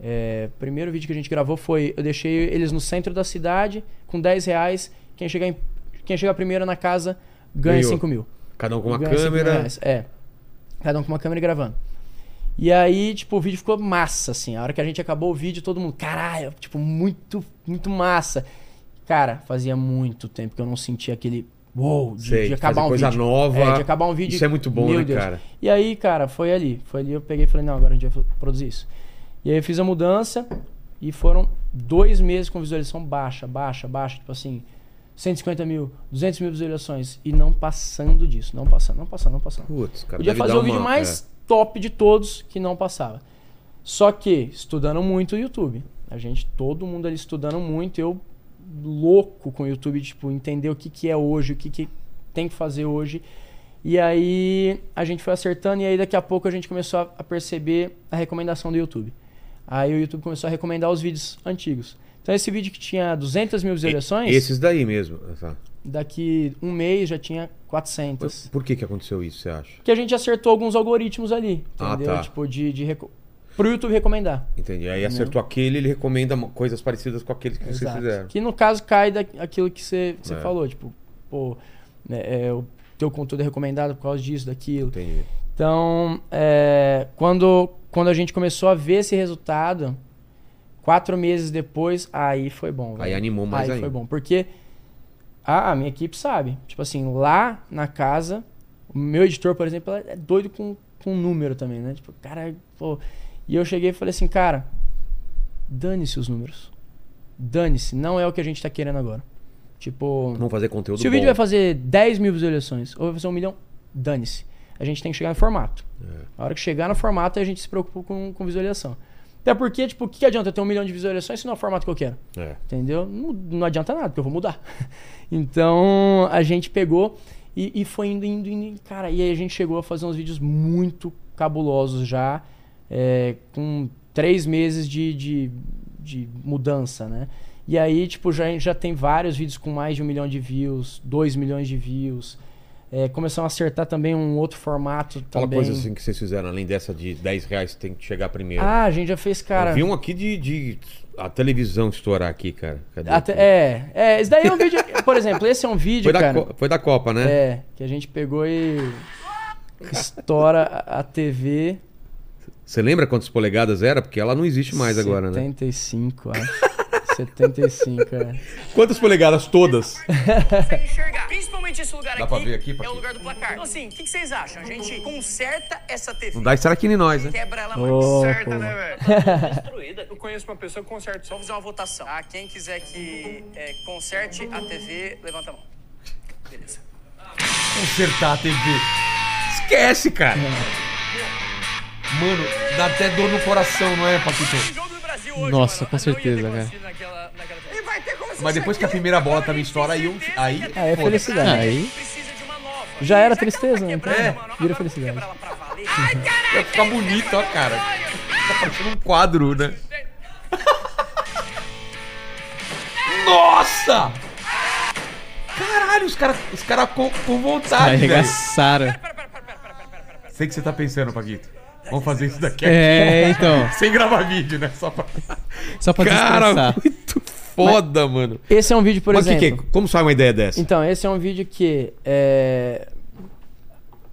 É, primeiro vídeo que a gente gravou foi. Eu deixei eles no centro da cidade com 10 reais. Quem chegar, em- quem chegar primeiro na casa ganha Ganhou. 5 mil. Cada um com uma câmera. reais. É. Cada um com uma câmera e gravando. E aí, tipo, o vídeo ficou massa, assim. A hora que a gente acabou o vídeo, todo mundo, caralho, tipo, muito, muito massa. Cara, fazia muito tempo que eu não sentia aquele wow, de, Sei, de acabar um coisa vídeo. nova. É, de acabar um vídeo. Isso é muito bom, Meu né, Deus. cara? E aí, cara, foi ali. Foi ali, eu peguei e falei, não, agora a gente vai produzir isso. E aí eu fiz a mudança e foram dois meses com visualização baixa, baixa, baixa. Tipo assim, 150 mil, 200 mil visualizações. E não passando disso, não passando, não passando, não passando. Putz, cara. Podia fazer o vídeo uma- mais top de todos que não passava. Só que, estudando muito o YouTube. A gente, todo mundo ali estudando muito. Eu, louco com o YouTube, tipo, entender o que, que é hoje, o que, que tem que fazer hoje. E aí a gente foi acertando e aí daqui a pouco a gente começou a, perceber a recomendação do YouTube. Aí o YouTube começou a recomendar os vídeos antigos. Então esse vídeo que tinha 200 mil E- visualizações, Esses daí mesmo. Tá. daqui um mês já tinha 400. Por que que aconteceu isso, você acha? Que a gente acertou alguns algoritmos ali, Ah, entendeu? tá. Tipo, de, de reco... pro YouTube recomendar. Entendi. Aí acertou aquele, ele recomenda coisas parecidas com aqueles que vocês Exato. fizeram. Que no caso cai daquilo que você, que você É. falou, tipo, pô, né, é, o teu conteúdo é recomendado por causa disso, daquilo. Entendi. Então, é, quando, quando a gente começou a ver esse resultado, quatro meses depois, aí foi bom. Aí velho. animou mais aí ainda. foi bom. Porque a, a minha equipe sabe. Tipo assim, lá na casa, o meu editor, por exemplo, é doido com, com número também, né? Tipo, cara, pô. E eu cheguei e falei assim, cara, dane-se os números. Dane-se, não é o que a gente tá querendo agora. Tipo. Vamos fazer conteúdo Se o vídeo bom. vai fazer 10 mil visualizações ou vai fazer um milhão, dane-se. A gente tem que chegar no formato. É. A hora que chegar no formato, a gente se preocupa com, com visualização. Até porque, tipo, o que, que adianta eu ter um milhão de visualizações se não é o formato que eu quero? É. Entendeu? Não, não adianta nada, porque eu vou mudar. [LAUGHS] Então, a gente pegou e, e foi indo, indo, indo. Cara, e aí a gente chegou a fazer uns vídeos muito cabulosos já, é, com três meses de, de, de mudança, né? E aí, tipo, já, já tem vários vídeos com mais de um milhão de views, dois milhões de views. É, começamos a acertar também um outro formato Fala também. coisas assim que vocês fizeram, além dessa de 10 reais, tem que chegar primeiro. Ah, a gente já fez, cara. Eu vi um aqui de, de a televisão estourar aqui, cara. Cadê? Até- é, é, esse daí é um vídeo. Por exemplo, esse é um vídeo, foi, da, cara. Foi da Copa, né? É, que a gente pegou e estoura a TV. Você lembra quantas polegadas era? Porque ela não existe mais agora, né? 75, acho. 75, é. Quantas polegadas todas? [LAUGHS] [LAUGHS] consegue enxergar. Principalmente esse lugar Dá aqui, pra ver aqui, é o lugar do placar. Então, assim, o que, que vocês acham? A gente conserta essa TV, Não dá aqui em nós, né? quebra ela mais. pô. velho? [LAUGHS] Destruída. Eu conheço uma pessoa que conserta. Só fazer uma votação. Ah, quem quiser que é, conserte a TV, levanta a mão. Beleza. Consertar a TV. Esquece, cara. Mano, dá até dor no coração, não é, Paquito? Nossa, mano, com certeza, cara. naquela Mas depois que a primeira bola também estoura, aí, eu- aí Ah, é foda-se. felicidade. Aí. Uma nova. Já era tristeza, né? quebrando, É. Vira felicidade. Vai ficar bonito, ó, cara. Tá parecendo um quadro, né? Nossa! Caralho, os caras os cara com, com vontade, velho. Arregaçaram. Sei que você tá pensando, Paquito. Vamos fazer isso daqui É, então. Sem gravar vídeo, né? Só pra... Só pra Cara, foda, mano. Esse é um vídeo, por Mas que exemplo. que é? Como sai uma ideia dessa? Então, esse é um vídeo que. É...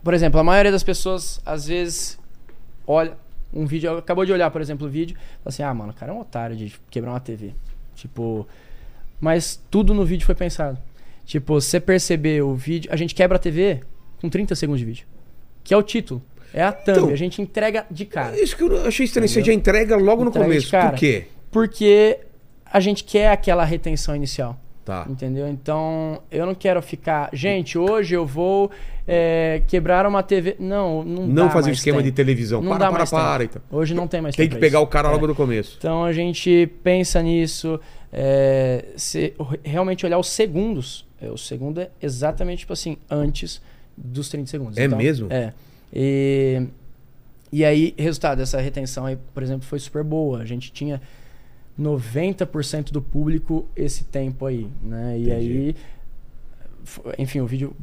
Por exemplo, a maioria das pessoas, às vezes, olha um vídeo, acabou de olhar, por exemplo, o vídeo, fala assim: ah, mano, o cara é um otário de quebrar uma TV. Tipo. Mas tudo no vídeo foi pensado. Tipo, você perceber o vídeo. A gente quebra a TV com 30 segundos de vídeo. Que é o título. É a thumb. Então- a gente entrega de cara. Isso que eu achei estranho. Você já entrega logo no Entrega de começo. Por quê? Porque a gente quer aquela retenção inicial. Tá. Entendeu? Então, eu não quero ficar. Gente, hoje eu vou é, quebrar uma TV. Não, não Não fazer mais esquema tempo. de televisão. Não para, dá para, mais para. Então. Hoje não tem mais Tem que pegar isso. o cara É. logo no começo. Então a gente pensa nisso, é, se- realmente olhar os segundos. É, o segundo é exatamente tipo assim, antes dos 30 segundos. É Então, mesmo? É. E, e aí, resultado dessa retenção aí, por exemplo, foi super boa. A gente tinha 90% do público esse tempo aí, né? E Entendi. aí, enfim, o vídeo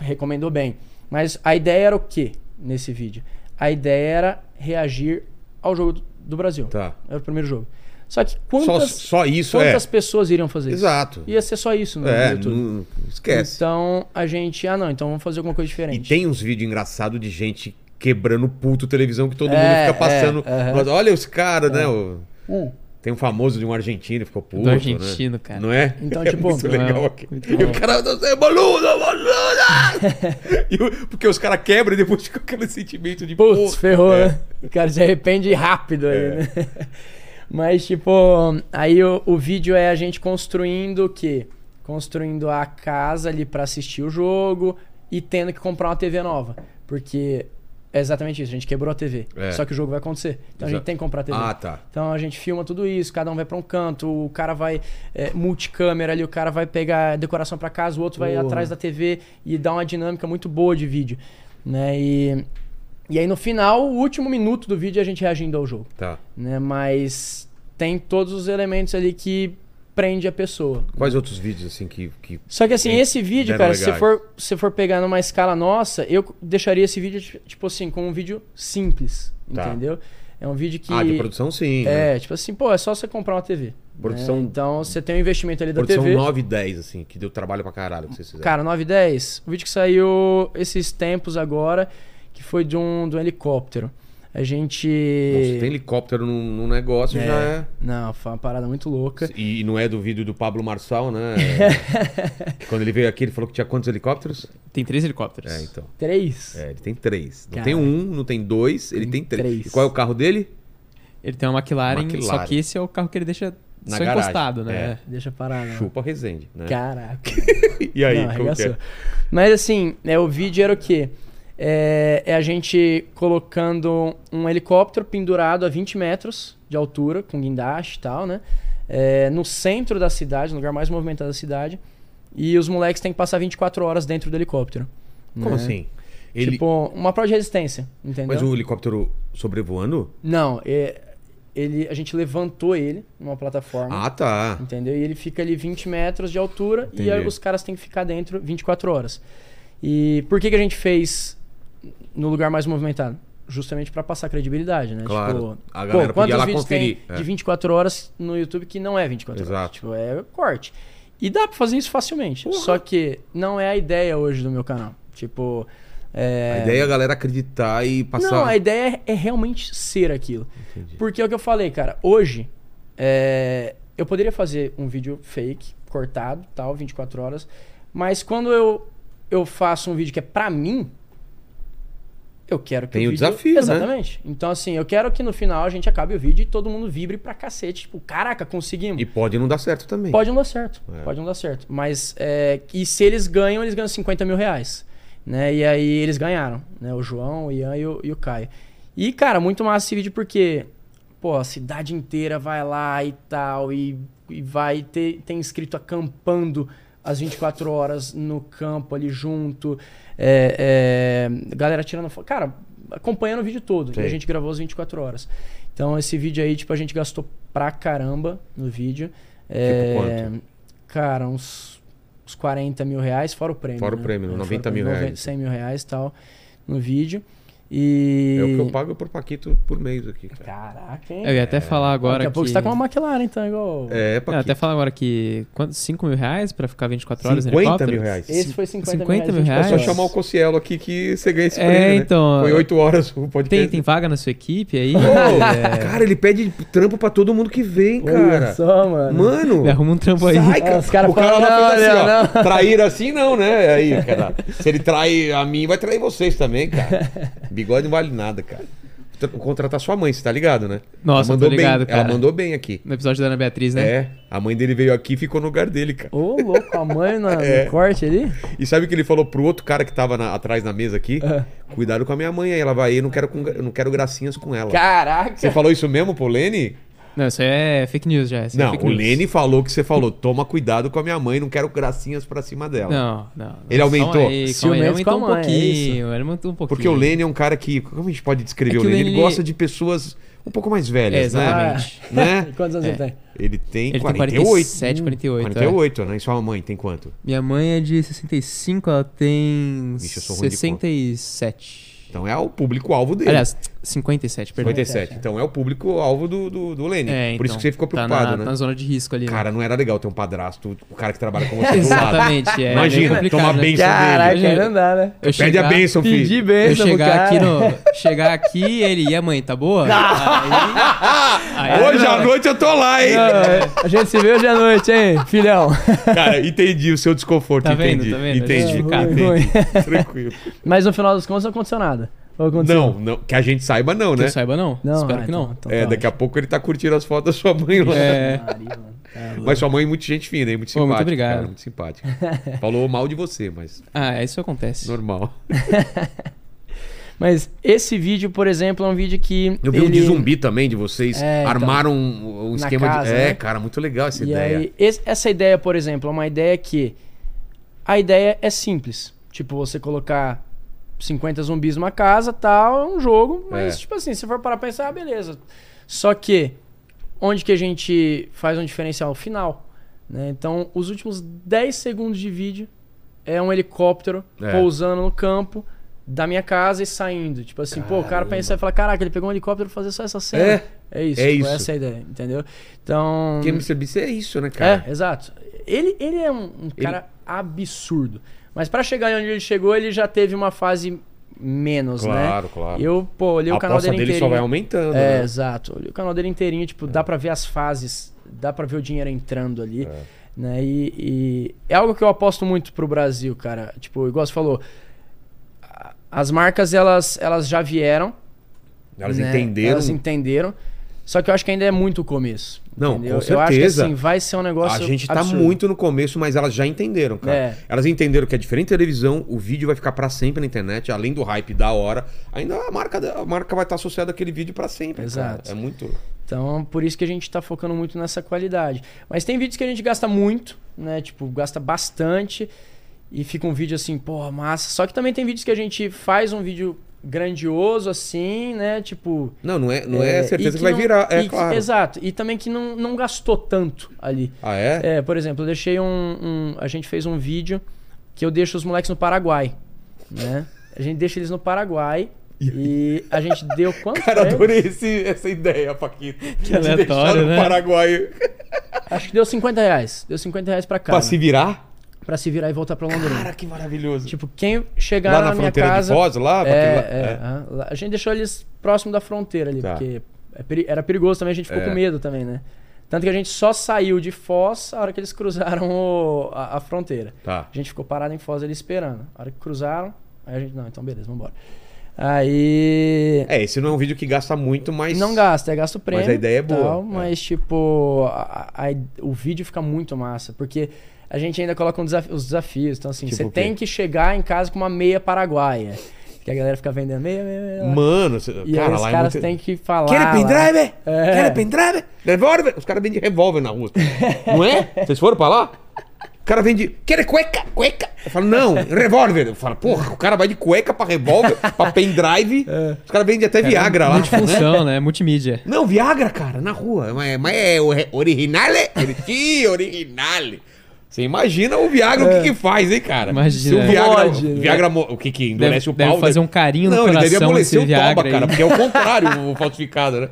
recomendou bem. Mas a ideia era o quê nesse vídeo? A ideia era reagir ao jogo do- Brasil. Tá. Era o primeiro jogo. Só que Só, quantas, só isso quantas é. pessoas iriam fazer isso? Exato. Ia ser só isso no É, YouTube. não, esquece. Então a gente, ah não, então vamos fazer alguma coisa E diferente. tem uns vídeos engraçados de gente quebrando puto televisão que todo É, mundo fica passando. é, aham. Mas Olha os caras, né? o- Hum. Tem um famoso de um argentino que ficou puto. Do argentino, né? cara. Não é? Então, [LAUGHS] é tipo, muito legal não, aqui. muito E o cara, você é boludo, boluda! [LAUGHS] E o- porque os caras quebram e depois fica aquele sentimento de Putz, pô, ferrou, é. né? O cara se arrepende rápido aí, É. né? [LAUGHS] Mas, tipo, aí o, o vídeo é a gente construindo o quê? Construindo a casa ali pra assistir o jogo e tendo que comprar uma TV nova. Porque é exatamente isso, a gente quebrou a TV. É. Só que o jogo vai acontecer. Então a Exato. gente tem que comprar a TV. Ah, tá. Então a gente filma tudo isso, cada um vai pra um canto, o cara vai é, multicâmera ali, o cara vai pegar decoração pra casa, o outro vai Porra. atrás da TV e dá uma dinâmica muito boa de vídeo, né? E, e aí no final, o último minuto do vídeo é a gente reagindo ao jogo, Tá. né? Mas tem todos os elementos ali que prende a pessoa. Quais outros vídeos, assim, que. que... Só que assim, Sim, esse vídeo, cara, se for, se for pegar numa escala nossa, eu deixaria esse vídeo, tipo assim, como um vídeo simples, Tá. entendeu? É um vídeo que... Ah, de produção, sim. né? É, tipo assim, pô, é só você comprar uma TV. né? Produção- Então, você tem um investimento ali da Produção TV. 9 e 10, assim, que deu trabalho pra caralho que vocês fizeram. Cara, 9 e 10. O vídeo que saiu esses tempos agora, que foi de um, de um helicóptero. A gente... Nossa, tem helicóptero num, num negócio, já é. Não, foi uma parada muito louca. E não é do vídeo do Pablo Marçal, né? [LAUGHS] Quando ele veio aqui, ele falou que tinha quantos helicópteros? Tem três helicópteros. É, então. Três. É, ele tem três. Não Cara. tem um, não tem dois, ele tem três. três. E qual é o carro dele? Ele tem uma McLaren, McLaren. só que esse é o carro que ele deixa Na só garagem, encostado, né? é. Deixa parar, não. Chupa Resende, né? Caraca. [LAUGHS] E aí, Não, como é? Mas assim, é, o vídeo era o quê? É, é a gente colocando um helicóptero pendurado a 20 metros de altura, com guindaste e tal, né? É, no centro da cidade, no lugar mais movimentado da cidade. E os moleques têm que passar 24 horas dentro do helicóptero. Como né? assim? Ele... Tipo, uma prova de resistência, entendeu? Mas o helicóptero sobrevoando? Não, é, ele, a gente levantou ele numa plataforma. Ah, tá. Entendeu? E ele fica ali 20 metros de altura e Entendi. os caras têm que ficar dentro 24 horas. E por que, que a gente fez no lugar mais movimentado? Justamente pra passar credibilidade, né? Claro. Tipo, A galera pô, quantos vídeos conferir, tem é. de 24 horas no YouTube que não é 24 horas? Exato. Tipo, é corte. E dá pra fazer isso facilmente. Porra. Só que não é a ideia hoje do meu canal. Tipo. é, A ideia é a galera acreditar e passar. não, a ideia é é realmente ser aquilo. Entendi. Porque é o que eu falei, cara. Hoje, é, eu poderia fazer um vídeo fake, cortado, tal, 24 horas. Mas quando eu, eu faço um vídeo que é pra mim, eu quero que Tem o vídeo... desafio, né? Exatamente. Então, assim, eu quero que no final a gente acabe o vídeo e todo mundo vibre pra cacete. Tipo, caraca, conseguimos. E pode não dar certo também. Pode não dar certo. É. Pode não dar certo. Mas é, e se eles ganham, eles ganham 50 mil reais. Né? E aí eles ganharam, né? O João, o Ian e o, e o Caio. E, cara, muito massa esse vídeo porque, pô, a cidade inteira vai lá e tal, e, e vai ter, tem escrito acampando às 24 horas no campo ali junto. É, é, galera tirando foto. Cara, acompanhando o vídeo todo. Sei. E a gente gravou às 24 horas. Então esse vídeo aí, tipo, a gente gastou pra caramba no vídeo. É, quanto? Cara, uns, uns 40 mil reais, fora o prêmio. Fora o né? prêmio, É, 90 fora o mil prêmio, reais. 100 mil reais e tal no vídeo. E. É o que eu pago por Paquito por mês aqui, cara. Caraca, hein? Eu ia até falar agora Daqui a pouco que... você tá com uma McLaren, então, igual. É, Eu ia Paquito. até falar agora que... Quanto? 5 mil reais pra ficar 24 horas no 50 helicóptero? mil reais. Esse foi 50, 50 mil mil É reais. só reais? chamar o Cossielo aqui que você ganha esse É, prêmio, né? então, Foi 8 horas o podcast. Tem, tem vaga na sua equipe aí? Ô, [LAUGHS] É, Cara, ele pede trampo pra todo mundo que vem, Olha cara. só, mano. Mano. me arruma um trampo aí. Sai, Ah, cara. os caras o cara lá falam, fez assim, não, ó. não. Trair assim não, né? Aí, cara. Se ele trai a mim, vai trair vocês também, cara. [LAUGHS] Bigode não vale nada, cara. Vou contratar sua mãe, você tá ligado, né? Nossa, ela tô mandou ligado, bem. cara. Ela mandou bem aqui. No episódio da Ana Beatriz, né? É, a mãe dele veio aqui e ficou no lugar dele, cara. Ô, louco, a mãe no, no [LAUGHS] É. corte ali. E sabe o que ele falou pro outro cara que tava na- atrás na mesa aqui? Cuidado com a minha mãe aí, ela vai aí, eu não quero, com- eu não quero gracinhas com ela. Caraca. Você falou isso mesmo pro Lene? Não, isso é fake news já. isso é Não, fake o news. Lene falou que você falou, toma cuidado com a minha mãe, não quero gracinhas pra cima dela. Não, não. Ele aumentou? Aí, calma ele Ciumentos aumentou um é pouquinho. ele aumentou um pouquinho. Porque o Lene é um cara que, como a gente pode descrever É o Lene? Ele gosta de pessoas um pouco mais velhas, É, exatamente. né? né? [LAUGHS] E quantos anos É. ele tem? Ele tem Ele 48. tem 47, 48. 48, né? E sua mãe tem quanto? Minha mãe é de 65, ela tem Vixe, eu sou ruim de 67. Então é o público-alvo dele. Aliás, 57, perdão. 57. Então é o público-alvo do, do, do Lene. É, Por isso então, que você ficou tá preocupado, na, né? na zona de risco ali. né? Cara, não era legal ter um padrasto, o cara que trabalha com [LAUGHS] você do lado. Exatamente, é. Imagina, meio complicado, toma né? benção Caraca, dele. aí não dá, né? Eu Pede chegar, a benção, filho. Pedir Eu bênção pro chegar cara. aqui no. Chegar aqui ele. E a mãe, tá boa? Aí, aí, Hoje à noite eu tô lá, hein? Não, é, a gente se vê hoje à noite, hein, filhão? Cara, entendi o seu desconforto, Tá vendo, entendi. tá vendo? Entendi, É, ruim, entendi. ruim. Tranquilo. Mas no final das contas não aconteceu nada. Não, não, que a gente saiba não, Que né? eu saiba, não. Não, Espero ah, que então- não. então É, tá daqui a pouco ele tá curtindo as fotos da sua mãe lá. É. Tá. Mas sua mãe é muito gente fina, hein? Muito Pô, muito simpática. obrigado. cara, muito simpática. Falou mal de você, mas [LAUGHS] Ah, isso acontece. normal. [LAUGHS] Mas esse vídeo, por exemplo, é um vídeo que. Eu vi um ele... de zumbi também, de vocês É, então. armaram um, um esquema casa, de. É, né? cara, muito legal essa E ideia. aí, esse- essa ideia, por exemplo, é uma ideia que. A ideia é simples. Tipo, você colocar 50 zumbis numa casa tal, é um jogo, mas, É. tipo assim, se for parar pra pensar, ah, beleza. Só que, onde que a gente faz um diferencial final? né? Então, os últimos 10 segundos de vídeo é um helicóptero É. pousando no campo da minha casa e saindo. Tipo assim, pô, o cara Caramba. pensa e fala, caraca, ele pegou um helicóptero pra fazer só essa cena. É. É isso, É tipo, isso. essa é a ideia, entendeu? Então... Porque MrBeast é isso, né, cara? É, exato. Ele, ele é um, um cara absurdo. Mas pra chegar onde ele chegou, ele já teve uma fase menos, né? Claro, claro. Eu, pô, olhei o canal dele dele inteirinho. só vai aumentando, É, né? exato. Olhei o canal dele inteirinho, tipo, dá pra ver as fases, dá pra ver o dinheiro entrando ali, É. né? E, e é algo que eu aposto muito pro Brasil, cara. Tipo, igual você falou, as marcas, elas, elas já vieram, Elas né? entenderam. Elas entenderam. Só que eu acho que ainda é muito o começo. Não, entendeu? com Eu acho que certeza. assim, vai ser um negócio. A gente tá absurdo. muito no começo, mas elas já entenderam, cara. É. Elas entenderam que é diferente da televisão, o vídeo vai ficar pra sempre na internet, além do hype da hora, ainda a marca, a marca vai estar associada àquele vídeo pra sempre, Exato. cara. É muito... Então, por isso que a gente tá focando muito nessa qualidade. Mas tem vídeos que a gente gasta muito, né? Tipo, gasta bastante e fica um vídeo assim, pô, massa. Só que também tem vídeos que a gente faz um vídeo grandioso assim, né? Tipo. Não, não é, não é, e certeza que, vai não- virar, é e que- claro. Exato. E também que não, não gastou tanto ali. Ah, é? É, por exemplo, eu deixei um, um- A gente fez um vídeo que eu deixo os moleques no Paraguai, né? A gente deixa eles no Paraguai e a gente deu [LAUGHS] quanto? Cara, pra eles? adorei esse, essa ideia, Paquito. Que aleatório, né? Paraguai Acho que deu 50 reais. Deu 50 reais pra pra cada. se virar. Pra se virar e voltar pra Londrina. Cara, que maravilhoso. Tipo, quem chegar lá na, na minha fronteira casa. de Foz, lá? é, é. Lá- A gente deixou eles próximo da fronteira ali, Tá. porque é era perigoso também, a gente ficou É. com medo também, né? Tanto que a gente só saiu de Foz a hora que eles [LAUGHS] cruzaram o- a, a fronteira. Tá. A gente ficou parado em Foz ali esperando. A hora que cruzaram, aí a gente, não, então beleza, vambora. Aí. É, esse não é um vídeo que gasta muito, mas... Não gasta, é gasto prêmio. a ideia é boa, tal, é. Mas, tipo, a- a- o vídeo fica muito massa. Porque a gente ainda coloca um desaf- os desafios. Então, assim, Tipo você tem que chegar em casa com uma meia paraguaia. Que a galera fica vendendo meia, meia, meia. Mano, você- E cara, aí os lá caras é muito... têm que falar. Quer pendrive? É. Quer pendrive? Revólver? Os caras vendem revólver na rua. [LAUGHS] Não é? Vocês foram pra lá? O cara vende. Quer cueca? Cueca? Eu falo, não, revólver. Eu falo, porra, o cara vai de cueca pra revólver, pra [LAUGHS] pendrive. Os caras vendem até Viagra lá. né? Multifunção, né? Multimídia. Não, Viagra, cara, na rua. Mas, mas é o- originale? Sim, originale. Você imagina o Viagra o que que faz, hein, cara? Imagina. Se o Viagra, Pode, né? Viagra mo- o que que endurece Deve, o pau? deve fazer né? um carinho no Não, ele deve coração amolecer o toba, Viagra cara, aí. porque é o contrário, o falsificado, né?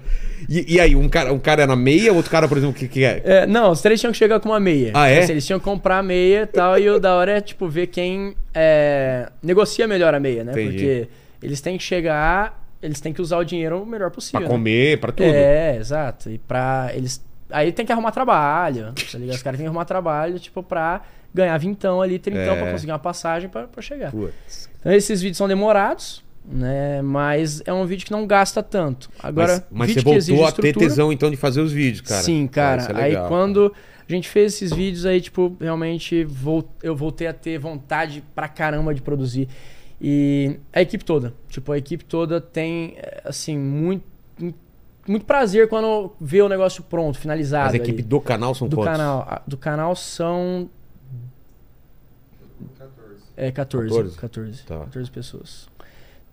E, e aí, um cara, um cara é na meia, outro cara, por exemplo, o que, que é? É, não, os três tinham que chegar com uma meia. Ah, é? Assim, Eles tinham que comprar a meia e tal. E o da hora é, tipo, ver quem é, negocia melhor a meia, né? Entendi. Porque eles têm que chegar, eles têm que usar o dinheiro o melhor possível. Pra né? comer, pra tudo. É, exato. E pra eles. Aí tem que arrumar trabalho, tá ligado? Os caras têm que arrumar trabalho, tipo, pra ganhar vintão ali, trintão, É. pra conseguir uma passagem pra, pra chegar. Putz. Então esses vídeos são demorados, né? Mas é um vídeo que não gasta tanto. Agora, mas mas você voltou a ter tesão, então, de fazer os vídeos, cara. Sim, cara. Ah, é aí legal, quando a gente fez esses vídeos aí, tipo, realmente eu voltei a ter vontade pra caramba de produzir. E a equipe toda, tipo, a equipe toda tem, eh, assim, muito, muito prazer quando vê o negócio pronto, finalizado. Mas a equipe ali. do canal são do quantos? canal. Do canal são. É, 14. 14? 14. Tá. 14 pessoas.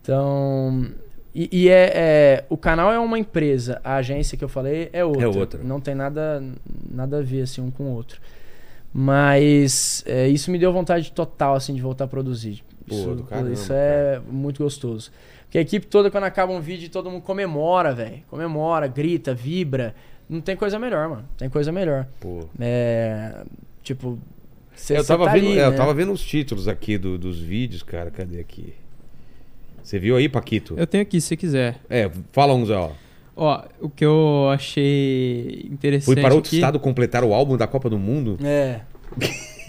Então. E, e é, é- O canal é uma empresa, a agência que eu falei é outra. É outra. Não tem nada, nada a ver assim um com o outro. Mas é, isso me deu vontade total assim de voltar a produzir. Pô, isso, do caramba, isso é muito gostoso. Porque a equipe toda, quando acaba um vídeo, todo mundo comemora, velho. Comemora, grita, vibra. Não tem coisa melhor, mano. Tem coisa melhor. Pô. É. Tipo. Cê, eu, tava tá vendo, ali, é, eu né? tava vendo os títulos aqui do- dos vídeos, cara. Cadê aqui? Você viu aí, Paquito? Eu tenho aqui, se você quiser. É, fala uns, ó. Ó, o que eu achei interessante Fui para outro aqui, estado completar o álbum da Copa do Mundo. É. [LAUGHS]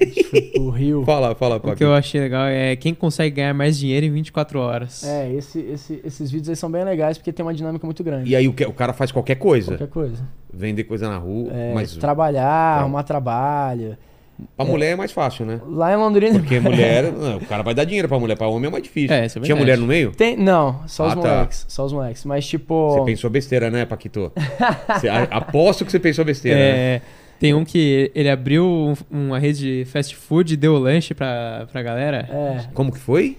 O Rio. [LAUGHS] Fala, fala, O que eu achei legal é quem consegue ganhar mais dinheiro em 24 horas. É, esse, esse- esses vídeos aí são bem legais porque tem uma dinâmica muito grande. E aí o, que- o cara faz qualquer coisa. Qualquer coisa. Vender coisa na rua. É, mas Trabalhar, Tra- arrumar trabalho. pra mulher é mais fácil, né? Lá em Londrina. Porque mulher. [LAUGHS] não, o cara vai dar dinheiro pra mulher, pra homem é mais difícil. É, isso é Tinha verdade. mulher no meio? Tem, não, só os Ah, tá. moleques. Só os moleques. Mas tipo. Você pensou besteira, né, Paquito? Você- a- aposto que você pensou besteira. né? [LAUGHS] É, tem um que ele abriu um- uma rede de fast food e deu lanche pra, pra galera. É. Como que foi?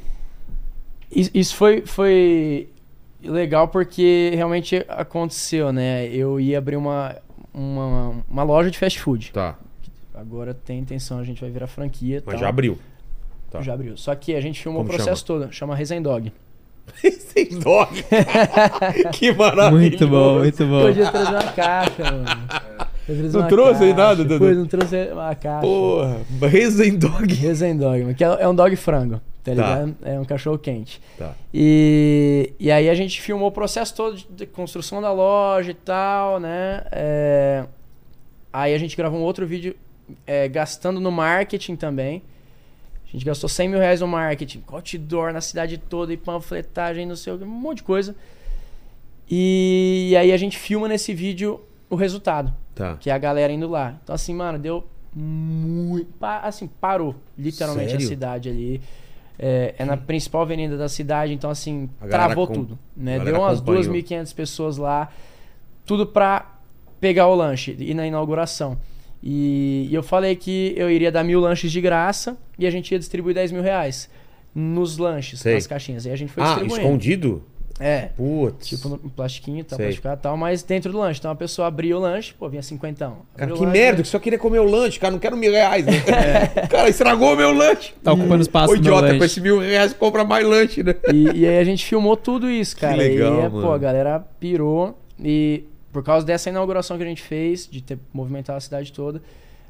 Is- Isso foi, foi legal porque realmente aconteceu, né? Eu ia abrir uma, uma, uma loja de fast food. Tá. agora tem intenção, a gente vai virar franquia. Mas tal. já abriu. tá. Já abriu. Só que a gente filmou Como o processo todo, chama Resendog. Sem dog. [LAUGHS] que maravilha. Muito bom, muito bom. Eu trouxe uma caixa, mano. Trouxe Não trouxe aí caixa. nada, Dudu? Pois, não trouxe uma caixa. Porra, Rezen Dog. [LAUGHS] Resendog, que é é um dog frango, tá Tá. ligado? É um cachorro quente. Tá. E, e aí a gente filmou o processo todo de, de construção da loja e tal, né? É, aí a gente gravou um outro vídeo é, gastando no marketing também. A gente gastou 100 mil reais no marketing, outdoor na cidade toda e panfletagem, não sei o que, um monte de coisa. E, aí a gente filma nesse vídeo o resultado, Tá. que é a galera indo lá. Então assim, mano, deu muito... Assim, parou literalmente Sério? a cidade ali. É, é na principal avenida da cidade, então assim, travou com- tudo. Né? Deu umas acompanhou. 2.500 pessoas lá, tudo pra pegar o lanche e na inauguração. E, e eu falei que eu iria dar mil lanches de graça e a gente ia distribuir 10 mil reais nos lanches, Sei. nas caixinhas. E a gente foi Ah, escondido? É. Putz. Tipo, no plastiquinho e tal, Sei. plastificado e tal, mas dentro do lanche. Então a pessoa abria o lanche, pô, vinha cinquentão. Cara, que lanche, merda, que só queria comer o lanche, cara. Não quero mil reais, né? [LAUGHS] [LAUGHS] Cara, estragou o meu lanche. Tá ocupando espaço Ô, idiota, lanche. com esse mil reais compra mais lanche, né? E, e aí a gente filmou tudo isso, cara. legal, e, é, mano. pô, a galera pirou. E por causa dessa inauguração que a gente fez, de ter movimentado a cidade toda,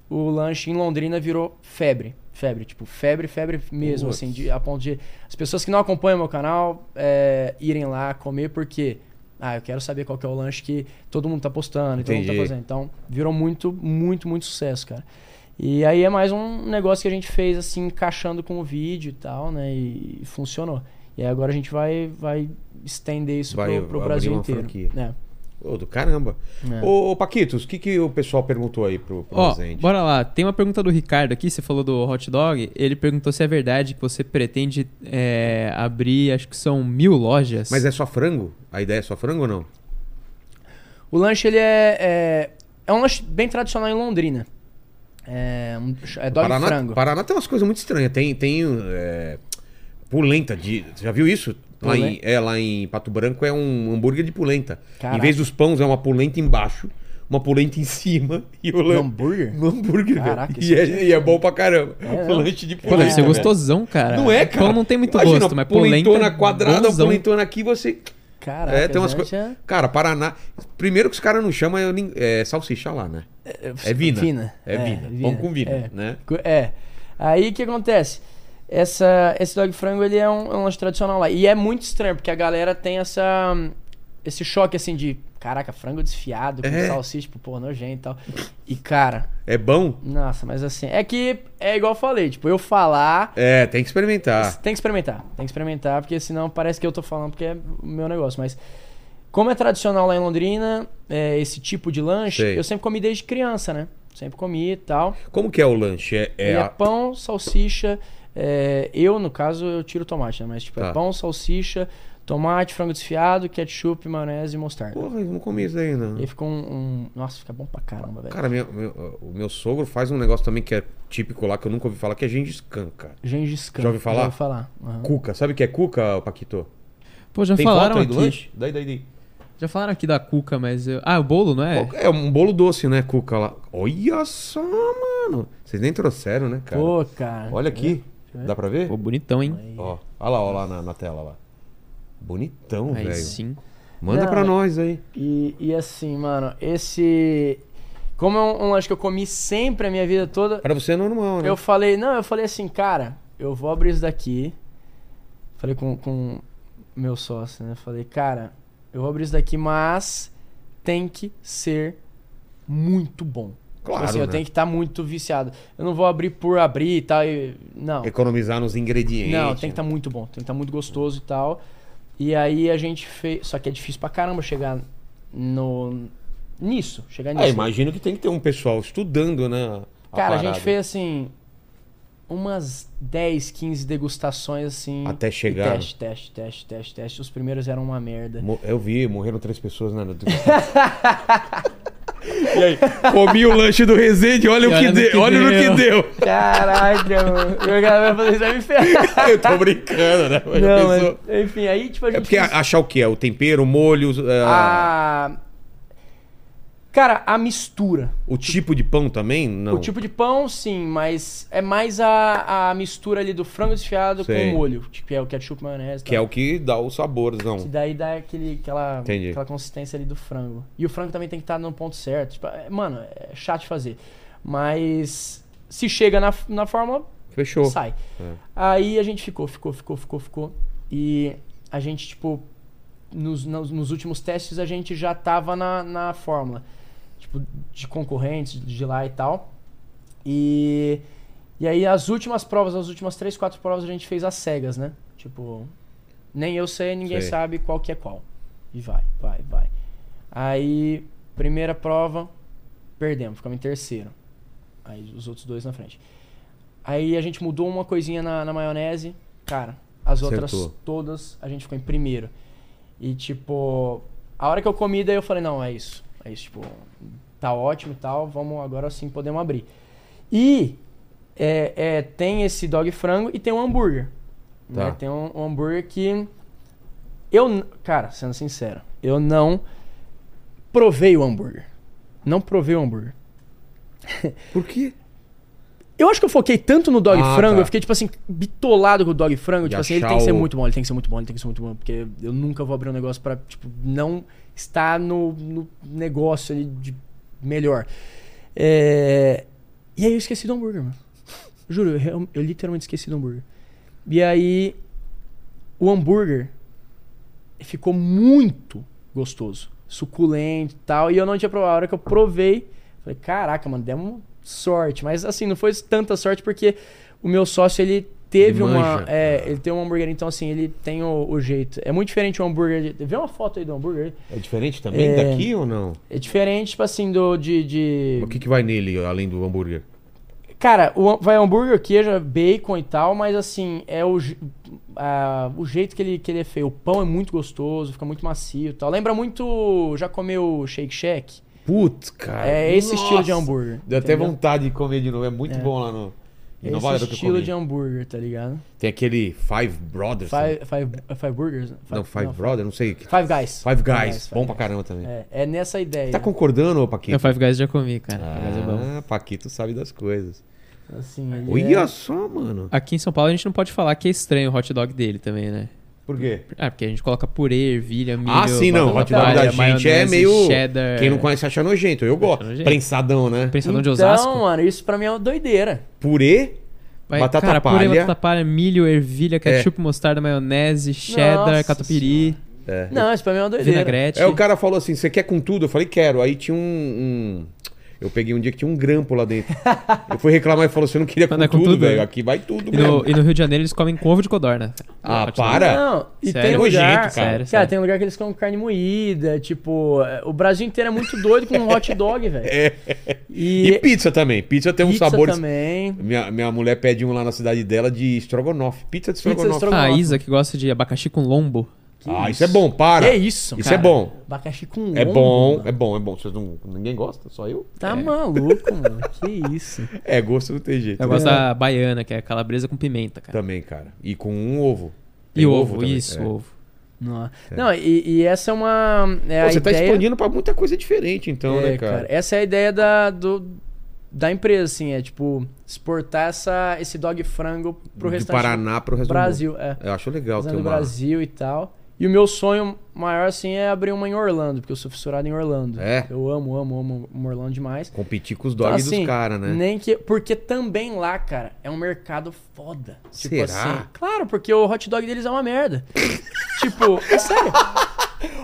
o lanche em Londrina virou febre. Febre, tipo, febre, febre mesmo, assim, de, a ponto de as pessoas que não acompanham meu canal é, irem lá comer porque. Ah, eu quero saber qual que é o lanche que todo mundo tá postando e todo mundo tá fazendo. Então, virou muito, muito, muito sucesso, cara. E aí é mais um negócio que a gente fez, assim, encaixando com o vídeo e tal, né? E, e funcionou. E aí agora a gente vai, vai estender isso Vai pro, pro Brasil inteiro. franquia. É. Ô, do caramba. É. Ô, ô, Paquitos, o que, que o pessoal perguntou aí pro, pro Ó, Resende? bora lá. Tem uma pergunta do Ricardo aqui, você falou do hot dog. Ele perguntou se é verdade que você pretende é, abrir, acho que são mil lojas. Mas é só frango? A ideia é só frango ou não? O lanche, ele é, é... É um lanche bem tradicional em Londrina. É, um, é dog Paraná, frango. Paraná tem umas coisas muito estranhas. Tem, tem é, polenta de. Você já viu isso? Lá em, é, lá em Pato Branco é um hambúrguer de polenta. Caraca. Em vez dos pães, é uma polenta embaixo, uma polenta em cima e o Um lan- hambúrguer? Um hambúrguer, Caraca, velho. E é, é- e é bom pra caramba. É, um [LAUGHS] não. lanche de Pô, polenta. deve ser velho. gostosão, cara. Não é, cara? Pão não tem muito Imagina, gosto, mas polenta polentona é quadrada, bonzão. polentona aqui, você... Caraca, é, tem umas coisas... lanche Cara, Paraná... Primeiro que os caras não chamam é, é salsicha lá, né? é, É vina. Vina. É, vina. Pão com vina, É. né? É. Aí o que acontece? Essa, esse dog frango ele é um, é um lanche tradicional lá. E é muito estranho, porque a galera tem essa, esse choque assim de caraca, frango desfiado com É. salsicha, tipo, pô, nojento e tal. E cara, É bom? nossa, mas assim, é que é igual eu falei, tipo, eu falar. É, tem que experimentar. Tem que experimentar, tem que experimentar, porque senão parece que eu tô falando porque é o meu negócio. Mas como é tradicional lá em Londrina, é, esse tipo de lanche, Sei. eu sempre comi desde criança, né? Sempre comi e tal. Como que é o lanche? É, é é a- pão, salsicha. É, eu, no caso, eu tiro o tomate, né? Mas tipo, Tá. é pão, salsicha, tomate, frango desfiado, ketchup, maionese e mostarda. Porra, eu não comi isso aí, não. E fica um, um- Nossa, fica bom pra caramba, velho. Cara, meu- meu- o meu sogro faz um negócio também que é típico lá, que eu nunca ouvi falar, que é Gengis Khan, cara. Gengis Khan. Já ouviu falar? Já ouvi falar. aham. Cuca. Sabe o que é cuca, Paquito? Pô, já Tem falaram aí do aqui. lanche? Daí, daí, daí. Já falaram aqui da cuca, mas... Eu... Ah, o bolo, não é? É um bolo doce, né, cuca lá. Olha só, mano. Vocês nem trouxeram, né, cara? Pô, cara. Olha aqui. Ver? Dá pra ver? Pô, bonitão, hein? Ó, olha lá, olha lá na, na tela lá. Bonitão, Aí velho. sim. Manda Não, pra é- nós aí. E, e assim, mano, esse. Como é um, um lanche que eu comi sempre a minha vida toda, Pra você é normal, né? eu falei, não, eu falei assim, cara, eu vou abrir isso daqui. Falei com, com meu sócio, né? Falei, cara, eu vou abrir isso daqui, mas tem que ser muito bom. Claro, Tipo assim, eu né? tenho que estar muito viciado. Eu não vou abrir por abrir e tal. e- Não. Economizar nos ingredientes. Não, tem que estar muito bom, tem que estar muito gostoso e tal. E aí a gente fez. Só que é difícil pra caramba chegar no. Nisso. Chegar nisso. Ah, imagino que tem que ter um pessoal estudando, né? Cara, a parada. gente fez assim. Umas 10, 15 degustações assim. Até chegar. Teste, teste, teste, teste, teste. Os primeiros eram uma merda. Eu vi, morreram três pessoas, né? [LAUGHS] [LAUGHS] e aí, comi o lanche do Resende, olha, E o que olha no deu, que olha no que deu. Caraca, mano. O cara vai fazer isso, vai me ferrar. Eu tô brincando, né? Mas Não, pensou? mas, enfim, aí tipo a gente. É porque fez- achar o que? O tempero, o molho. é, a... Cara, a mistura. O tipo de pão também? Não. O tipo de pão, sim, mas é mais a, a mistura ali do frango desfiado Sei. com o molho. Tipo, que é o ketchup, maionese. Que é tal. o que dá o sabor, Que daí dá aquele, aquela, Entendi. aquela consistência ali do frango. E o frango também tem que estar no ponto certo. Tipo, é- mano, é chato de fazer. Mas se chega na, na fórmula, Fechou. sai. É. Aí a gente ficou, ficou, ficou, ficou, ficou. E a gente, tipo, nos, nos, nos últimos testes a gente já tava na, na fórmula. Tipo, de concorrentes, de lá e tal. E, e aí as últimas provas, as últimas três, quatro provas a gente fez às cegas, né? Tipo, nem eu sei, ninguém Sei. sabe qual que é qual. E vai, vai, vai. Aí, primeira prova, perdemos, ficamos em terceiro. Aí os outros dois na frente. Aí a gente mudou uma coisinha na, na maionese. Cara, as outras Acertou. todas a gente ficou em primeiro. E tipo, a hora que eu comi, daí eu falei, não, é isso. É isso, tipo, tá ótimo e tal, vamos agora sim podemos abrir. E é, é, tem esse dog frango e tem um hambúrguer. Tá. né? Tem um, um hambúrguer que. Eu, cara, sendo sincero, eu não provei o hambúrguer. Não provei o hambúrguer. [LAUGHS] Por quê? Eu acho que eu foquei tanto no dog Ah, frango, tá. eu fiquei, tipo assim, bitolado com o dog frango. De tipo assim, ele tem que ser o- muito bom, ele tem que ser muito bom, ele tem que ser muito bom. Porque eu nunca vou abrir um negócio pra, tipo, não estar no, no negócio ali de melhor. É, E aí eu esqueci do hambúrguer, mano. Juro, eu, eu literalmente esqueci do hambúrguer. E aí, o hambúrguer ficou muito gostoso. Suculento e tal. E eu não tinha provado. A hora que eu provei, falei, caraca, mano, demos sorte. Mas assim, não foi tanta sorte porque o meu sócio, ele teve Ele uma. É, ele tem um hambúrguer, então assim, ele tem o, o jeito. É muito diferente o hambúrguer. De... Vê uma foto aí do hambúrguer. É diferente também É. daqui ou não? É diferente, tipo assim, do de. de... O que, que vai nele, além do hambúrguer? Cara, o, vai hambúrguer, queijo, bacon e tal, mas assim, é o, a- o jeito que ele, que ele é feito. O pão é muito gostoso, fica muito macio e tal. Lembra muito. Já comeu Shake Shack? Putz, cara. É esse nossa. estilo de hambúrguer. Deu até entendeu? vontade de comer de novo. É muito É. bom lá no. Em Esse Nova York que eu estilo comi. de hambúrguer, tá ligado? Tem aquele Five Brothers. né? Five, five, five Burgers? né? Não, Five Brothers, não sei. Five Guys. Five Guys. Bom Five pra caramba também. É, é nessa ideia. Tá concordando, ô Paquito? Eu Five Guys já comi, cara. Five Guys é bom. Ah, Paquito sabe das coisas. Assim, ele Olha é- só, mano. Aqui em São Paulo a gente não pode falar que é estranho o hot dog dele também, né? Por quê? Ah, porque a gente coloca purê, ervilha, milho, ah, sim, não. O dog da gente é meio. cheddar. Quem não conhece acha nojento. Eu gosto. nojento. Prensadão, né? Pensadão de Então, Osasco? mano, isso pra mim é uma doideira. Purê, Vai, batata cara, palha. É. purê, batata palha, milho, ervilha, ketchup, mostarda, maionese, cheddar, Nossa catupiry, É. Não, isso pra mim é uma doideira. vinagrete. É, o cara falou assim: você quer com tudo? Eu falei, quero. Aí tinha um. um- Eu peguei um dia que tinha um grampo lá dentro. Eu fui reclamar e falou: você não queria com, Mas não é com tudo, tudo, velho. né? Aqui vai tudo E mesmo. no, e no Rio de Janeiro eles comem com ovo de codorna. Ah, para. Não, e Sério? tem Nojento, lugar, cara. Sério, Cara, sério. tem lugar que eles comem carne moída, tipo, é, o Brasil inteiro é muito doido com hot dog, velho. E, E, pizza também. Pizza tem uns pizza sabores. também. Minha, minha mulher pede um lá na cidade dela de estrogonofe. Pizza de Pizza de estrogonofe. estrogonofe. Ah, a Isa que gosta de abacaxi com lombo. Que ah, isso é bom, para. Que isso, Isso cara? é bom. Abacaxi com É lombo, bom, mano. é bom, é bom. Vocês não, ninguém gosta? Só eu? Tá maluco, [LAUGHS] mano. Que isso. É, gosto não tem jeito. Eu gosto da baiana, que é calabresa com pimenta, cara. Também, cara. E com um ovo. E Tem ovo, também, isso, é. ovo. Não, não e, e essa é uma. É Pô, a você tá ideia... expandindo pra muita coisa diferente, então, É, né, cara? Essa é a ideia da, do, da empresa, assim, é tipo, exportar essa, esse dog frango pro Do restante Paraná pro do resto Brasil. É. Eu acho legal ter no uma... Brasil e tal. E o meu sonho maior, assim, é abrir uma em Orlando, porque eu sou fissurado em Orlando. É? Eu amo, amo, amo, amo Orlando demais. Competir com os Então, dogs assim, dos caras, né? Nem que, porque também lá, cara, é um mercado foda. Tipo Será? assim. Claro, porque o hot dog deles é uma merda. [LAUGHS] tipo, é sério.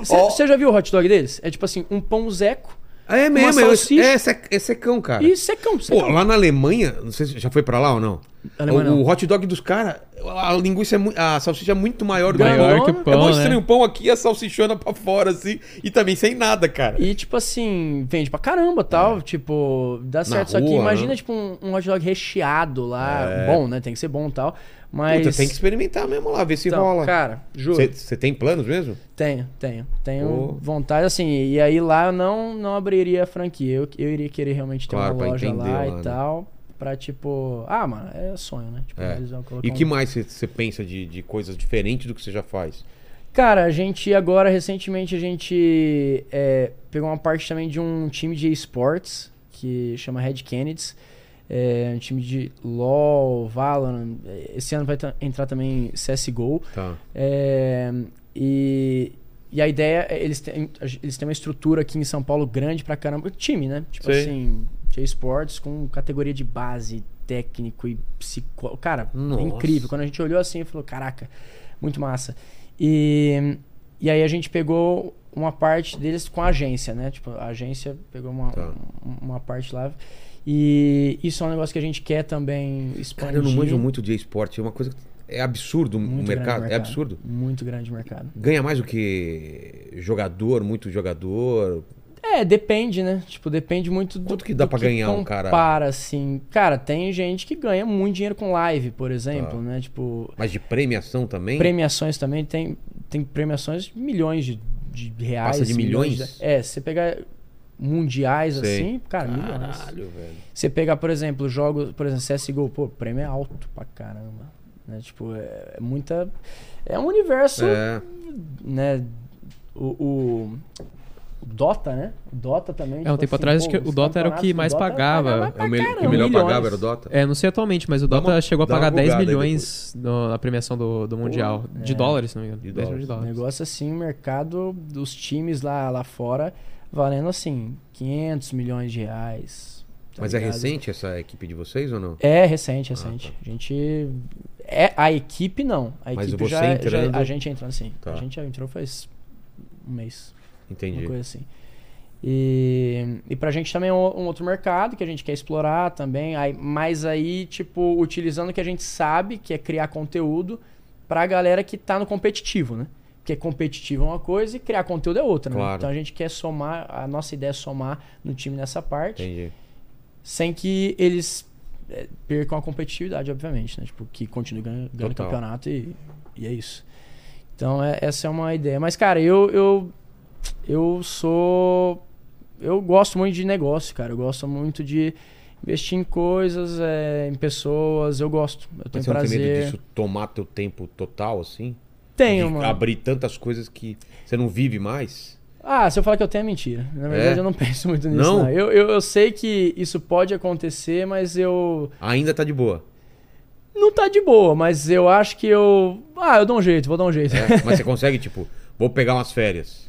Você você já viu o hot dog deles? É tipo assim, um pão zeco Ah, É mesmo, é, salsicha. é, sec- secão, cara. e secão, Pô, secão. lá na Alemanha, não sei se já foi pra lá ou não. Alemanha o, o hot dog dos caras, a linguiça é muito. A salsicha é muito maior do que Maior o que o É pão, mó né? estranho o pão aqui e a salsichona pra fora, assim. E também sem nada, cara. E, tipo assim, vende pra caramba tal. Tipo, dá certo isso aqui. rua, Imagina, né? tipo, um, um hot dog recheado lá. É. Bom, né? Tem que ser bom tal. Mas. Puta, tem que experimentar mesmo lá, ver se Então, rola. Cara, juro. Você tem planos mesmo? Tenho, tenho. Tenho Pô. vontade, assim. E aí lá eu não, não abriria a franquia. Eu, eu iria querer realmente ter Claro, uma loja entender lá, lá, e né? tal. Pra tipo. Ah, mano, é sonho, né? Tipo, É. E um- que mais você pensa de, de coisas diferentes do que você já faz? Cara, a gente agora, recentemente, a gente é, pegou uma parte também de um time de esportes que chama Red Kennedys. É um time de LoL, Valorant. Esse ano vai entrar também CSGO. Tá. É, e, e a ideia é eles têm, eles têm uma estrutura aqui em São Paulo grande pra caramba. Time, né? Tipo Sei. assim, de esportes com categoria de base, técnico e psicólogo. Cara, Nossa. é incrível. Quando a gente olhou assim, falou, caraca, muito massa. E, e aí a gente pegou uma parte deles com a agência, né? Tipo, a agência pegou uma, Tá. um- uma parte lá. E isso é um negócio que a gente quer também expandir. Cara, eu não manjo muito de esporte. É uma coisa. que É absurdo o mercado. grande É absurdo. Muito grande mercado. Ganha mais do que jogador, muito jogador. É, depende, né? Tipo, depende muito do Quanto que dá pra ganhar um cara? compara, assim. Cara, tem gente que ganha muito dinheiro com live, por exemplo, Tá. né? Tipo, Mas de premiação também? premiações também tem, tem premiações de milhões de, de reais. Passa de milhões? é, se você pegar mundiais Sei. assim, cara, milhões. Caralho, velho. Você pegar, por exemplo, jogos, por exemplo, CSGO, pô, prêmio é alto pra caramba. Né? Tipo, é, é muita. É um universo, É. né? O, o, o Dota, né? O Dota também. É, um tipo tempo assim, atrás pô, acho que os o Dota era o que mais Dota pagava. É o me- melhor milhões. pagava era o Dota? É, não sei atualmente, mas o Dota uma- chegou a pagar 10 bugada aí milhões no- na premiação do, do Mundial. de é. dólares, se não me engano. De 10 milhões de dólares. Negócio assim, mercado dos times lá, lá fora, valendo assim, 500 milhões de reais. tá Mas é ligado? recente essa equipe de vocês ou não? É recente, Ah, recente. tá. A gente. É, a equipe não. A Mas equipe você já, entrando- já. A gente entrando assim. Tá. A gente já entrou faz um mês. Entendi. Uma coisa assim. E, e pra gente também é um, um outro mercado que a gente quer explorar também. Aí, mas aí, tipo, utilizando o que a gente sabe, que é criar conteúdo pra galera que tá no competitivo, né? Porque competitivo é uma coisa e criar conteúdo é outra, né? Claro. Então a gente quer somar, a nossa ideia é somar no time nessa parte, Entendi. sem que eles é, percam a competitividade, obviamente, né? Tipo, que continue ganhando, ganhando campeonato e, e é isso. Então, é- essa é uma ideia. Mas, cara, eu, eu, eu sou. Eu gosto muito de negócio, cara. Eu gosto muito de investir em coisas, é, em pessoas. Eu gosto. Eu tenho Mas você não tem prazer. medo disso tomar teu tempo total, assim? Tenho, de mano. abrir tantas coisas que você não vive mais? Ah, se eu falar que eu tenho é mentira. Na verdade, É? eu não [LAUGHS] penso muito nisso. Não? Não? Eu, eu, eu sei que isso pode acontecer, mas eu. Ainda tá de boa. Não tá de boa, mas eu acho que eu. Ah, eu dou um jeito, vou dar um jeito. É, Mas você [LAUGHS] consegue, tipo, vou pegar umas férias.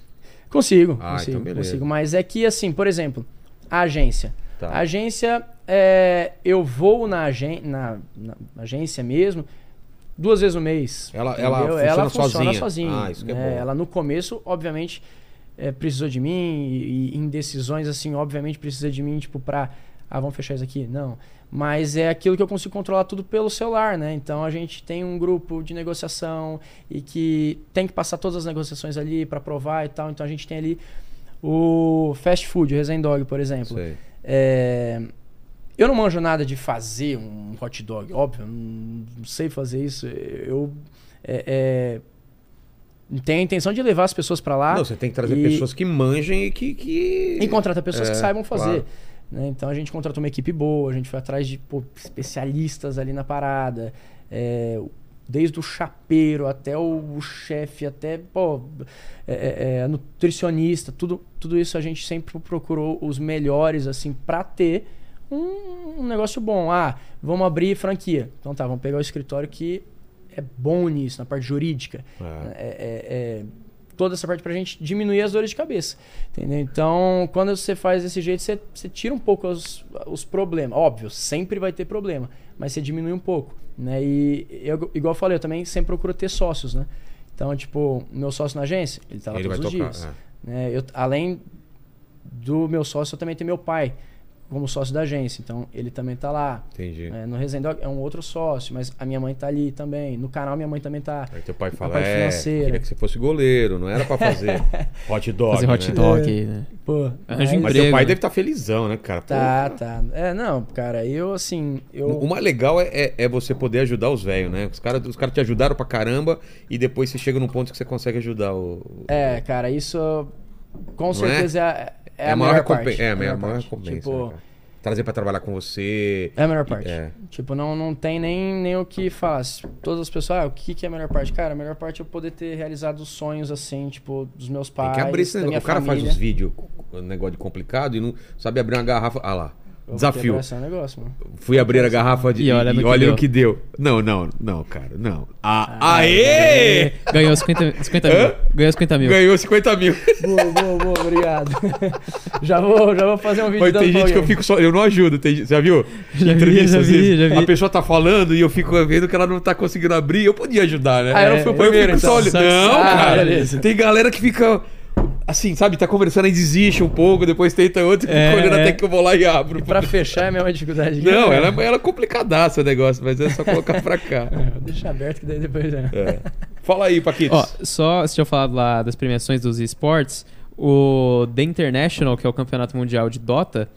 Consigo, Ah, consigo, então consigo. Mas é que, assim, por exemplo, a agência. Tá. A agência, é, eu vou na, agen na, na agência mesmo duas vezes no mês. Ela- entendeu? ela ela funciona funciona sozinha. sozinha. Ah, isso que é né? bom. Ela no começo, obviamente, é, precisou de mim e, e em decisões, assim, obviamente precisa de mim, tipo, pra... Ah, vamos fechar isso aqui? Não. Mas é aquilo que eu consigo controlar tudo pelo celular, né? Então a gente tem um grupo de negociação e que tem que passar todas as negociações ali pra provar e tal. Então a gente tem ali o fast food, o Rezen Dog, por exemplo. É, Eu não manjo nada de fazer um hot dog, óbvio, não sei fazer isso. Eu é, é, tenho a intenção de levar as pessoas pra lá Não, você tem que trazer e- pessoas que manjem e que. que... e contratar pessoas É, que saibam fazer. claro. Né? Então a gente contratou uma equipe boa, a gente foi atrás de pô, especialistas ali na parada. é, desde o chapeiro até o, o chefe, até pô, é, é, é, nutricionista, tudo, tudo isso a gente sempre procurou os melhores assim para ter um, um negócio bom. Ah, vamos abrir franquia. Então tá, vamos pegar o escritório que é bom nisso, na parte jurídica. É. É, é- é toda essa parte pra gente diminuir as dores de cabeça. Entendeu? Então, quando você faz desse jeito, você, você tira um pouco os, os problemas. Óbvio, sempre vai ter problema, mas você diminui um pouco. Né? E eu, igual eu falei, eu também sempre procuro ter sócios, né? Então, tipo, meu sócio na agência, ele tá lá Ele todos os tocar. dias. é. né? Eu, além do meu sócio, eu também tenho meu pai como sócio da agência. Então, ele também tá lá. Entendi. É, no Resendog é um outro sócio, mas a minha mãe tá ali também. No canal, minha mãe também tá. Aí teu pai fala, é, queria que você fosse goleiro, não era pra fazer [LAUGHS] hot dog, Fazer hot né? dog, né? Pô, Arranja mas- Mas emprego, teu pai né? deve estar felizão, né, cara? Pô, Tá, tá. É, não, cara, eu assim. Eu... O mais legal é, é, é você poder ajudar os velhos, né? Os caras os cara te ajudaram pra caramba e depois você chega num ponto que você consegue ajudar o. o- É, cara, isso com Não é? certeza é, é É a a maior maior recompensa- é a maior- maior parte. recompensa, Tipo, né, trazer pra trabalhar com você. É a melhor parte. É. Tipo, não, não tem nem, nem o que falar. Todas as pessoas, ah, o que, que é a melhor parte? Cara, a melhor parte é eu poder ter realizado os sonhos, assim, tipo, dos meus Tem pais, que abrir esse negócio. O cara família. faz os vídeos, um negócio de complicado e não sabe abrir uma garrafa. Ah lá. Desafio. esse negócio, mano. Fui abrir a garrafa de. E olha no que olha o que deu. Não, não, não, cara. Não. Ah, Ah, aê! Ganhou 50, 50 Hã? mil. Ganhou 50 mil. Ganhou 50 mil. Boa, boa, boa, obrigado. [LAUGHS] já, vou, já vou fazer um vídeo Mas tem gente que eu alguém. fico só. Eu não ajudo. Tem, já viu? Já vi, Entrevista, já às vi, já vi. A pessoa tá falando e eu fico vendo que ela não tá conseguindo abrir. Eu podia ajudar, né? Ah, eu não fui o primeiro, eu fico só então. olhando. Não, Ah, cara. beleza. Tem galera que fica. Assim, sabe, tá conversando e desiste um pouco, depois tenta outro e É, olhando é. até que eu vou lá e abro. Pra fechar é a mesma dificuldade. [LAUGHS] Não, ela, ela é complicadaça o negócio, mas é só colocar pra cá. [LAUGHS] Deixa aberto que daí depois é. É. Fala aí, Paquitos. Ó, só se eu falar lá das premiações dos esportes, o The International, que é o campeonato mundial de Dota,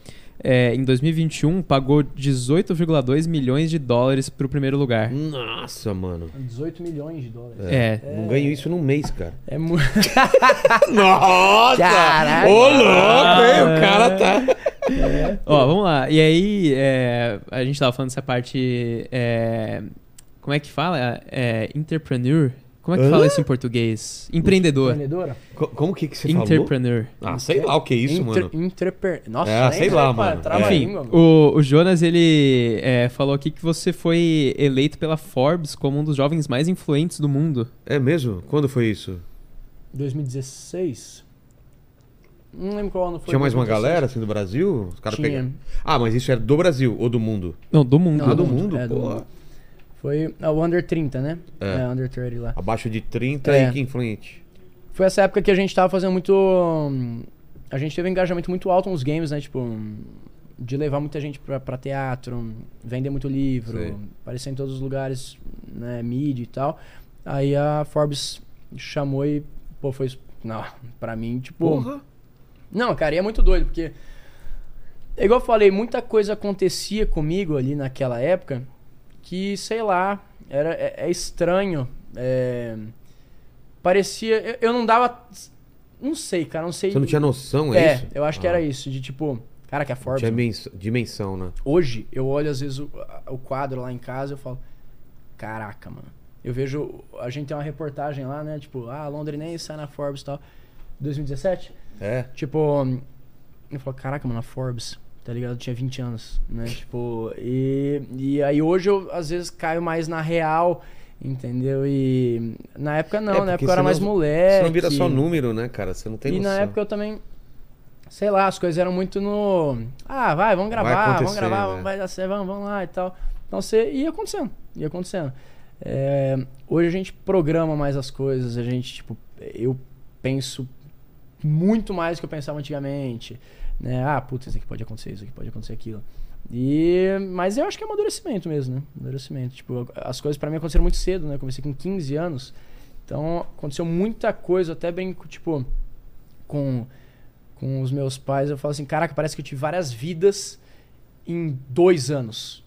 é, em 2021 pagou 18,2 milhões de dólares pro primeiro lugar. Nossa, mano. 18 milhões de dólares. É. Não ganho isso num mês, cara. É muito. [LAUGHS] Nossa! Caraca! Ô, louco, hein? O cara tá. Ó, vamos lá. E aí, é, a gente tava falando dessa parte. é, como é que fala? É, entrepreneur? Como é que Hã? fala isso em português? Empreendedor. Empreendedora? Co- Como que, que você falou? Entrepreneur. Ah, sei lá o que é isso, Inter- mano. Interper... Nossa, É, nem sei lá, mano. trava a Enfim, língua, mano. o, o Jonas, ele é, falou aqui que você foi eleito pela Forbes como um dos jovens mais influentes do mundo. É mesmo? Quando foi isso? 2016? Não lembro qual ano foi. Tinha mais uma 2016. galera assim do Brasil? Os caras Tinha. pegaram- Ah, mas isso era do Brasil ou do mundo? Não, do mundo. Não, Ah, do do mundo, é, do pô. mundo. Foi é, o Under 30, né? É. É, Under 30 lá. Abaixo de 30 É. e que influente. Foi essa época que a gente tava fazendo muito. hum, A gente teve um engajamento muito alto nos games, né? Tipo, hum, de levar muita gente pra, pra teatro, hum, vender muito livro, Sei. aparecer em todos os lugares, né? Mídia e tal. Aí a Forbes chamou e, pô, foi. Não, [LAUGHS] pra mim, tipo. Porra! Não, cara, e é muito doido, porque. Igual eu falei, muita coisa acontecia comigo ali naquela época que, sei lá, era, é, é estranho. é, parecia. Eu, eu não dava. Não sei, cara, não sei. Você não tinha noção, é, É, isso? eu acho que Ah, era isso, de tipo. Cara, que a Forbes. Tinha mens- dimensão, né? Hoje, eu olho às vezes o, o quadro lá em casa e eu falo, caraca, mano. Eu vejo, a gente tem uma reportagem lá, né? Tipo, ah, londrinense sai na Forbes e tal. 2017? É. Tipo, eu falo, caraca, mano, a Forbes, tá ligado? Eu tinha 20 anos, né? [LAUGHS] Tipo, e, e aí hoje eu às vezes caio mais na real, entendeu? E na época não, É, na época eu era senão- mais moleque. Você não vira só número, né, cara? Você não tem E noção. na época eu também. Sei lá, as coisas eram muito no. Ah, vai, vamos gravar, vamos gravar, né? vai dar certo, vamos, vamos lá e tal. Então você ia acontecendo, ia acontecendo. É, hoje a gente programa mais as coisas, a gente, tipo, eu penso muito mais do que eu pensava antigamente. Né? Ah, putz, isso aqui pode acontecer, isso aqui pode acontecer aquilo. E, mas eu acho que é amadurecimento mesmo, né? Amadurecimento. Tipo, as coisas pra mim aconteceram muito cedo, né? Eu comecei com 15 anos. Então aconteceu muita coisa, até brinco, tipo, com, com os meus pais, eu falo assim, caraca, parece que eu tive várias vidas em dois anos.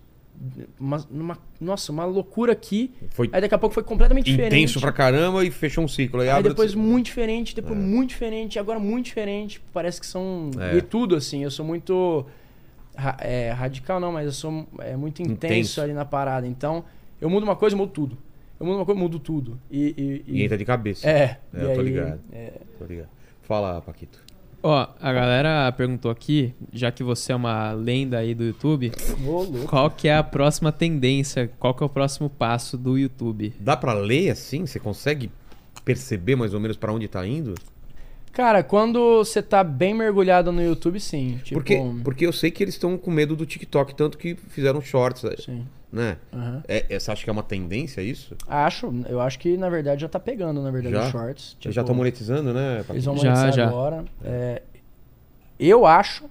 Uma, uma- nossa, uma loucura aqui. Foi Aí daqui a pouco foi completamente diferente. intenso pra caramba e fechou um ciclo. Aí, Aí depois muito diferente, depois É. muito diferente, agora muito diferente. Parece que são. É. E tudo, assim. Eu sou muito. é, radical não, mas eu sou é, muito intenso, Intenso. ali na parada. Então, eu mudo uma coisa, eu mudo tudo. Eu mudo uma coisa, eu mudo tudo. E. e- e- E entra de cabeça. É, É, eu tô aí, ligado. é, Tô ligado. Fala, Paquito. Ó, a galera perguntou aqui, já que você é uma lenda aí do YouTube, qual que é a próxima tendência? Qual que é o próximo passo do YouTube? Dá pra ler assim? Você consegue perceber mais ou menos pra onde tá indo? Cara, quando você tá bem mergulhado no YouTube, sim. Tipo, Porque, porque eu sei que eles estão com medo do TikTok, tanto que fizeram shorts, Sim. Né? aham. É, é, você acha que é uma tendência isso? Acho, eu acho que na verdade já tá pegando, na verdade, Já? os shorts. Eles já estão monetizando, né? Eles vão Já, monetizar já. agora. É, eu acho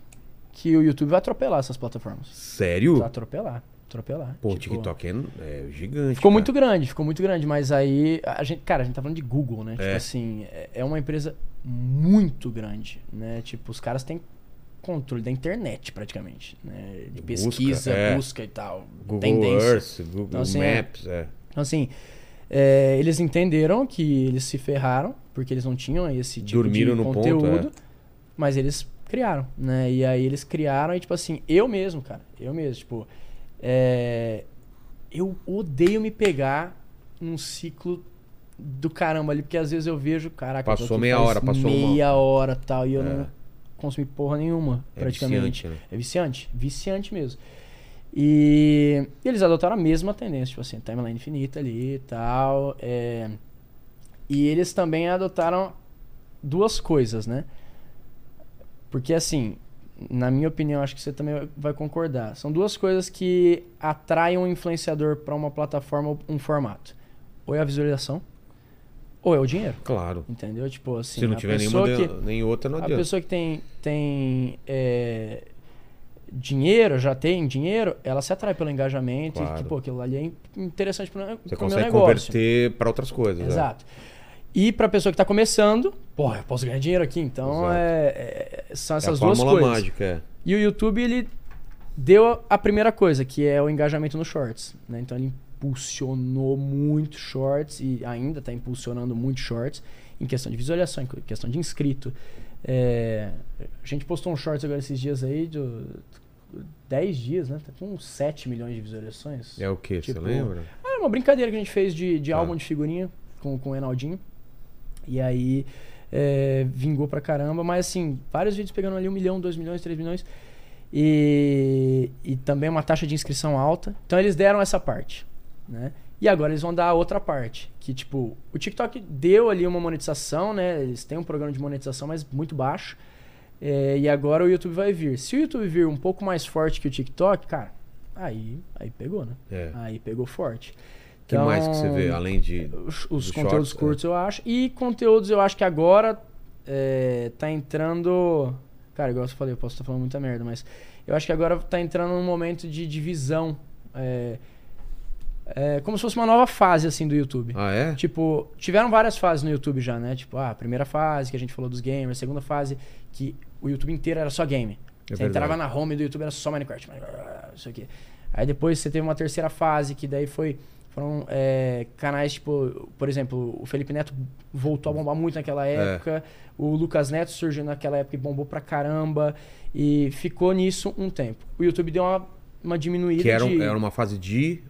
que o YouTube vai atropelar essas plataformas. Sério? Vai atropelar. Atropelar. Pô, o Tipo, TikTok é, é gigante. Ficou cara. muito grande, ficou muito grande, mas aí a gente, cara, a gente tá falando de Google, né? Tipo É. assim, é- é uma empresa muito grande, né? Tipo, os caras têm controle da internet praticamente, né? De Busca, pesquisa, é. busca e tal, Google tendência. Earth, Google Então, assim, é- Maps, é. Então, assim, é, eles entenderam que eles se ferraram, porque eles não tinham esse tipo Dormiram de no ponto, conteúdo, é. mas eles criaram, né? E aí eles criaram e, tipo assim, eu mesmo, cara, eu mesmo, tipo, é, eu odeio me pegar num ciclo do caramba ali, porque às vezes eu vejo, caraca, Passou meia hora, passou uma- meia hora tal, e eu É. não consumi porra nenhuma, É praticamente. viciante, né? É viciante, viciante mesmo. E eles adotaram a mesma tendência, tipo assim, timeline infinita ali e tal. é. E eles também adotaram duas coisas, né? Porque assim, na minha opinião, acho que você também vai concordar. São duas coisas que atraem um influenciador para uma plataforma ou um formato. Ou é a visualização, ou é o dinheiro. Claro. Entendeu? Tipo assim, Se não a tiver nenhuma que, nem outra, não a adianta. pessoa que tem, tem é, dinheiro, já tem dinheiro, ela se atrai pelo engajamento. E Claro. que, pô, aquilo ali é interessante pro, Você pro consegue converter pra outras coisas. né? Exato. E pra pessoa que tá começando, porra, eu posso ganhar dinheiro aqui. Então, Exato. é, é- são É a essas duas coisas. mágica, é. E o YouTube, ele deu a primeira coisa, que é o engajamento nos shorts. né? Então, ele impulsionou muito shorts e ainda está impulsionando muito shorts em questão de visualização, em questão de inscrito. É, a gente postou um shorts agora esses dias aí, de 10 dias, né? Tá com uns 7 milhões de visualizações. É o que? Tipo, Você lembra? Ah, uma brincadeira que a gente fez de, de Tá. álbum de figurinha com, com o Enaldinho. E aí é, vingou pra caramba, mas assim, vários vídeos pegando ali 1 milhão, 2 milhões, 3 milhões. E, e também uma taxa de inscrição alta. Então eles deram essa parte, né? E agora eles vão dar a outra parte, que tipo, o TikTok deu ali uma monetização, né? Eles têm um programa de monetização, mas muito baixo. É, e agora o YouTube vai vir. Se o YouTube vir um pouco mais forte que o TikTok, cara, aí, aí pegou, né? É. Aí pegou forte. O que mais que você vê, além de. Os, os dos conteúdos shorts, é. curtos, eu acho. E conteúdos, eu acho que agora é, tá entrando. Cara, igual eu falei, eu posso estar falando muita merda, mas eu acho que agora tá entrando num momento de divisão. É, é, como se fosse uma nova fase, assim, do YouTube. Ah, é? Tipo, tiveram várias fases no YouTube já, né? Tipo, ah, a primeira fase que a gente falou dos gamers, a segunda fase que o YouTube inteiro era só game. É você verdade. entrava na home do YouTube, era só Minecraft, isso aqui. Aí depois você teve uma terceira fase, que daí foi. Foram é, canais, tipo, por exemplo, o Felipe Neto voltou a bombar muito naquela É. época. O Lucas Neto surgiu naquela época e bombou pra caramba. E ficou nisso um tempo. O YouTube deu uma, uma diminuída Que era, um- de... era uma fase de.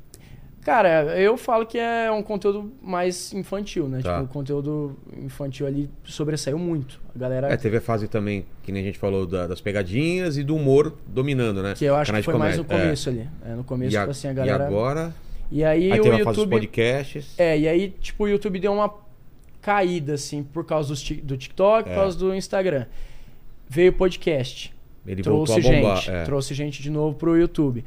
Cara, eu falo que é um conteúdo mais infantil, né? Tá. Tipo, o conteúdo infantil ali sobressaiu muito. A galera. É, teve a fase também, que nem a gente falou, da- das pegadinhas e do humor dominando, né? que eu acho Canais que foi mais no. É. começo ali. É, no começo, a- tipo assim, a galera. e agora. E aí, Aí o teve YouTube. podcasts. É, e aí, tipo, o YouTube deu uma caída, assim, por causa ti- do TikTok, É. por causa do Instagram. Veio o podcast. Ele voltou trouxe gente. é. Trouxe gente de novo pro YouTube.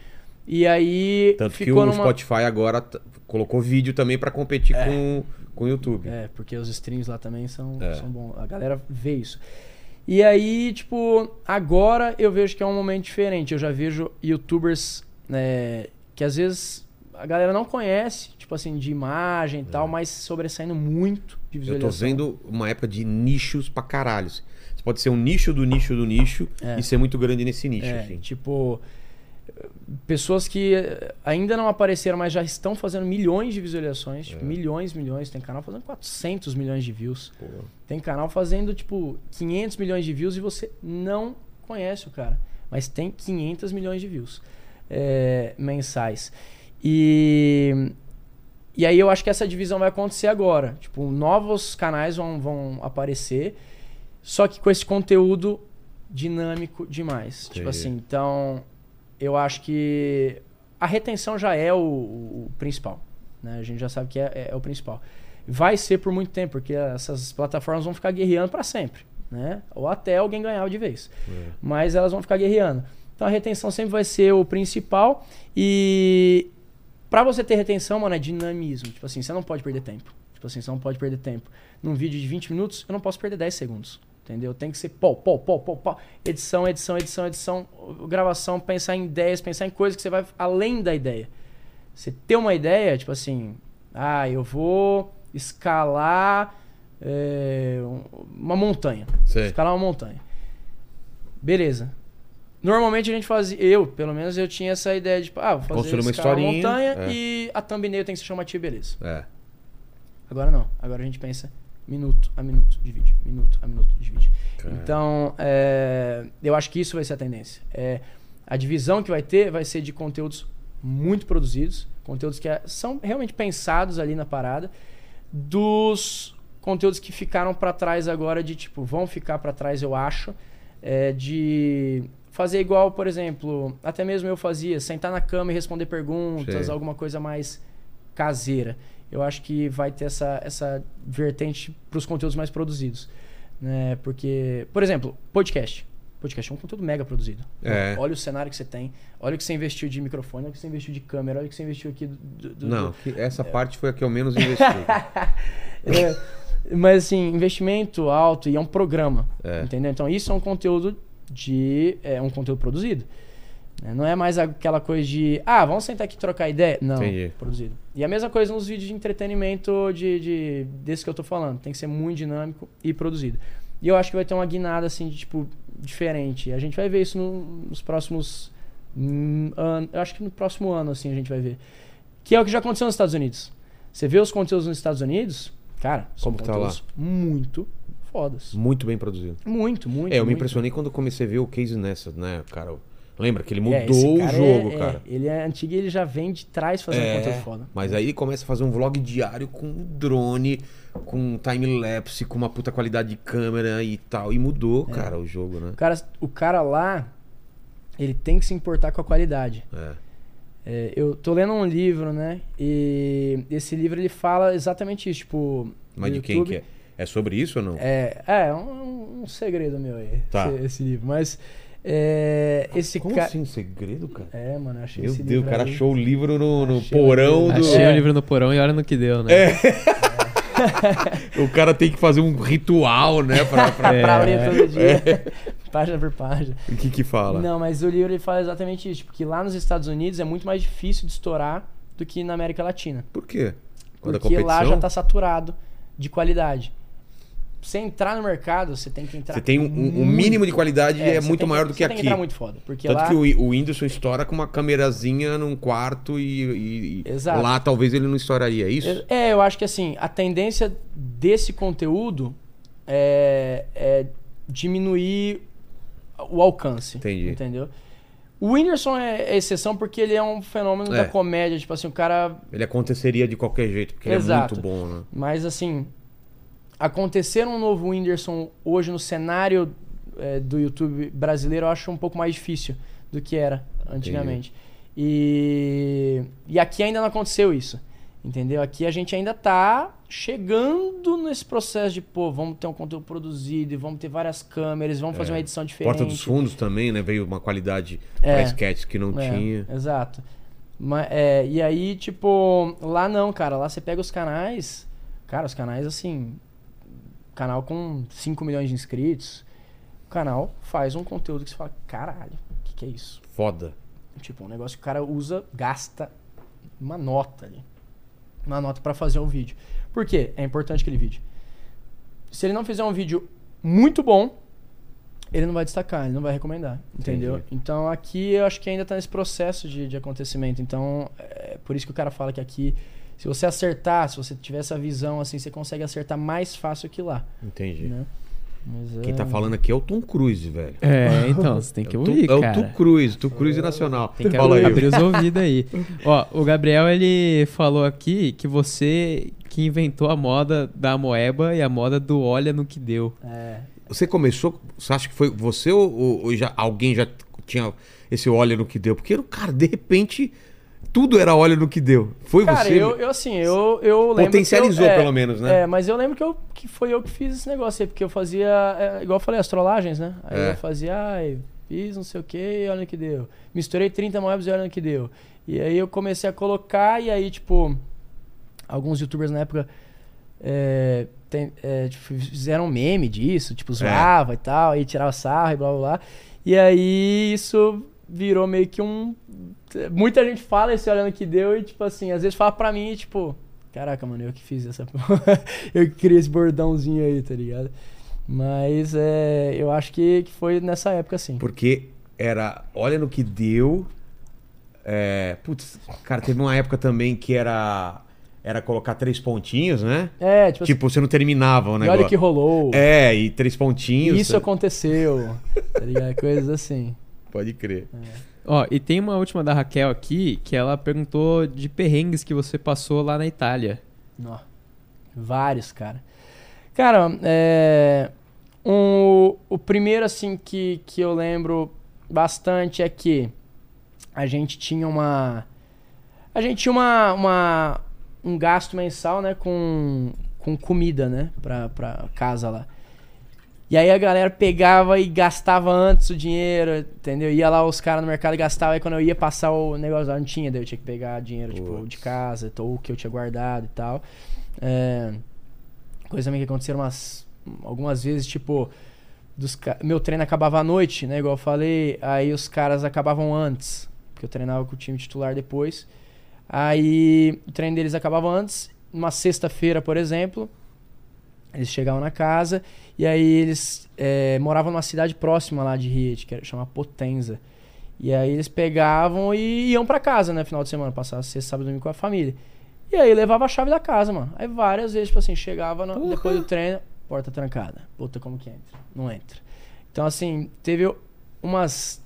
E aí. Tanto que o numa... Spotify agora colocou vídeo também pra competir com, com o YouTube. É, porque os streams lá também são, É. são bons. A galera vê isso. E aí, tipo, agora eu vejo que é um momento diferente. Eu já vejo youtubers né, que às vezes a galera não conhece, tipo assim, de imagem e tal, mas sobressaindo muito de É. Eu visualização. tô vendo uma época de nichos pra caralho. Você pode ser um nicho do nicho do nicho É. e ser muito grande nesse nicho. É, assim. tipo, pessoas que eh, ainda não apareceram, mas já estão fazendo milhões de visualizações. É. Tipo, milhões, milhões. Tem canal fazendo 400 milhões de views. Pô. Tem canal fazendo, tipo, 500 milhões de views e você não conhece o cara. Mas tem 500 milhões de views é, mensais. E, e aí eu acho que essa divisão vai acontecer agora. Tipo, novos canais vão, vão aparecer, só que com esse conteúdo dinâmico demais. Tipo Entendi. assim, então eu acho que a retenção já é o, o principal. Né? A gente já sabe que é, é- é o principal. Vai ser por muito tempo, porque essas plataformas vão ficar guerreando para sempre. Né? Ou até alguém ganhar de vez. É. Mas elas vão ficar guerreando. Então a retenção sempre vai ser o principal. E para você ter retenção, mano, é dinamismo. Tipo assim, você não pode perder tempo. Tipo assim, você não pode perder tempo. Num vídeo de 20 minutos, eu não posso perder 10 segundos. Entendeu? Tem que ser pau, pau, pau, pau, pau. Edição, edição, edição, edição, gravação, pensar em ideias, pensar em coisas que você vai além da ideia. Você ter uma ideia, tipo assim, ah, eu vou escalar é, um- uma montanha. Sei. Escalar uma montanha. Beleza. Normalmente a gente fazia, eu, pelo menos, eu tinha essa ideia de, tipo, ah, vou fazer Construir uma historinha, montanha é. e a thumbnail tem que ser chamativa, beleza. É. Agora não. Agora a gente pensa minuto a minuto de vídeo. Minuto a minuto de vídeo. Então, é, eu acho que isso vai ser a tendência. É, a divisão que vai ter vai ser de conteúdos muito produzidos, conteúdos que é- são realmente pensados ali na parada, dos conteúdos que ficaram pra trás agora de tipo, vão ficar pra trás, eu acho, é, de fazer igual, por exemplo, até mesmo eu fazia, sentar na cama e responder perguntas, Sei. alguma coisa mais caseira. Eu acho que vai ter essa, essa vertente pros conteúdos mais produzidos. Né? Porque, por exemplo, podcast. Podcast é um conteúdo mega produzido. É. Olha o cenário que você tem, olha o que você investiu de microfone, olha o que você investiu de câmera, olha o que você investiu aqui do. do- Não, do- essa parte foi a que eu menos investi. [LAUGHS] É, mas assim, investimento alto e é um programa. É. Entendeu? Então isso é um conteúdo de. É um conteúdo produzido. Né? Não é mais aquela coisa de. Ah, vamos sentar aqui e trocar ideia. Não, Entendi. produzido. E a mesma coisa nos vídeos de entretenimento de, de, desse que eu tô falando. Tem que ser muito dinâmico e produzido. E eu acho que vai ter uma guinada assim de tipo diferente. A gente vai ver isso no- nos próximos hum, anos. Eu acho que no próximo ano assim a gente vai ver. Que é o que já aconteceu nos Estados Unidos. Você vê os conteúdos nos Estados Unidos, cara, são Como tá conteúdos muito fodas. Muito bem produzido. Muito, muito. É, eu me muito. impressionei quando comecei a ver o Casey Nessa, né, cara? Lembra que ele É, mudou esse o jogo, é- é, cara. ele é antigo e ele já vem de trás fazendo É, conteúdo foda. Mas aí ele começa a fazer um vlog diário com drone, com time-lapse, com uma puta qualidade de câmera e tal. E mudou, É. cara, o jogo, né? O cara, o cara lá, ele tem que se importar com a qualidade. É. É, eu tô lendo um livro, né? E esse livro ele fala exatamente isso, tipo. Mas de quem que é? É sobre isso ou não? É, é um, um segredo meu aí, Tá. esse, esse livro. Mas é, esse Como cara. assim, segredo, cara? É, mano, eu achei Meu esse Deus, o cara aí- achou o livro no, no Achei o porão livro. do. Achei É. o livro no porão e olha no que deu, né? [LAUGHS] O cara tem que fazer um ritual, né? Pra, pra... [LAUGHS] É. pra ler todo dia, [LAUGHS] página por página. O que que fala? Não, mas o livro ele fala exatamente isso, porque lá nos Estados Unidos é muito mais difícil de estourar do que na América Latina. Por quê? Quando a Porque lá já tá saturado de qualidade. Você entrar no mercado, você tem que entrar. Você tem um, um- um mínimo de qualidade e é você muito maior do que você Tem aqui. que entrar muito foda. Porque Tanto lá. que o, o Whindersson estoura com uma câmerazinha num quarto e, e- e lá talvez ele não estouraria, é isso? É, eu acho que assim, a tendência desse conteúdo é, é diminuir o alcance. Entendi. Entendeu? O Whindersson é exceção porque ele é um fenômeno É. da comédia. Tipo assim, o cara Ele aconteceria de qualquer jeito, porque Exato. ele é muito bom, né? Mas assim, acontecer um novo Whindersson hoje no cenário é, do YouTube brasileiro eu acho um pouco mais difícil do que era antigamente. E, e aqui ainda não aconteceu isso. Entendeu? Aqui a gente ainda tá chegando nesse processo de, pô, vamos ter um conteúdo produzido, e vamos ter várias câmeras, vamos fazer uma edição diferente. É. Porta dos Fundos também, né? Veio uma qualidade É. pra sketches que não É, tinha. Exato. Ma- é, e aí, tipo, lá não, cara. Lá você pega os canais. Cara, os canais assim. Canal com 5 milhões de inscritos. O canal faz um conteúdo que você fala, caralho, o que, que é isso? Foda. Tipo, um negócio que o cara usa, gasta uma nota ali. Uma nota pra fazer o vídeo. Por quê? É importante aquele vídeo. Se ele não fizer um vídeo muito bom, ele não vai destacar, ele não vai recomendar. Entendeu? Entendi. Então aqui eu acho que ainda tá nesse processo de, de acontecimento. Então, é por isso que o cara fala que aqui, se você acertar, se você tiver essa visão assim, você consegue acertar mais fácil que lá. Entendi. Né? Mas, Quem é- tá falando aqui é o Tom Cruise, velho. É, então, você tem que é o, Tom- ouvir, é o cara. Tom Cruise, Tom Cruise nacional. Tem que Fala aí. abrir os ouvidos aí. Ó, o Gabriel, ele falou aqui que você que inventou a moda da moeba e a moda do olha no que deu. É, Você começou, você acha que foi você ou, ou- ou já, alguém já tinha esse olha no que deu? Porque, cara, de repente, tudo era olha no que deu. Foi Cara, você? eu, eu assim, eu, eu lembro. Potencializou, eu- é, pelo menos, né? É, mas eu lembro que, eu, que foi eu que fiz esse negócio aí, porque eu fazia, é, igual eu falei, astrolagens, né? Aí É. eu fazia, ai, fiz não sei o que e olha no que deu. Misturei 30 moebs e olha no que deu. E aí eu comecei a colocar, e aí, tipo, alguns youtubers na época é, tem- é, tipo, fizeram um meme disso, tipo, zoava e tal, aí tirava sarro e blá blá blá. E aí isso virou meio que um. Muita gente fala esse olhando que deu e, tipo assim, às vezes fala pra mim, tipo, caraca, mano, eu que fiz essa. [LAUGHS] eu que criei esse bordãozinho aí, tá ligado? Mas é, eu acho que, que foi nessa época, assim. Porque era olha no que deu. É, putz, cara, teve uma época também que era era colocar três pontinhos, né? É, tipo, Tipo, você não terminava o assim, e negócio. olha o que rolou. É, e três pontinhos. Isso aconteceu. Tá ligado? Coisas assim. Pode crer. Ó, e tem uma última da Raquel aqui, que ela perguntou de perrengues que você passou lá na Itália. Nó. Vários, cara. Cara, é, um, o primeiro, assim, que, que eu lembro bastante é que a gente tinha uma. A gente tinha uma, uma, um gasto mensal, né, com, com comida, né, pra, pra casa lá. E aí a galera pegava e gastava antes o dinheiro, entendeu? Ia lá os caras no mercado e gastava. Aí quando eu ia passar o negócio lá, não tinha, daí eu tinha que pegar dinheiro, tipo, de casa, ou o que eu tinha guardado e tal. É, coisa também que aconteceram umas, algumas vezes, tipo, dos, meu treino acabava à noite, né? Igual eu falei, aí os caras acabavam antes, porque eu treinava com o time titular depois. Aí o treino deles acabava antes, numa sexta-feira, por exemplo. Eles chegavam na casa e aí eles é, moravam numa cidade próxima lá de Riet, que era chama Potenza. E aí eles pegavam e iam pra casa, né? Final de semana, passar sexta, sábado e domingo com a família. E aí levava a chave da casa, mano. Aí várias vezes, tipo assim, chegava no- depois do treino, porta trancada. Puta, como que entra? Não entra. Então, assim, teve umas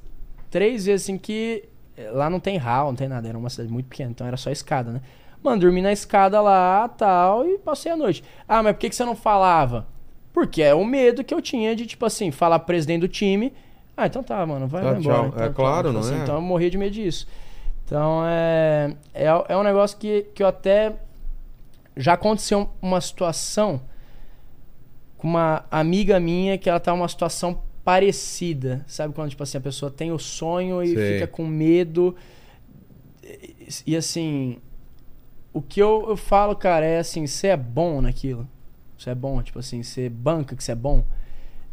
três vezes assim que eh, lá não tem hall, não tem nada, era uma cidade muito pequena, então era só escada, né? Mano, dormi na escada lá, tal, e passei a noite. Ah, mas por que, que você não falava? Porque é o medo que eu tinha de, tipo assim, falar presidente do time. Ah, então tá, mano, vai, Tá, vai embora. Então, É tá, claro, tipo não assim, é? Então eu morria de medo disso. Então é, é, é um negócio que, que eu até. Já aconteceu uma situação com uma amiga minha que ela tá numa situação parecida. Sabe quando, tipo assim, a pessoa tem o sonho e Sei. fica com medo. E, e, assim, o que eu, eu falo, cara, é assim, você é bom naquilo. Você é bom, tipo assim, você banca que você é bom.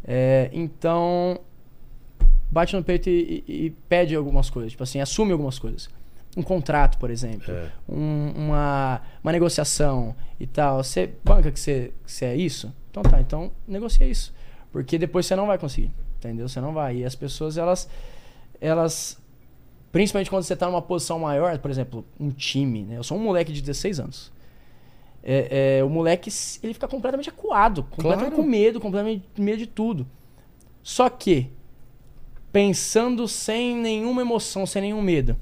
É, então, bate no peito e, e- e pede algumas coisas. Tipo assim, assume algumas coisas. Um contrato, por exemplo. É. um- uma, uma negociação e tal. Você banca que você, que você é isso? Então tá, então negocia isso. Porque depois você não vai conseguir. Entendeu? Você não vai. E as pessoas, elas. Elas. Principalmente quando você tá numa posição maior, por exemplo, um time, né? Eu sou um moleque de 16 anos. É, é, o moleque, ele fica completamente acuado, completamente Claro. com medo, completamente com medo de tudo. Só que, pensando sem nenhuma emoção, sem nenhum medo,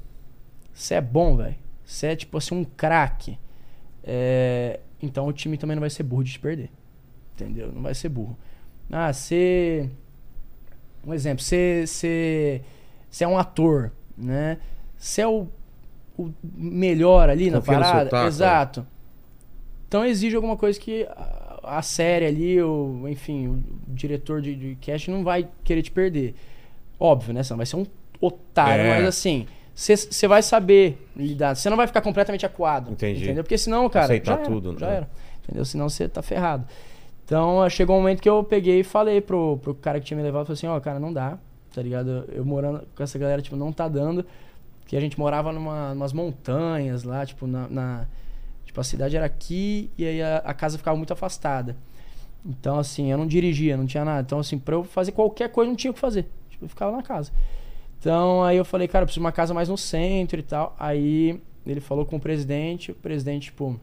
você é bom, velho. Você é tipo assim, um craque. É, então o time também não vai ser burro de te perder. Entendeu? Não vai ser burro. Ah, você. Um exemplo, você, você é um ator, né? Você é o, o melhor ali na Confia seu parada. taco, é. Exato. Então exige alguma coisa que a, a série ali, o, enfim, o diretor de, de cast não vai querer te perder. Óbvio, né? Você não vai ser um otário, É. mas assim, você- vai saber lidar. Você não vai ficar completamente acuado. Entendi. Entendeu? Porque senão, cara. Aceitar já era, tudo, Já né? era. Entendeu? Senão você tá ferrado. Então chegou um momento que eu peguei e falei pro, pro cara que tinha me levado, falei assim, ó, cara, não dá, tá ligado? Eu, morando com essa galera, tipo, não tá dando. Que a gente morava numa, numas montanhas lá, tipo, na, na- Tipo, a cidade era aqui e aí a, a casa ficava muito afastada. Então, assim, eu não dirigia, não tinha nada. Então, assim, pra eu fazer qualquer coisa, não tinha o que fazer. Tipo, eu ficava na casa. Então, aí eu falei, cara, eu preciso de uma casa mais no centro e tal. Aí ele falou com o presidente, o presidente, tipo,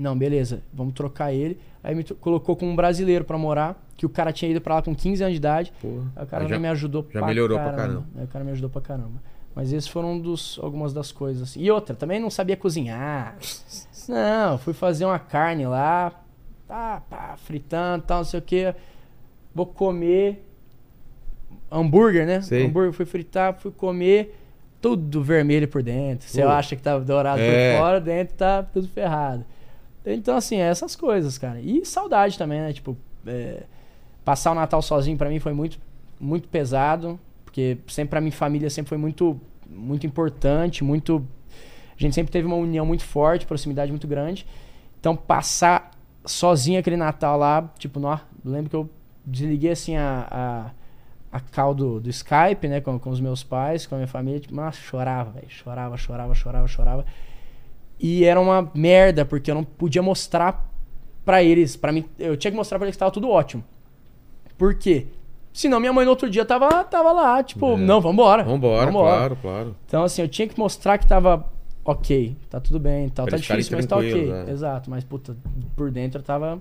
não, beleza, vamos trocar ele. Aí me colocou com um brasileiro pra morar, que o cara tinha ido pra lá com 15 anos de idade. Porra. Aí o cara já- me ajudou já pra melhorou pra caramba. caramba. Aí o cara me ajudou pra caramba. Mas esses foram um dos, algumas das coisas. assim. E outra, também não sabia cozinhar. [LAUGHS] Não, fui fazer uma carne lá, pá, pá, fritando tal, não sei o que. Vou comer hambúrguer, né? Sei. Hambúrguer, fui fritar, fui comer, tudo vermelho por dentro. Você acha que tá dourado É. por fora, dentro tá tudo ferrado. Então, assim, é essas coisas, cara. E saudade também, né? Tipo, é, passar o Natal sozinho pra mim foi muito, muito pesado. Porque sempre pra mim, família sempre foi muito, muito importante, muito... A gente sempre teve uma união muito forte, proximidade muito grande. Então, passar sozinho aquele Natal lá, tipo, nó, lembro que eu desliguei, assim, a, a, a do, do Skype, né, com, com os meus pais, com a minha família, tipo, nossa, chorava, velho, chorava, chorava, chorava, chorava. E era uma merda, porque eu não podia mostrar pra eles, para mim, eu tinha que mostrar pra eles que tava tudo ótimo. Por quê? Senão minha mãe no outro dia tava, tava lá, tipo, É. não, vambora. Vambora, vambora. claro, claro. Então, assim, eu tinha que mostrar que tava ok, tá tudo bem, tal, Pra tá difícil, mas tá ok. tranquilos, é. Exato, mas puta, por dentro eu tava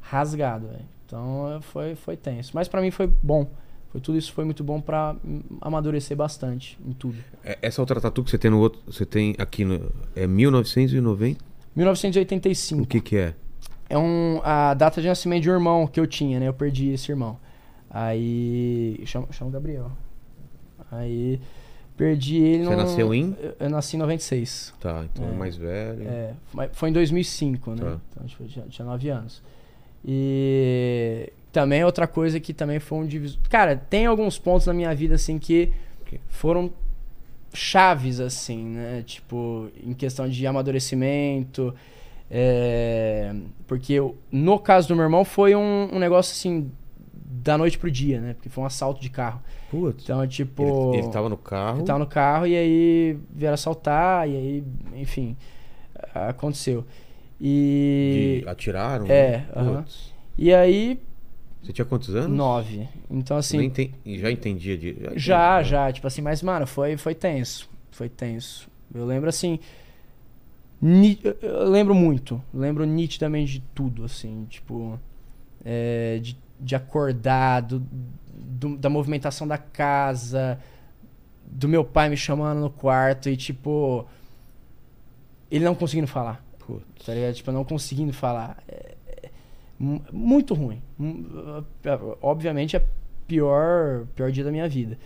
rasgado, velho. Então foi, foi tenso. Mas pra mim foi bom. Foi tudo isso foi muito bom pra hum, amadurecer bastante em tudo. É, Essa outra tatu que você tem no outro, você tem aqui no é 1990? 1985. O que que é? É um, a data de nascimento de um irmão que eu tinha, né? Eu perdi esse irmão. Aí. Chama, chama o Gabriel. Aí. Perdi ele Você nasceu em? Eu, eu nasci em 96. Tá, então é É. mais velho. É, foi em 2005, né? Tá. Então, tipo, tinha, tinha 9 anos. E também outra coisa que também foi um divisor. Cara, tem alguns pontos na minha vida, assim, que foram chaves, assim, né? Tipo, em questão de amadurecimento. é, Porque eu- no caso do meu irmão foi um, um negócio, assim, da noite pro dia, né? Porque foi um assalto de carro. Putz. Então, tipo. Ele, ele tava no carro. Ele tava no carro e aí vieram assaltar, e aí, enfim, aconteceu. E. de- atiraram? É, né? aham. Putz. E aí, Você tinha quantos anos? nove. Então, assim. tem- já entendia de. Já, entendia. já, tipo assim, mas, mano, foi, foi tenso. Foi tenso. Eu lembro assim. ni- Eu lembro muito. Lembro nitidamente de tudo, assim, tipo. é, de, de acordar, do- do- da movimentação da casa, do meu pai me chamando no quarto e, tipo. Ele não conseguindo falar. Putz. Tá ligado? Tipo, não conseguindo falar. É, muito ruim. É, Obviamente é pior, pior dia da minha vida.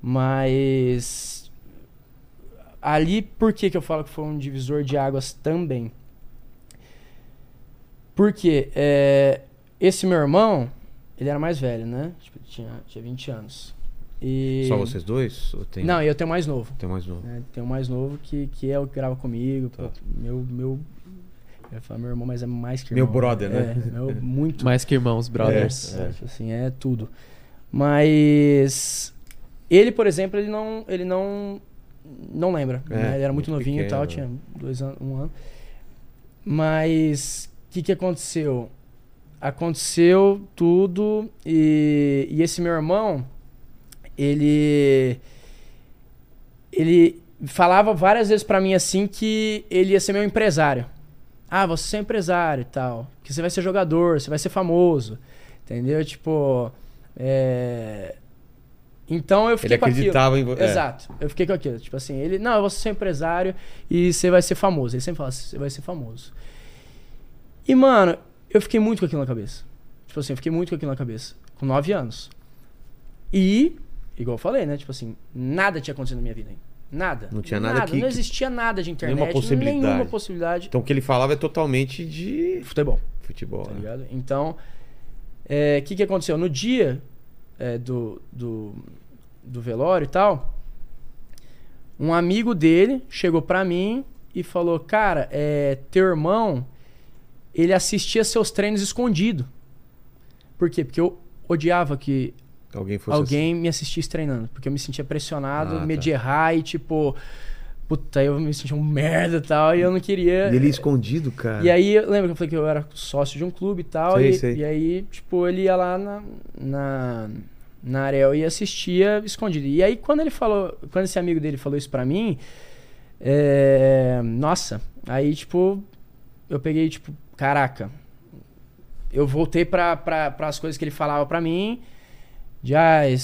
Mas ali, por que, que eu falo que foi um divisor de águas também? Porque é, esse meu irmão, ele era mais velho, né? Tipo, tinha, tinha 20 anos. E... Só vocês dois? Tem, Não, eu tenho mais novo. tem mais novo? né? Tem um mais novo que, que é o que grava comigo. Tá. pô, meu, meu. Eu ia falar meu irmão, mas é mais que Meu irmão. brother, né? É, meu, muito. [LAUGHS] Mais que irmãos, brothers. É, tipo assim, é tudo. Mas ele, por exemplo, ele não, ele não, não lembra. É, né? Ele era muito, muito novinho e tal, pequeno, tinha dois anos, um ano. Mas o que, que aconteceu? Aconteceu tudo e, e esse meu irmão, ele ele falava várias vezes pra mim assim que ele ia ser meu empresário. Ah, você é empresário e tal. Que você vai ser jogador, você vai ser famoso. Entendeu? Tipo. é, Então eu fiquei Ele com aquilo. acreditava em você. Exato. Eu fiquei com aquilo. Tipo assim, ele, não, eu vou ser empresário e você vai ser famoso. Ele sempre fala, você vai ser famoso. E, mano, eu fiquei muito com aquilo na cabeça. Tipo assim, eu fiquei muito com aquilo na cabeça. Com nove anos. E, igual eu falei, né? Tipo assim, nada tinha acontecido na minha vida ainda. Nada. Não tinha nada que- Não existia nada de internet. Nenhuma possibilidade. Nenhuma possibilidade. Então o que ele falava é totalmente de Futebol futebol. tá né? ligado? Então, o que, que aconteceu? No dia é, do, do, do velório e tal, um amigo dele chegou pra mim e falou: Cara, é, teu irmão, ele assistia seus treinos escondido. Por quê? Porque eu odiava que Alguém fosse alguém me assistisse treinando. Porque eu me sentia pressionado, Ah, medo tá. de errar e tipo. Puta, eu me sentia um merda e tal, e eu não queria. assim. E ele escondido, cara. E aí, lembra que eu falei que eu era sócio de um clube e tal. Sei, e, sei. e aí, tipo, ele ia lá na, na, na Arel e assistia escondido. E aí, quando ele falou, quando esse amigo dele falou isso pra mim, é, nossa, aí, tipo, eu peguei, tipo, caraca. Eu voltei pra, pras coisas que ele falava pra mim. De, ah, é,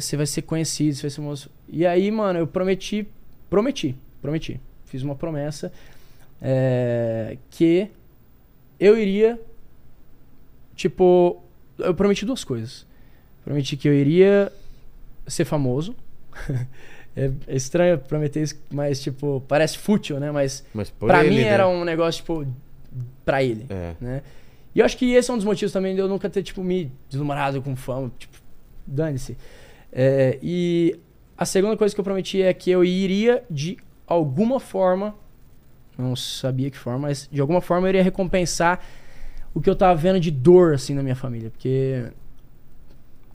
você vai ser conhecido, você vai ser moço. E aí, mano, eu prometi, prometi, prometi. Fiz uma promessa é, que eu iria, tipo, eu prometi duas coisas. Prometi que eu iria ser famoso. [LAUGHS] é, é estranho prometer isso, mas, tipo, parece fútil, né? Mas Mas pra ele, mim né? era um negócio, tipo, pra ele É. né? E eu acho que esse é um dos motivos também de eu nunca ter, tipo, me deslumbrado com fama, tipo, dane-se. É, e a segunda coisa que eu prometi é que eu iria, de alguma forma, não sabia que forma, mas de alguma forma eu iria recompensar o que eu tava vendo de dor, assim, na minha família. Porque,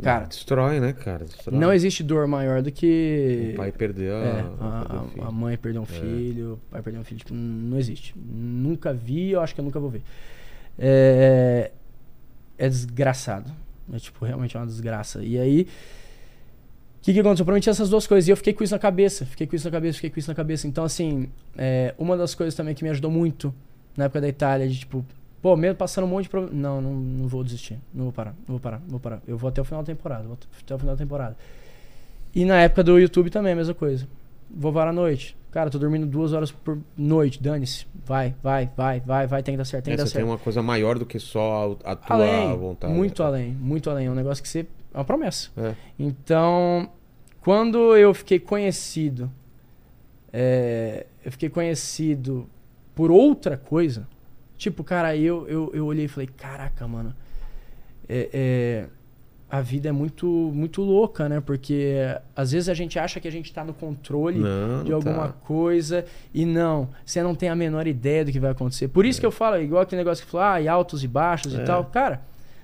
cara, Destrói, né, cara? Destrói. não existe dor maior do que... O pai perdeu a, É, a, o filho. a- a mãe perder um filho, o pai perder um filho, tipo, não existe. Nunca vi, eu acho que eu nunca vou ver. É, é desgraçado. É tipo, realmente é uma desgraça. E aí, O que, que aconteceu? Eu prometi essas duas coisas e eu fiquei com isso na cabeça. Fiquei com isso na cabeça, fiquei com isso na cabeça. Então, assim, é, uma das coisas também que me ajudou muito na época da Itália, de tipo, pô, mesmo passando um monte de problema. Não, não, não vou desistir. Não vou parar, não vou parar, não vou parar. Eu vou até o final da temporada, vou até o final da temporada. E na época do YouTube também, a mesma coisa. Vou varar à noite. Cara, tô dormindo duas horas por noite, dane-se. Vai, vai, vai, vai, vai, tem que dar certo, tem É, que dar você certo. tem uma coisa maior do que só a, a tua além, vontade. muito além, muito além. É um negócio que você. É uma promessa. É. Então, quando eu fiquei conhecido, é, eu fiquei conhecido por outra coisa, tipo, cara, eu, eu, eu olhei e falei, caraca, mano, é, é, a vida é muito, muito louca, né? Porque às vezes a gente acha que a gente tá no controle Não, de alguma tá. coisa e não, você não tem a menor ideia do que vai acontecer. Por isso que eu falo, igual aquele negócio que falou, ah, e altos e baixos É. e tal. Cara,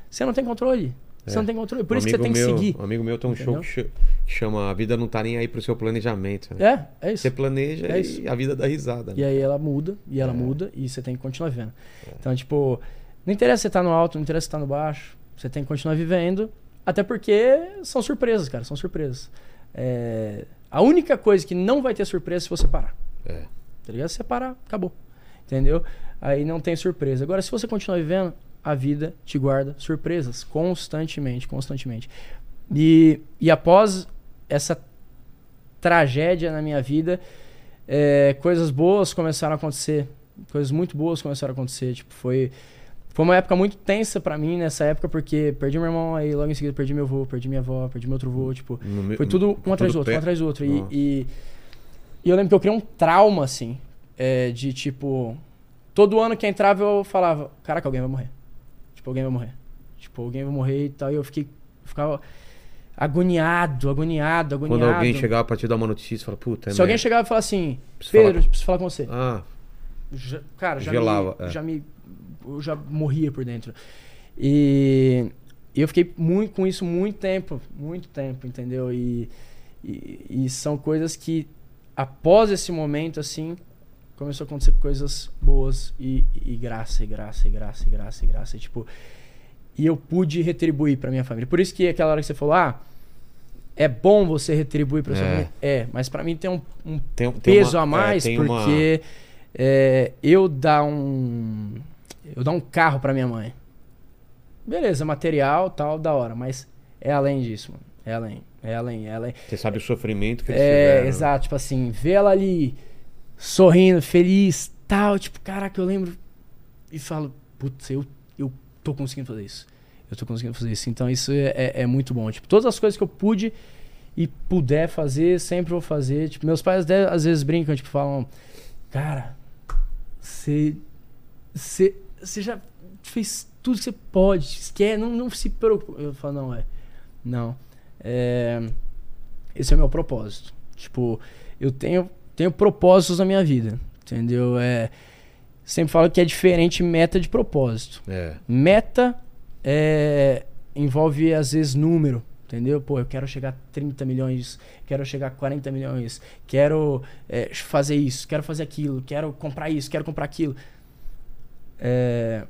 você não tem controle. Você É. não tem controle. Por Um isso que você tem amigo que meu- seguir. Um amigo meu tem um show Entendeu? que cha- que chama A Vida Não Tá Nem Aí Pro Seu Planejamento. né? É, é isso. Você planeja É e isso. a vida dá risada. E né? aí ela muda, e ela muda, e você tem que continuar vivendo. Então, tipo, não interessa você estar no alto, não interessa você estar no baixo. Você tem que continuar vivendo. Até porque são surpresas, cara, são surpresas. É, A única coisa que não vai ter surpresa é se você parar. É. Tá ligado? Se você parar, acabou. Entendeu? Aí não tem surpresa. Agora, se você continuar vivendo, a vida te guarda surpresas constantemente, constantemente. E, e após essa tragédia na minha vida, é, coisas boas começaram a acontecer. Coisas muito boas começaram a acontecer. Tipo, foi, foi uma época muito tensa pra mim nessa época, porque perdi meu irmão, aí logo em seguida perdi meu avô, perdi minha avó, perdi meu outro avô, tipo... No Foi tudo um atrás do outro, um atrás do outro. E, e, e eu lembro que eu criei um trauma, assim, é, de tipo. Todo ano que entrava eu falava: Caraca, alguém vai morrer. Tipo, alguém vai morrer. Tipo, alguém vai morrer e tal. E eu fiquei. Ficava agoniado, agoniado, agoniado. Quando alguém chegava pra te dar uma notícia, fala, puta, é Se alguém merda. chegava e falasse assim: Preciso falar Pedro, com- preciso falar com você. Ah, Já- cara, já Gelava, me, é. já me. Eu já morria por dentro. E, eu fiquei muito com isso muito tempo, muito tempo, entendeu? E, e, e são coisas que, após esse momento, assim, começou a acontecer coisas boas e, e graça, e graça, e graça, e graça, e graça. E, tipo, e eu pude retribuir pra minha família. Por isso que aquela hora que você falou, ah, é bom você retribuir pra sua É. família. É, mas pra mim tem um, um tem, tem peso uma- a mais é, tem uma- porque é, eu dar um eu dar um carro pra minha mãe beleza material tal da hora mas é além disso mano. é além é além é além Você sabe o sofrimento que eles é tiveram. exato tipo assim ver ela ali sorrindo feliz tal tipo caraca eu lembro e falo putz eu eu tô conseguindo fazer isso eu tô conseguindo fazer isso então isso é, é, é muito bom tipo todas as coisas que eu pude e puder fazer, sempre vou fazer. Tipo, meus pais às vezes brincam, tipo, falam, cara, você. Você você já fez tudo que você pode. Quer, não, não se preocupe. Eu falo, não, é. Não. É, esse é o meu propósito. Tipo, eu tenho, tenho propósitos na minha vida. Entendeu? É, sempre falo que é diferente meta de propósito. É. Meta é, envolve, às vezes, número. Entendeu? Pô, eu quero chegar a 30 milhões, quero chegar a 40 milhões, quero é, fazer isso, quero fazer aquilo, quero comprar isso, quero comprar aquilo. É,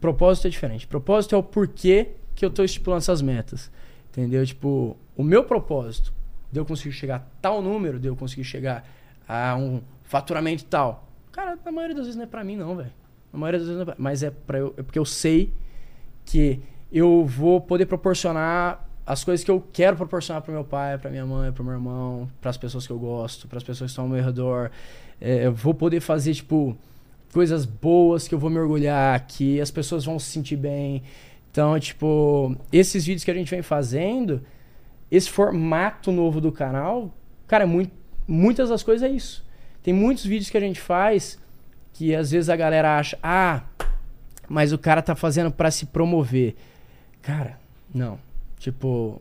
propósito é diferente. Propósito é o porquê que eu tô estipulando essas metas. Entendeu? Tipo, o meu propósito de eu conseguir chegar a tal número, de eu conseguir chegar a um faturamento tal. Cara, na maioria das vezes não é pra mim, não, velho. Na maioria das vezes não é pra... Mas é, pra eu, é porque eu sei que eu vou poder proporcionar as coisas que eu quero proporcionar pro meu pai, pra minha mãe, pro meu irmão, pras pessoas que eu gosto, pras pessoas que estão ao meu redor. É, eu vou poder fazer, tipo, coisas boas que eu vou me orgulhar, que as pessoas vão se sentir bem. Então, tipo, esses vídeos que a gente vem fazendo, esse formato novo do canal, cara, é muito, muitas das coisas é isso. Tem muitos vídeos que a gente faz que às vezes a galera acha, ah, mas o cara tá fazendo pra se promover. Cara, não. Tipo,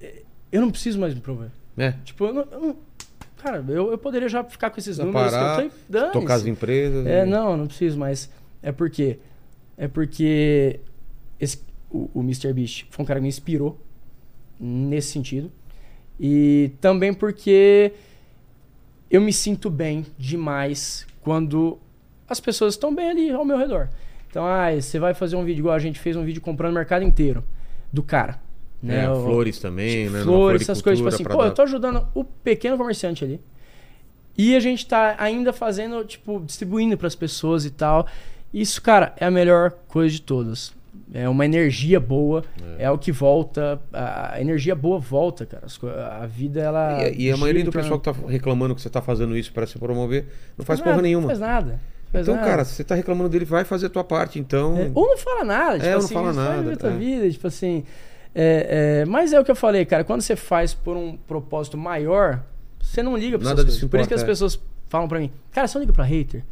eh, eu não preciso mais me promover. É. Tipo, eu não, eu não- cara, eu, eu poderia já ficar com esses números parar, que eu. Tocar as empresas. É, e- não, não preciso, mas é porque é porque esse, o, o Mr. Beast foi um cara que me inspirou nesse sentido. E também porque eu me sinto bem demais quando as pessoas estão bem ali ao meu redor. Então, ah, você vai fazer um vídeo igual a gente fez um vídeo comprando o mercado inteiro do cara. Né? É, O- flores também, né? Numa flores, essas coisas, tipo assim, pô, dar- eu tô ajudando o pequeno comerciante ali. E a gente tá ainda fazendo, tipo, distribuindo pras pessoas e tal. Isso, cara, é a melhor coisa de todas. É uma energia boa, é, o que volta. A energia boa volta, cara. As A vida, ela. E, e a maioria do pessoal que tá reclamando que você tá fazendo isso pra se promover não faz nada, porra nenhuma. Não faz nada. faz Então, nada. cara, se você tá reclamando dele, vai fazer a tua parte, então. É, ou não fala nada, tipo É, ou não assim, fala vai nada, viver a tua é. vida, tipo assim. É, é, mas é o que eu falei, cara, quando você faz por um propósito maior, você não liga pra Nada essas. Por isso que as é. pessoas falam pra mim, cara, você não liga pra hater?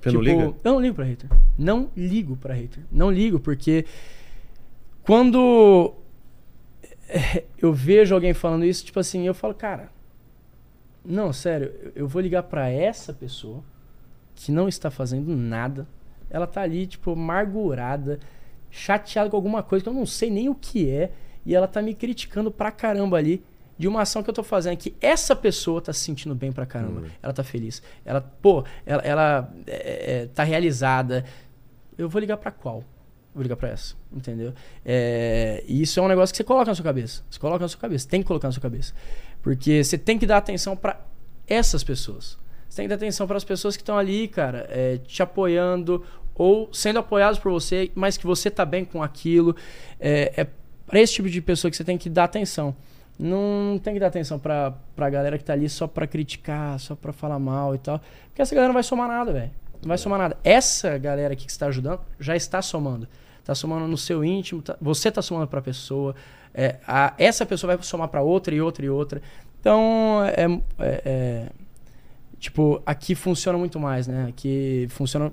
Você não Tipo, liga? Eu não ligo pra hater. Não ligo pra hater. Não ligo, porque quando é, eu vejo alguém falando isso, tipo assim, eu falo, cara, não, sério, eu- vou ligar pra essa pessoa que não está fazendo nada. Ela tá ali, tipo, amargurada, chateada com alguma coisa que eu não sei nem o que é, e ela tá me criticando pra caramba ali de uma ação que eu tô fazendo que essa pessoa tá se sentindo bem pra caramba. Hum. Ela tá feliz. Ela, pô, ela, ela é, é, tá realizada. Eu vou ligar pra qual? Vou ligar pra essa, entendeu? É, e isso é um negócio que você coloca na sua cabeça. Você coloca na sua cabeça, tem que colocar na sua cabeça. Porque você tem que dar atenção pra essas pessoas. Você tem que dar atenção para as pessoas que estão ali, cara, é, te apoiando ou sendo apoiados por você, mas que você tá bem com aquilo. É, é para esse tipo de pessoa que você tem que dar atenção. Não tem que dar atenção pra, pra galera que tá ali só pra criticar, só pra falar mal e tal. Porque essa galera não vai somar nada, velho. Não vai somar nada. Essa galera aqui que você tá ajudando já está somando. Tá somando no seu íntimo, tá- você tá somando pra pessoa. É, a- essa pessoa vai somar pra outra e outra e outra. Então, é, é- é- Tipo, aqui funciona muito mais, né? Aqui funciona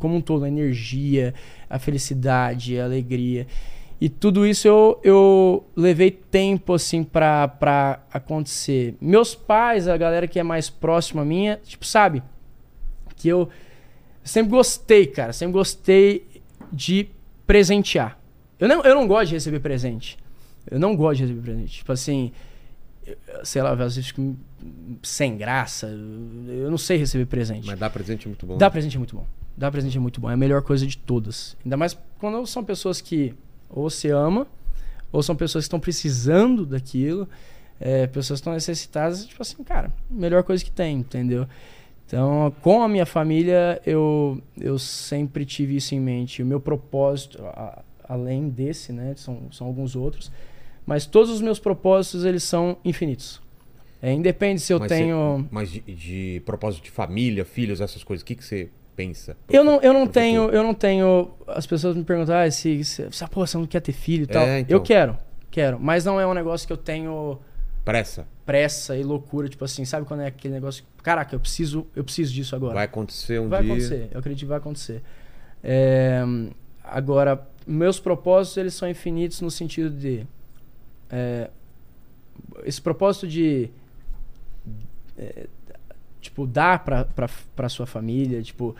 como um todo, a energia, a felicidade, a alegria. E tudo isso eu, eu levei tempo, assim, pra, pra acontecer. Meus pais, a galera que é mais próxima minha, tipo, sabe? Que eu sempre gostei, cara. Sempre gostei de presentear. Eu não, eu não gosto de receber presente. Eu não gosto de receber presente. Tipo assim, sei lá, às vezes fico sem graça. Eu não sei receber presente. Mas dar presente é muito bom. Dar né? presente é muito bom. Dar presente é muito bom. É a melhor coisa de todas. Ainda mais quando são pessoas que ou você ama, ou são pessoas que estão precisando daquilo, é, pessoas que estão necessitadas. Tipo assim, cara, melhor coisa que tem, entendeu? Então, com a minha família, eu, eu sempre tive isso em mente. O meu propósito, a- além desse, né? São, são alguns outros. Mas todos os meus propósitos, eles são infinitos. É, independe se eu Mas tenho... você- mas de, de propósito de família, filhos, essas coisas, o que, que você pensa? Eu não, eu não tenho, futuro? eu não tenho. As pessoas me perguntam, ah, se, se, se pô, você não quer ter filho e tal. É, então. Eu quero, quero. Mas não é um negócio que eu tenho Pressa. pressa e loucura, tipo assim, sabe quando é aquele negócio. Caraca, eu preciso, eu preciso disso agora. Vai acontecer um Vai dia. acontecer, eu acredito que vai acontecer. É, agora, meus propósitos, eles são infinitos no sentido de. é, esse propósito de. é, tipo, dar pra, pra, pra sua família, tipo,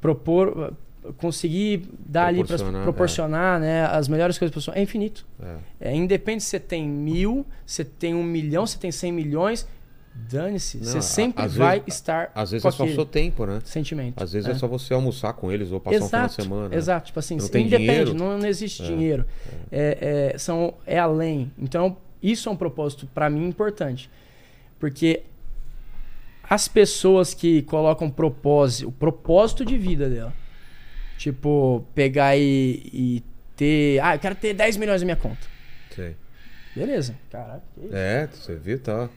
propor. Conseguir dar ali para Proporcionar, proporcionar né, as melhores coisas para pessoa é infinito. É. É, independe se você tem mil, se tem um milhão, se tem cem milhões, dane-se. Não, Você sempre vai vezes- estar Às vezes com é só o seu tempo, né? sentimento. Às vezes é. É. só você almoçar com eles ou passar um final de semana. Exato, tipo assim, Não tem independe, dinheiro? não, não existe É, dinheiro. É, é, são, é além. Então, isso é um propósito para mim importante. Porque as pessoas que colocam propósito, o propósito de vida dela, tipo, pegar e, e ter. Ah, eu quero ter 10 milhões na minha conta. Sei. Beleza, caraca. que isso. É, você viu, tá.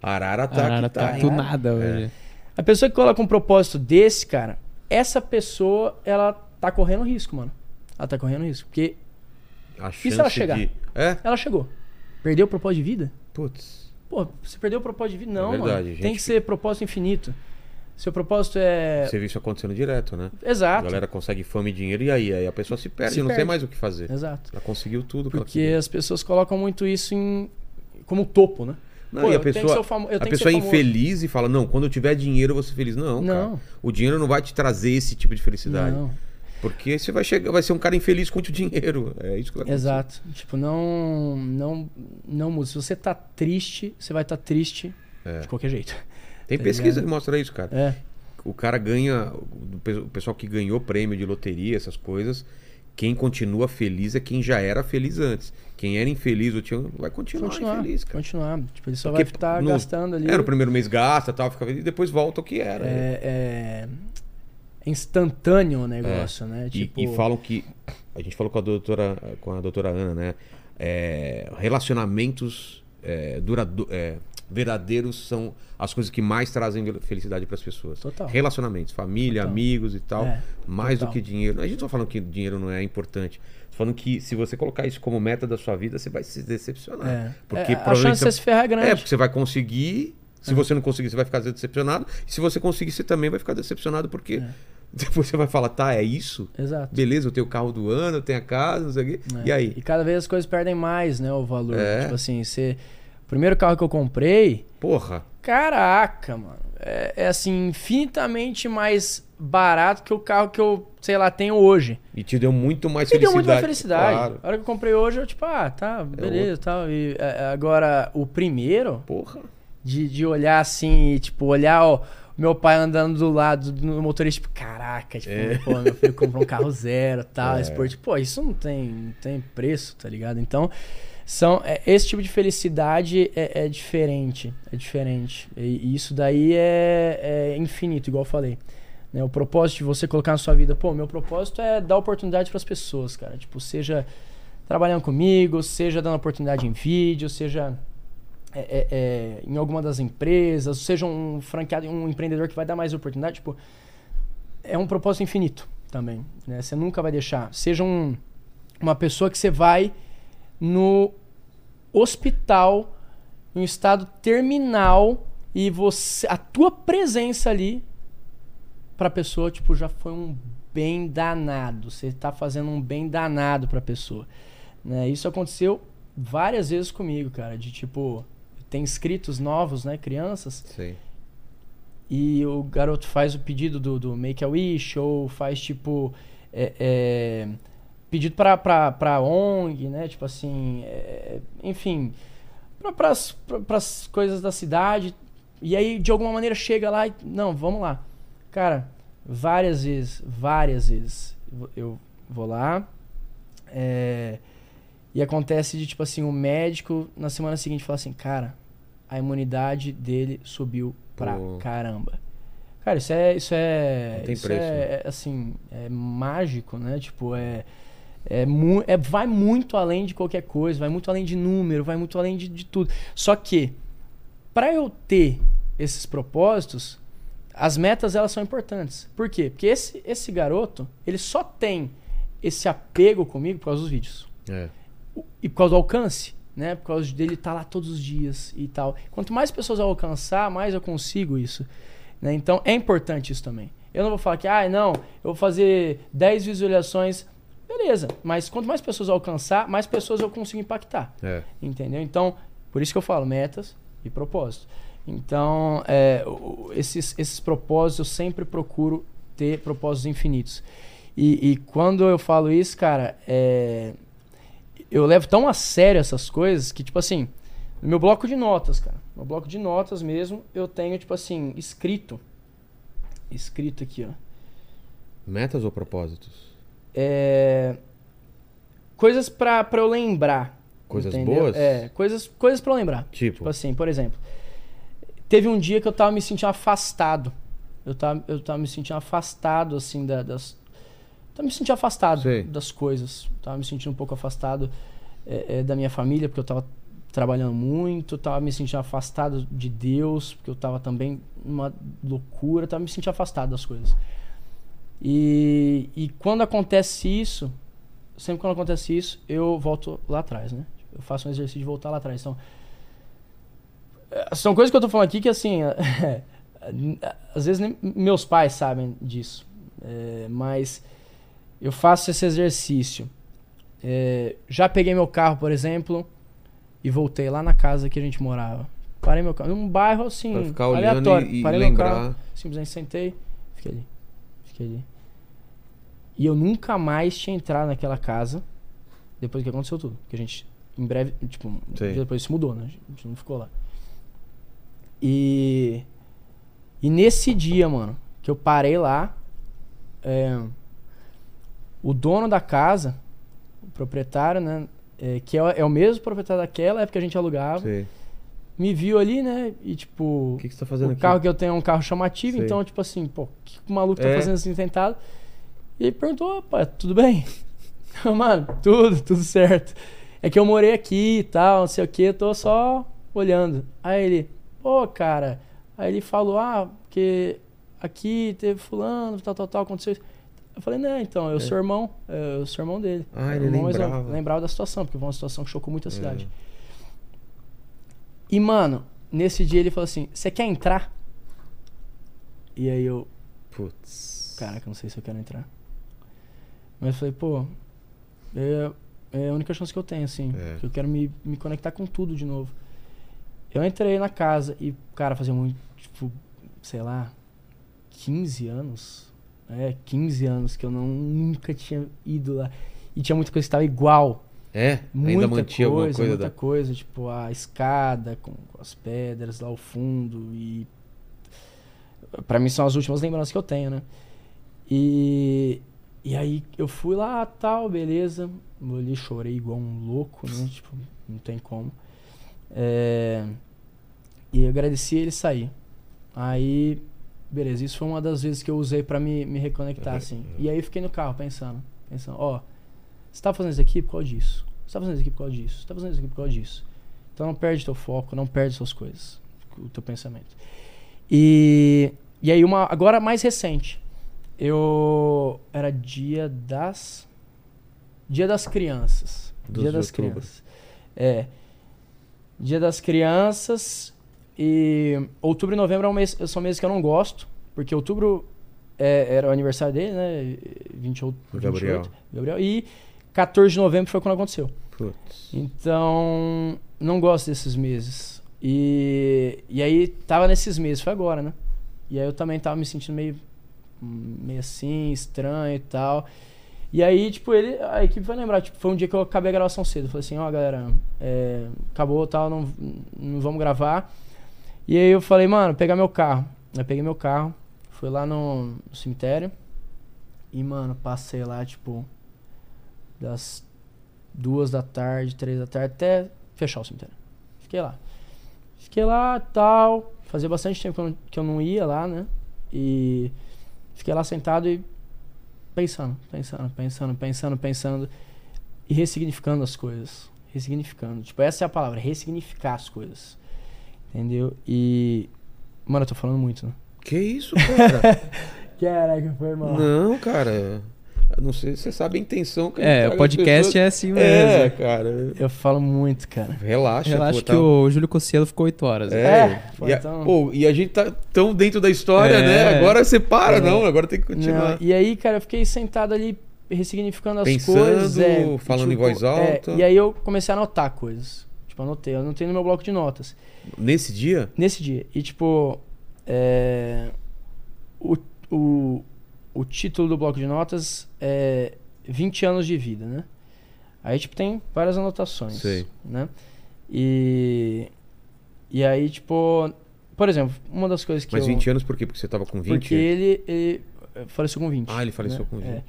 Arara tá Arara tá tá. do hein? nada hoje. A pessoa que coloca um propósito desse, cara, essa pessoa, ela tá correndo risco, mano. Ela tá correndo risco. Porque A se ela chegar? de- É? ela chegou. Perdeu o propósito de vida? Putz. Pô, você perdeu o propósito de vida? Não, É verdade, mano. Tem que ser propósito infinito. Seu propósito é. Você isso acontecendo direto, né? A Exato. galera consegue fama e dinheiro e aí? Aí a pessoa se perde, Se não tem perde. mais o que fazer. Exato. Ela conseguiu tudo. Porque as pessoas colocam muito isso em como topo, né? Não, Pô, e a pessoa, famo- a pessoa é infeliz e fala: Não, quando eu tiver dinheiro eu vou ser feliz. Não, Não. cara. O dinheiro não vai te trazer esse tipo de felicidade. Não. Porque você vai chegar, vai ser um cara infeliz com o dinheiro. É isso que vai acontecer. Exato. Tipo, não. Não, não muda. Se você tá triste, você vai estar triste É. de qualquer jeito. Tem Tá pesquisa ligado? que mostra isso, cara. É. O cara ganha, o pe- o pessoal que ganhou prêmio de loteria, essas coisas, Quem continua feliz é quem já era feliz antes. Quem era infeliz ou tinha, vai continuar, Continuar, infeliz, cara. continuar. Tipo, ele só Porque vai estar no- gastando ali. É, no primeiro mês gasta, tal, fica feliz, e depois volta o que era. É, é instantâneo o negócio, né? É. E- Tipo, e, falam que. A gente falou com a doutora, com a doutora Ana, né? É, relacionamentos é, durado- é, verdadeiros são as coisas que mais trazem felicidade para as pessoas. Total. Relacionamentos, família, Total. amigos e tal. É, mais total. do que dinheiro. A gente não tá falando que dinheiro não é importante. Tô falando que se você colocar isso como meta da sua vida, você vai se decepcionar. É. Porque É, a chance de você se ferrar é grande. É, porque você vai conseguir. Se você não conseguir, você vai ficar decepcionado. E se você conseguir, você também vai ficar decepcionado, porque É. [LAUGHS] depois você vai falar, tá, é isso? Exato. Beleza, eu tenho o carro do ano, eu tenho a casa, não sei o quê. É. E aí? E cada vez as coisas perdem mais, né? O valor. É. Tipo assim, você. O primeiro carro que eu comprei, Porra. caraca, mano. É, é assim, infinitamente mais barato que o carro que eu, sei lá, tenho hoje. E te deu muito mais Me felicidade. deu muito mais felicidade. Claro. A hora que eu comprei hoje, eu, tipo, ah, tá, beleza outro. tal. E é, agora, o primeiro, Porra. de, de olhar assim, tipo, olhar ó, meu pai andando do lado do motorista, tipo, caraca, tipo, É. pô, meu filho comprou um carro zero tal, É. esporte. Pô, isso não tem, não tem preço, tá ligado? Então, são, é, esse tipo de felicidade é, é diferente, é diferente. E, e isso daí é, é infinito, igual eu falei. Né? O propósito de você colocar na sua vida, pô, meu propósito é dar oportunidade para as pessoas, cara. Tipo, seja trabalhando comigo, seja dando oportunidade em vídeo, seja é, é, é, em alguma das empresas, seja um franqueado, um empreendedor que vai dar mais oportunidade, tipo, é um propósito infinito também, né? Você nunca vai deixar. Seja um, uma pessoa que você vai no hospital, em estado terminal, e você, a tua presença ali pra pessoa, tipo, já foi um bem danado. Você tá fazendo um bem danado pra pessoa. Né? Isso aconteceu várias vezes comigo, cara. De tipo, tem inscritos novos, né? Crianças. Sei. E o garoto faz o pedido do, do Make a Wish, ou faz tipo. é, é, pedido pra, pra, pra ONG, né? Tipo assim. é, enfim. Pra, pras, pra, pras coisas da cidade. E aí, de alguma maneira, chega lá e. Não, vamos lá. Cara, várias vezes, várias vezes. eu- Eu vou lá. é, e acontece de, tipo assim, o médico na semana seguinte fala assim, cara, a imunidade dele subiu pra Pô. caramba. Cara, isso é. Isso é. Não tem isso preço, é, é, assim, é mágico, né? Tipo, é. É, mu- é, vai muito além de qualquer coisa, vai muito além de número, vai muito além de, de tudo. Só que, para eu ter esses propósitos, as metas elas são importantes. Por quê? Porque esse, esse garoto, ele só tem esse apego comigo por causa dos vídeos. É. E por causa do alcance, né? Por causa dele estar lá todos os dias e tal. Quanto mais pessoas eu alcançar, mais eu consigo isso. né? Então é importante isso também. Eu não vou falar que, ah, não, eu vou fazer 10 visualizações. Beleza, mas quanto mais pessoas eu alcançar, mais pessoas eu consigo impactar. É. Entendeu? Então, por isso que eu falo metas e propósitos. Então, é, esses, esses propósitos eu sempre procuro ter propósitos infinitos. E, e quando eu falo isso, cara, é, eu levo tão a sério essas coisas que, tipo assim, no meu bloco de notas, cara, no bloco de notas mesmo, eu tenho, tipo assim, escrito. Escrito aqui, ó. Metas ou propósitos? É, coisas pra, pra eu lembrar. Coisas entendeu? boas? É, coisas, coisas pra eu lembrar. Tipo, Tipo assim, por exemplo, teve um dia que eu tava me sentindo afastado. Eu tava, eu tava me sentindo afastado, assim, da- das. Tava me sentindo afastado Sei. das coisas. Tava me sentindo um pouco afastado é, é, da minha família, porque eu tava trabalhando muito. Tava me sentindo afastado de Deus, porque eu tava também numa loucura. Tava me sentindo afastado das coisas. E, e quando acontece isso, sempre quando acontece isso, eu volto lá atrás, né? Eu faço um exercício de voltar lá atrás. Então, eh, são coisas que eu tô falando aqui que, assim, [LAUGHS] às vezes nem meus pais sabem disso. É, mas eu faço esse exercício. É, já peguei meu carro, por exemplo, e voltei lá na casa que a gente morava. Parei meu carro, num bairro assim, pra ficar aleatório. e, e Parei meu carro, lembrar. simplesmente sentei, fiquei ali. Fiquei ali. E eu nunca mais tinha entrado naquela casa depois que aconteceu tudo. Porque a gente, em breve, tipo, um depois se mudou, né? A gente não ficou lá. E. E nesse dia, mano, que eu parei lá, é, O dono da casa, o proprietário, né? é, que é, é o mesmo proprietário daquela época que a gente alugava, Sei. me viu ali, né? E tipo, O que, que você tá fazendo o aqui? carro que eu tenho é um carro chamativo, Sei. então, tipo assim, pô, o que o maluco tá É. fazendo assim tentado? E ele perguntou, pô, tudo bem? [LAUGHS] Mano, tudo, tudo certo. É que eu morei aqui e tal, não sei o que, eu tô só olhando. Aí ele, pô, cara. Aí ele falou, ah, porque aqui teve fulano, tal, tal, tal, aconteceu isso. Eu falei, não, então, eu sou irmão, é, eu sou irmão dele. Ah, ele Irmão, lembrava. lembrava da situação, porque foi uma situação que chocou muito a É. cidade. E, mano, nesse dia ele falou assim: Você quer entrar? E aí eu, Putz. caraca, eu não sei se eu quero entrar. Mas eu falei, pô, é, é a única chance que eu tenho, assim. É. Que eu quero me, me conectar com tudo de novo. Eu entrei na casa e, cara, fazia muito, tipo, sei lá, 15 anos. É, 15 anos que eu não, nunca tinha ido lá. E tinha muita coisa que estava igual. É? Muita Ainda mantinha alguma coisa, coisa muita da. coisa, tipo a escada com, com as pedras lá ao fundo e Pra mim são as últimas lembranças que eu tenho, né? E e aí eu fui lá, tal, beleza. Eu ali chorei igual um louco, né? Tipo, não tem como. É, E agradeci ele sair. Aí, beleza, isso foi uma das vezes que eu usei pra me, me reconectar, Uhum, assim. E aí eu fiquei no carro pensando, pensando, ó, você tá fazendo isso aqui por causa disso. Você tá fazendo isso aqui por causa disso. Você tá fazendo isso aqui por causa disso. Então não perde teu foco, não perde suas coisas, o teu pensamento. E, e aí uma agora mais recente. Eu era dia das Dia das Crianças. 12 dia das outubro. Crianças. É. Dia das Crianças e outubro e novembro é um mês, são meses que eu não gosto, porque outubro é- era o aniversário dele, né? 28, O Gabriel. 28, Gabriel. E 14 de novembro foi quando aconteceu. Putz. Então, não gosto desses meses. E, e aí, tava nesses meses, foi agora, né? E aí eu também tava me sentindo meio, meio assim, estranho e tal. E aí, tipo, ele, a equipe vai lembrar, tipo, foi um dia que eu acabei a gravação cedo. Eu falei assim, ó, galera, é, acabou tal, não, não vamos gravar. E aí eu falei, mano, pegar meu carro. Eu peguei meu carro, fui lá no, no cemitério. E, mano, passei lá, tipo, das duas da tarde, três da tarde, até fechar o cemitério. Fiquei lá. Fiquei lá, tal. Fazia bastante tempo que eu, que eu não ia lá, né? E fiquei lá sentado e pensando, pensando, pensando, pensando, pensando. E ressignificando as coisas. Ressignificando. Tipo, essa é a palavra, ressignificar as coisas. Entendeu? E. Mano, eu tô falando muito, né? Que isso, cara? [LAUGHS] Caraca, foi mal. não, cara. Eu Não sei se você sabe a intenção que a É, o as podcast pessoas. é assim É, mesmo. cara. Eu falo muito, cara. Relaxa, Relaxa pô, que tá- o Júlio Cossielo ficou 8 horas. É, É, pô, e, a, então- pô, e a gente tá tão dentro da história, É. né? Agora você para, É. não, agora tem que continuar. Não, e aí, cara, eu fiquei sentado ali ressignificando as Pensando, coisas. é, falando em voz é, alta. e aí eu comecei a anotar coisas. Tipo, anotei. Eu anotei no meu bloco de notas. Nesse dia, Nesse dia. E, tipo, é, o, o, o título do bloco de notas é 20 anos de vida, né? Aí, tipo, tem várias anotações. Sei. Né? E, e aí, tipo, por exemplo, uma das coisas que mas eu... 20 anos por quê? Porque você tava com 20? Porque ele, ele faleceu com 20. Ah, ele faleceu né? com 20. É.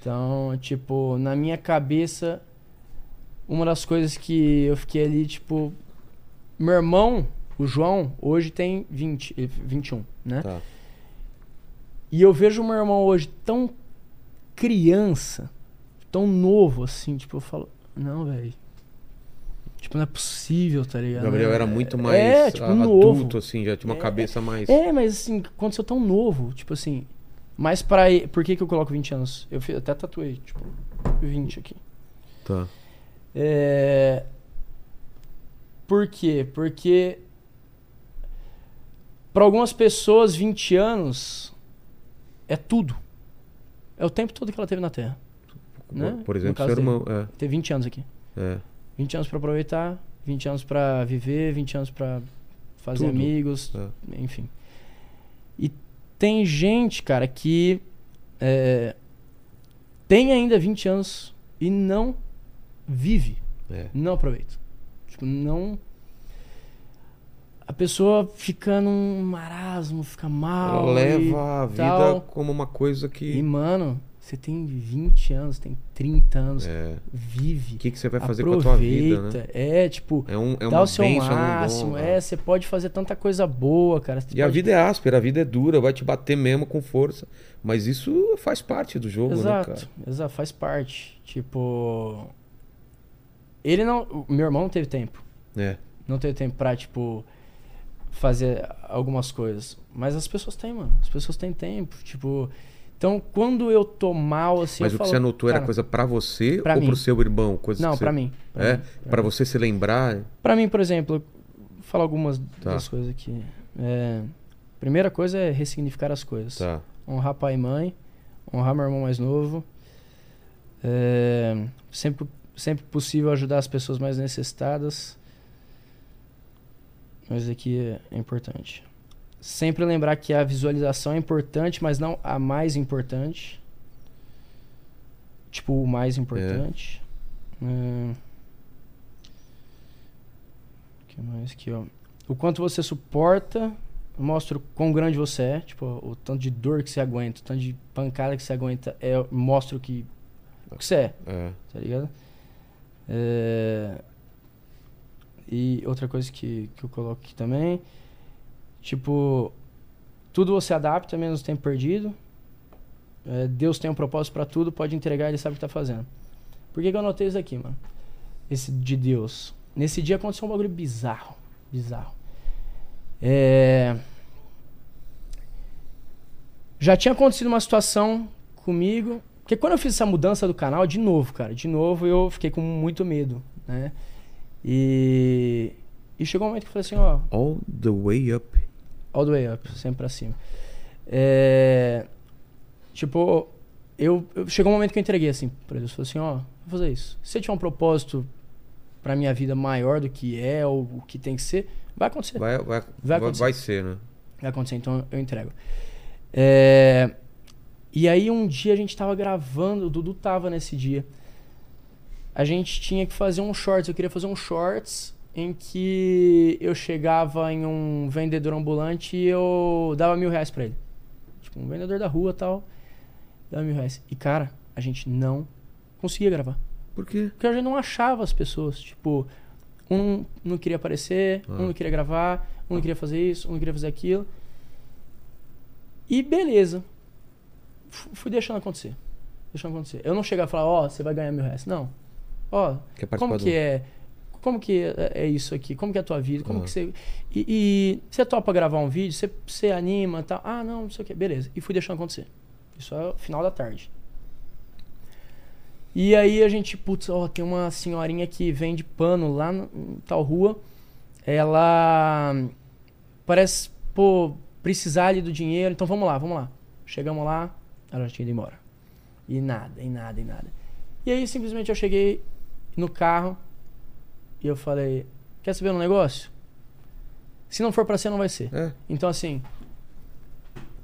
Então, tipo, na minha cabeça, uma das coisas que eu fiquei ali, tipo. Meu irmão, o João, hoje tem 20, eh, 21, né? Tá. E eu vejo o meu irmão hoje tão criança, tão novo assim, tipo, eu falo, não, velho. Tipo, não é possível, tá O ligado? Gabriel era muito mais é, tipo, a- novo. adulto, assim, já tinha uma É, cabeça mais. É, mas assim, aconteceu tão novo, tipo assim. Mas pra. e- Por que, que eu coloco 20 anos? Eu até tatuei, tipo, 20 aqui. Tá. É. Por quê? Porque. Pra algumas pessoas, 20 anos é tudo. É o tempo todo que ela teve na Terra. Né? Por exemplo, seu irmão. Ter 20 anos aqui. É, é. 20 anos pra aproveitar, 20 anos pra viver, 20 anos pra fazer Tudo. amigos, É. enfim. E tem gente, cara, que é, tem ainda 20 anos e não vive, é. não aproveita. Tipo, não. A pessoa fica num marasmo, fica mal. Ela e leva a vida tal. como uma coisa E, que. mano, Você tem 20 anos, tem 30 anos, É. vive. O que, que você vai fazer aproveita. com a tua vida, né? É, tipo, É, um, é dá o seu é dom, máximo. né? é, você pode fazer tanta coisa boa, cara. Você E a pode- vida é áspera, a vida é dura, vai te bater mesmo com força. Mas isso faz parte do jogo, né, cara? Exato, exato, faz parte. Tipo. Ele não. Meu irmão não teve tempo. É. Não teve tempo pra, tipo, fazer algumas coisas. Mas as pessoas têm, mano. As pessoas têm tempo. Tipo. Então, quando eu tô mal, assim. Mas o que falo, você anotou era cara, coisa pra você pra ou mim. pro seu irmão? Coisa Não, que você... pra mim. Pra É? mim. você se lembrar. Pra mim, por exemplo, eu vou falar algumas Tá. das coisas aqui. É, primeira coisa é ressignificar as coisas. Tá. honrar pai e mãe, honrar meu irmão mais novo. É, sempre, sempre possível ajudar as pessoas mais necessitadas. Mas aqui é, é importante. Sempre lembrar que a visualização é importante, mas não a mais importante. Tipo, o mais importante. É. O que mais aqui, ó? O quanto você suporta mostra o quão grande você é, tipo, o tanto de dor que você aguenta, o tanto de pancada que você aguenta, é, mostra o que, o que você é, É. tá ligado? É, E outra coisa que, que eu coloco aqui também, tipo, tudo você adapta, menos tempo perdido. É, Deus tem um propósito pra tudo, pode entregar, ele sabe o que tá fazendo. Por que, que eu anotei isso aqui, mano? Esse de Deus. Nesse dia aconteceu um bagulho bizarro. Bizarro. É... Já tinha acontecido uma situação comigo. Porque quando eu fiz essa mudança do canal, de novo, cara, de novo eu fiquei com muito medo, né? E. E chegou um momento que eu falei assim, ó, All the way up. all the way up, sempre pra cima. É, tipo, eu, eu- chegou um momento que eu entreguei assim pra Deus, falei assim, ó, vou fazer isso. Se você tiver um propósito pra minha vida maior do que é ou o que tem que ser, vai acontecer. Vai, vai, Vai vai, acontecer. vai ser, né? Vai acontecer, então eu entrego. É, E aí um dia a gente tava gravando, o Dudu tava nesse dia. A gente tinha que fazer um shorts, eu queria fazer um shorts em que eu chegava em um vendedor ambulante e eu dava mil reais pra ele. Tipo, um vendedor da rua tal, dava mil reais. E cara, a gente não conseguia gravar. Por quê? Porque a gente não achava as pessoas. Tipo, um não queria aparecer, Ah. um não queria gravar, um não queria fazer isso, um não queria fazer aquilo. E beleza. Fui deixando acontecer. Deixando acontecer. Eu não chegava a falar, ó, você vai ganhar mil reais. Não. Ó, Quer como que do- é. Como que é é isso aqui? Como que é a tua vida? Como Ah. que você. E, e você topa gravar um vídeo? Você, você anima e tal? Ah, não, não sei o que. Beleza. E fui deixando acontecer. Isso é o final da tarde. E aí a gente, putz, ó, tem uma senhorinha que vende pano lá em tal rua. Ela parece, pô, precisar ali do dinheiro. Então vamos lá, vamos lá. Chegamos lá, ela já tinha ido embora. E nada, e nada, e nada. E aí simplesmente eu cheguei no carro e eu falei, quer saber um negócio? Se não for pra ser, não vai ser. É. Então assim,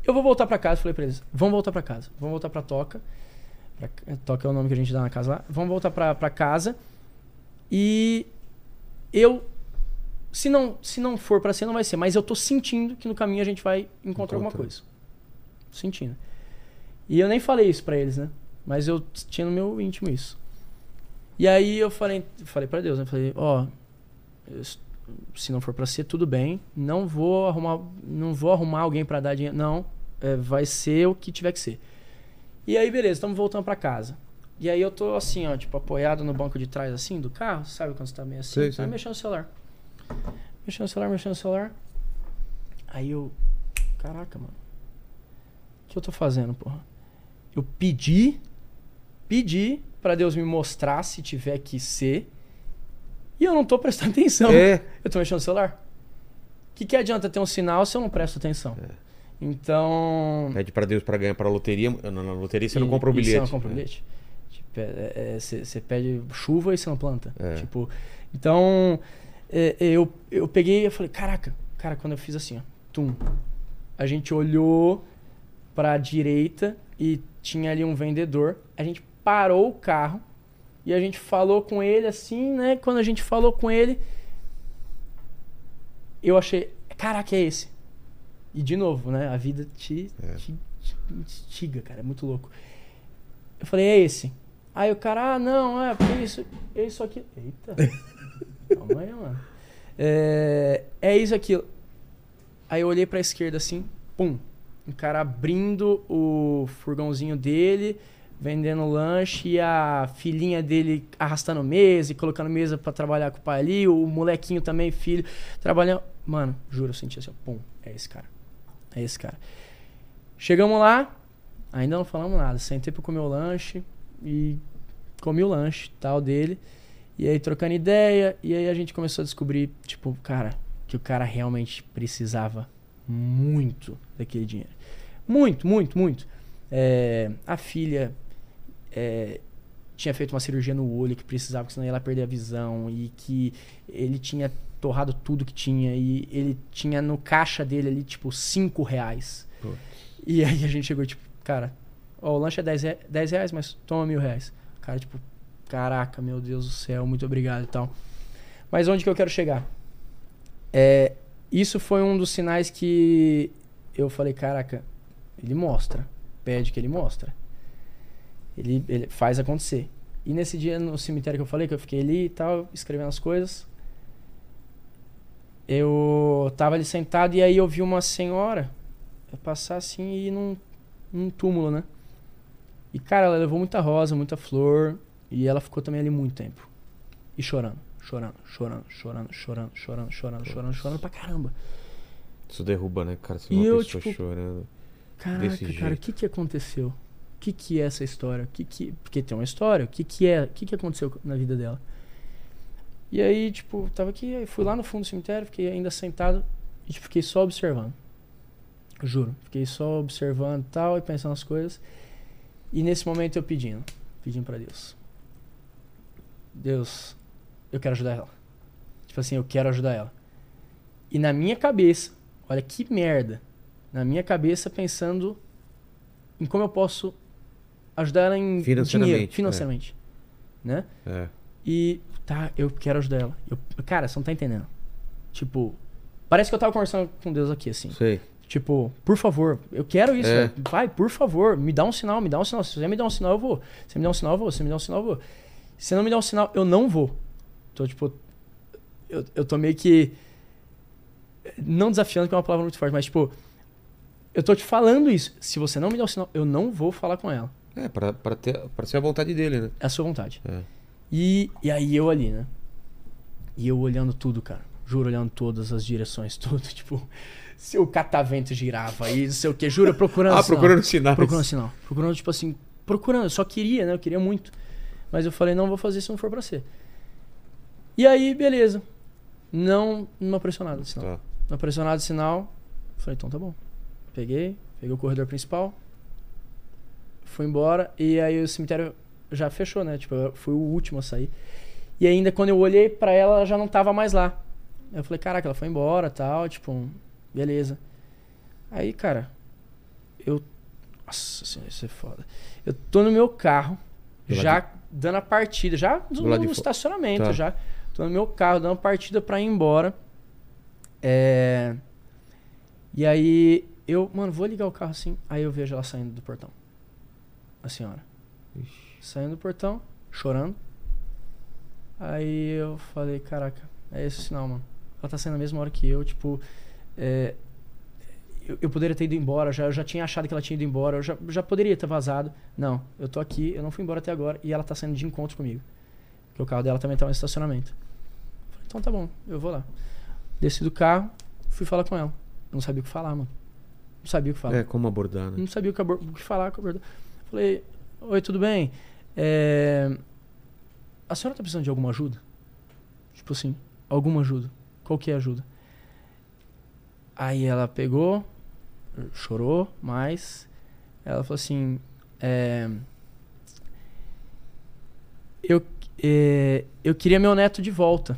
eu vou voltar pra casa, falei pra eles, vamos voltar pra casa, vamos voltar pra Toca. Pra, Toca é o nome que a gente dá na casa lá. Vamos voltar pra, pra casa. E eu se não, se não for pra ser, não vai ser, mas eu tô sentindo que no caminho a gente vai encontrar alguma Encontra. coisa. Sentindo. E eu nem falei isso pra eles, né? Mas eu tinha no meu íntimo isso. E aí eu falei, falei para Deus, né? Falei, ó, s- se não for pra ser, tudo bem. Não vou arrumar, não vou arrumar alguém pra dar dinheiro. Não, é, vai ser o que tiver que ser. E aí, beleza, estamos voltando pra casa. E aí eu tô assim, ó, tipo, apoiado no banco de trás, assim, do carro. Sabe quando você tá meio assim? Sei, tá sei. mexendo no celular. Mexendo no celular, mexendo no celular. Aí eu, caraca, mano. O que eu tô fazendo, porra? Eu pedi, pedi pra Deus me mostrar se tiver que ser. E eu não tô prestando [LAUGHS] atenção. É. Eu tô mexendo no celular. O que, que adianta ter um sinal se eu não presto atenção? É. Então. Pede pra Deus pra ganhar pra loteria. Na, na loteria você não E- compra o e bilhete. Você não compra o É. bilhete. Tipo, é- é- Você pede chuva e você não planta. É. Tipo, então, é, eu, eu peguei e falei, caraca, cara, quando eu fiz assim, ó, tum. A gente olhou pra direita e tinha ali um vendedor. A gente parou o carro e a gente falou com ele assim, né? Quando a gente falou com ele, eu achei, caraca, é esse. E de novo, né? A vida te, É. te, te instiga, cara. É muito louco. Eu falei, é esse. Aí o cara, ah, não, é, porque isso, é isso aqui. Eita. [LAUGHS] Calma aí, mano. É, é isso aqui. Aí eu olhei pra esquerda assim, pum. Um cara abrindo o furgãozinho dele, vendendo lanche e a filhinha dele arrastando mesa e colocando mesa pra trabalhar com o pai ali, o molequinho também, filho, trabalhando. Mano, juro, eu senti assim, pum, é esse cara. É esse cara. Chegamos lá, ainda não falamos nada. Sentei pra comer o lanche e comi o lanche tal dele. E aí trocando ideia, e aí a gente começou a descobrir, tipo, cara, que o cara realmente precisava muito daquele dinheiro. Muito, muito, muito. É, a filha é, tinha feito uma cirurgia no olho que precisava, porque senão ela perder a visão. E que ele tinha torrado tudo que tinha. E ele tinha no caixa dele ali, tipo, 5 reais. Pô. E [LAUGHS] aí a gente chegou, tipo, cara, ó, o lanche é 10, rea- 10 reais, mas toma mil reais. O cara, tipo, caraca, meu Deus do céu, muito obrigado e tal. Mas onde que eu quero chegar? É, isso foi um dos sinais que eu falei, caraca, ele mostra. Pede que ele mostra. Ele, ele faz acontecer. E nesse dia no cemitério que eu falei, que eu fiquei ali e tal, escrevendo as coisas, eu tava ali sentado e aí eu vi uma senhora passar assim e ir num, num túmulo, né? E cara, ela levou muita rosa, muita flor e ela ficou também ali muito tempo. E chorando, chorando, chorando, chorando, chorando, chorando, chorando, chorando, chorando pra caramba. Isso derruba, né, cara? Você uma eu, pessoa tipo, chorando. Caraca, cara, o que que aconteceu? O que que é essa história? O que que... Porque tem uma história. O que que é? O que que aconteceu na vida dela? E aí, tipo, tava aqui, aí fui lá no fundo do cemitério, fiquei ainda sentado e tipo, fiquei só observando. Juro. Fiquei só observando e tal, e pensando nas coisas. E nesse momento eu pedindo, pedindo pra Deus. Deus, eu quero ajudar ela. Tipo assim, eu quero ajudar ela. E na minha cabeça, olha que merda. Na minha cabeça pensando em como eu posso ajudar ela em Financeiramente, dinheiro, financeiramente, né? É. E tá, eu quero ajudar ela. Eu, cara, você não tá entendendo. Tipo, parece que eu tava conversando com Deus aqui assim. Sei. Tipo, por favor, eu quero isso, É. Vai, por favor, me dá um sinal, me dá um sinal. Se você me dá um sinal, eu vou. Se você me dá um sinal, eu vou. Se você me dá um sinal, eu vou. Se você não me dá um sinal, eu não vou. Então, tipo, eu, eu tô meio que. Não desafiando, que é uma palavra muito forte, mas, tipo, eu tô te falando isso. Se você não me dá um sinal, eu não vou falar com ela. É, pra, pra, ter, pra ser a vontade dele, né? É a sua vontade. É. E, e aí eu ali, né? E eu olhando tudo, cara. Juro, olhando todas as direções, [LAUGHS] tudo. Tipo, se o catavento girava e não sei o que. Juro, procurando Ah, sinal. procurando sinais. Procurando sinal. Procurando, tipo assim, procurando. Eu só queria, né? Eu queria muito. Mas eu falei, não vou fazer se não for pra ser. E aí, beleza. Não, não apareceu nada de sinal. Tá. Não apareceu nada de sinal. Falei, então tá bom. Peguei, peguei o corredor principal. Fui embora. E aí o cemitério já fechou, né? Tipo, eu fui o último a sair. E ainda quando eu olhei pra ela, ela já não tava mais lá. Eu falei, caraca, ela foi embora tal. Tipo, beleza. Aí, cara, eu. Nossa senhora, isso é foda. Eu tô no meu carro, Do já dando a partida, já no, de no estacionamento, Tá. já. Tô no meu carro, dando partida pra ir embora. É. E aí, eu, mano, vou ligar o carro assim. Aí eu vejo ela saindo do portão. A senhora. Saindo do portão, chorando. Aí eu falei, caraca, é esse o sinal, mano. Ela tá saindo na mesma hora que eu, tipo. é, eu, eu poderia ter ido embora, já, eu já tinha achado que ela tinha ido embora, eu já, já poderia ter vazado. Não, eu tô aqui, eu não fui embora até agora e ela tá saindo de encontro comigo. Porque o carro dela também tava no estacionamento. Então tá bom, eu vou lá. Desci do carro, fui falar com ela. Não sabia o que falar, mano. Não sabia o que falar. É, como abordar, né? Não sabia o que, abor- o que falar com a abordagem. Falei, oi, tudo bem? É, A senhora tá precisando de alguma ajuda? Tipo assim, alguma ajuda. Qual que é a ajuda? Aí ela pegou, chorou mais. Ela falou assim, é, eu, é, eu queria meu neto de volta.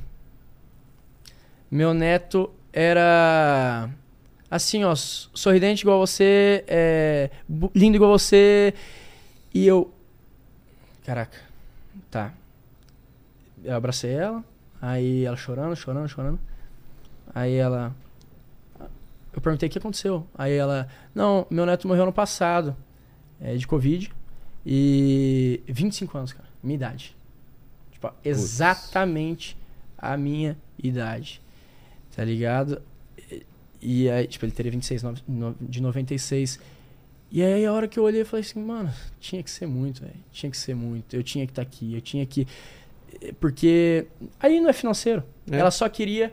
Meu neto era assim, ó, sorridente igual você, é, lindo igual você. E eu. Caraca, tá. Eu abracei ela, aí ela chorando, chorando, chorando. Aí ela. Eu perguntei o que aconteceu. Aí ela. Não, meu neto morreu ano passado, é, de Covid. E 25 anos, cara. Minha idade. Tipo, exatamente a minha idade. Tá ligado? E- aí, tipo, ele teria 26 no- no- de 96. E aí a hora que eu olhei, eu falei assim, mano, tinha que ser muito, velho. Tinha que ser muito. Eu tinha que estar aqui, eu tinha que. eh, Porque aí não é financeiro. É. Ela só queria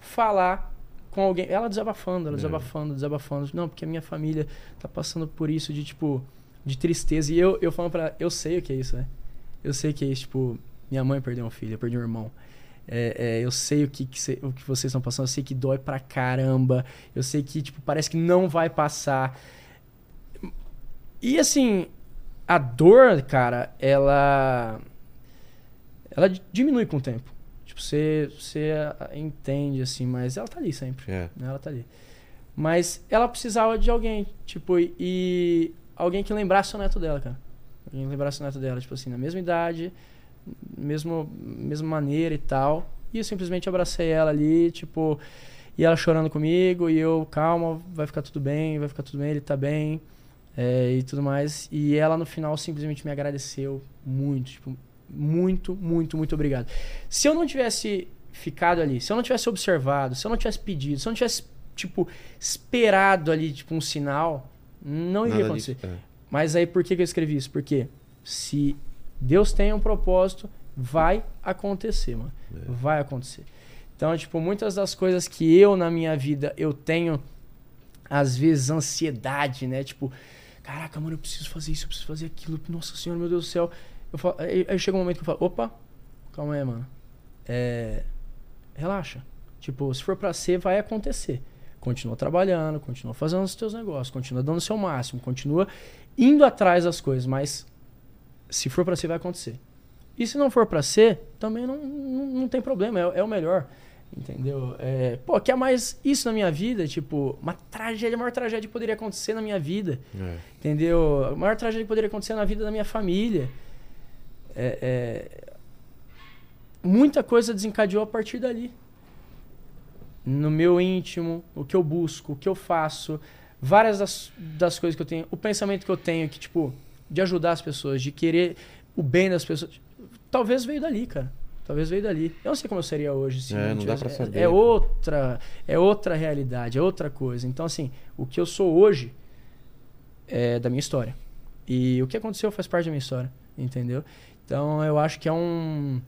falar com alguém. Ela desabafando, ela É. desabafando, desabafando. Não, porque a minha família tá passando por isso de, tipo, de tristeza. E eu, eu falando pra ela, eu sei o que é isso, né? Eu sei o que é isso, tipo, minha mãe perdeu um filho, eu perdi um irmão. É, é, eu sei o que, que cê- o que vocês estão passando, eu sei que dói pra caramba. Eu sei que, tipo, parece que não vai passar. E assim, a dor, cara, ela. Ela di- diminui com o tempo. Tipo, você, você entende, assim, mas ela tá ali sempre. É. né? Ela tá ali. Mas ela precisava de alguém, tipo, e- e alguém que lembrasse o neto dela, cara. Alguém que lembrasse o neto dela, tipo assim, na mesma idade, mesmo, mesma maneira e tal. E eu simplesmente abracei ela ali, tipo, e ela chorando comigo, e eu, calma, vai ficar tudo bem, vai ficar tudo bem, ele tá bem, é, e tudo mais. E ela no final simplesmente me agradeceu muito, tipo, muito, muito, muito obrigado. Se eu não tivesse ficado ali, se eu não tivesse observado, se eu não tivesse pedido, se eu não tivesse, tipo, esperado ali, tipo, um sinal, não iria Nada acontecer. disso. É. Mas aí por que, que eu escrevi isso? Porque se Deus tem um propósito, vai acontecer, mano. Vai acontecer. Então, tipo, muitas das coisas que eu na minha vida eu tenho, às vezes, ansiedade, né? Tipo, caraca, mano, eu preciso fazer isso, eu preciso fazer aquilo. Nossa senhora, meu Deus do céu. Eu falo, aí, aí chega um momento que eu falo, opa, calma aí, mano. É, relaxa. Tipo, se for pra ser, vai acontecer. Continua trabalhando, continua fazendo os teus negócios, continua dando o seu máximo, continua indo atrás das coisas, mas se for pra ser, vai acontecer. E se não for pra ser, também não, não, não tem problema, é, é o melhor. Entendeu? É, pô, quer mais isso na minha vida? Tipo, uma tragédia, a maior tragédia que poderia acontecer na minha vida. É. Entendeu? A maior tragédia que poderia acontecer na vida da minha família. É, é, Muita coisa desencadeou a partir dali. No meu íntimo, o que eu busco, o que eu faço, várias das, das coisas que eu tenho, o pensamento que eu tenho que, tipo, de ajudar as pessoas, de querer o bem das pessoas, talvez veio dali, cara. Talvez veio dali. Eu não sei como eu seria hoje. Se É, não dá pra é- saber, É, cara. outra, é outra realidade, é outra coisa. Então, assim, o que eu sou hoje é da minha história. E o que aconteceu faz parte da minha história, entendeu? Então eu acho que é um.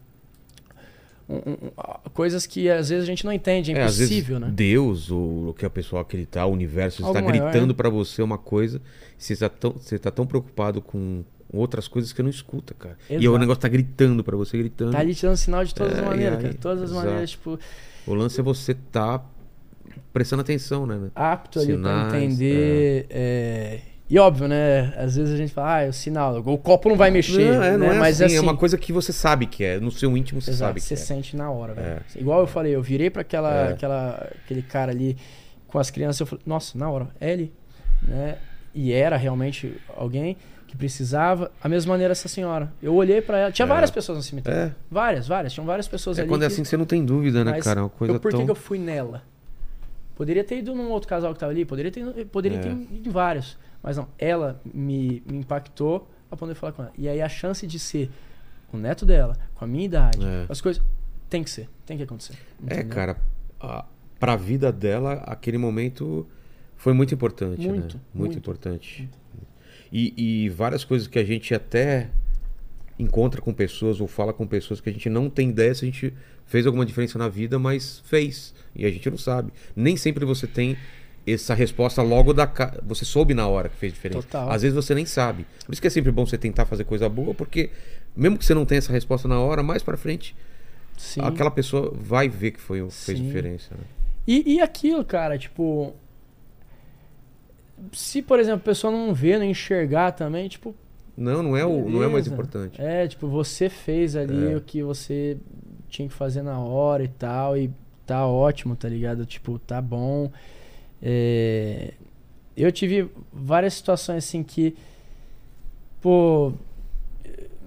Um- um- ah, coisas que às vezes a gente não entende, é É, impossível, né? Deus, ou o que a pessoa acreditar, o universo, Algo está maior, gritando né? pra você uma coisa, e você está tão, você tá tão preocupado com outras coisas que não escuta, cara. E Exato. o negócio tá gritando pra você, gritando. Tá ali te dando sinal de todas É, as e maneiras, aí, cara. Todas as exato. maneiras, tipo, O lance é você tá prestando atenção, né? apto ali pra Sinais, entender. é, E óbvio, né? Às vezes a gente fala, ah, é o sinal, o copo não vai mexer. Não, é, não né? é Mas assim, assim, é uma coisa que você sabe que é. No seu íntimo você Exato, sabe que você é. sente na hora, velho. Igual eu falei, eu virei pra aquela, É. aquela, aquele cara ali com as crianças, eu falei, nossa, na hora, é ele. Né? E era realmente alguém que precisava. A mesma maneira essa senhora. Eu olhei pra ela. Tinha É. várias pessoas no cemitério. É. Várias, várias. Tinham várias pessoas É ali. quando é que- assim que você não tem dúvida, né, mas cara? É uma coisa eu, por que tão... que eu fui nela? Poderia ter ido num outro casal que tava ali, poderia ter, poderia É. ter ido em vários. Mas não, ela me, me impactou a poder falar com ela. E aí a chance de ser o neto dela, com a minha idade, É. as coisas. Tem que ser, tem que acontecer. É, entendeu? cara, a, pra vida dela, aquele momento foi muito importante, né? Muito, Muito, muito. importante. E, e várias coisas que a gente até encontra com pessoas ou fala com pessoas que a gente não tem ideia se a gente fez alguma diferença na vida, mas fez. E a gente não sabe. Nem sempre você tem essa resposta logo da ca... você soube na hora que fez diferença. Total. Às vezes você nem sabe. Por isso que é sempre bom você tentar fazer coisa boa, porque mesmo que você não tenha essa resposta na hora, mais pra frente Sim. aquela pessoa vai ver que foi, fez Sim. diferença. né? E, e aquilo, cara, tipo. Se, por exemplo, a pessoa não vê, não enxergar também, tipo, Não, não é, o, não é mais Beleza. importante. É, tipo, você fez ali É. o que você tinha que fazer na hora e tal, e tá ótimo, tá ligado? Tipo, tá bom. É, Eu tive várias situações assim que, pô,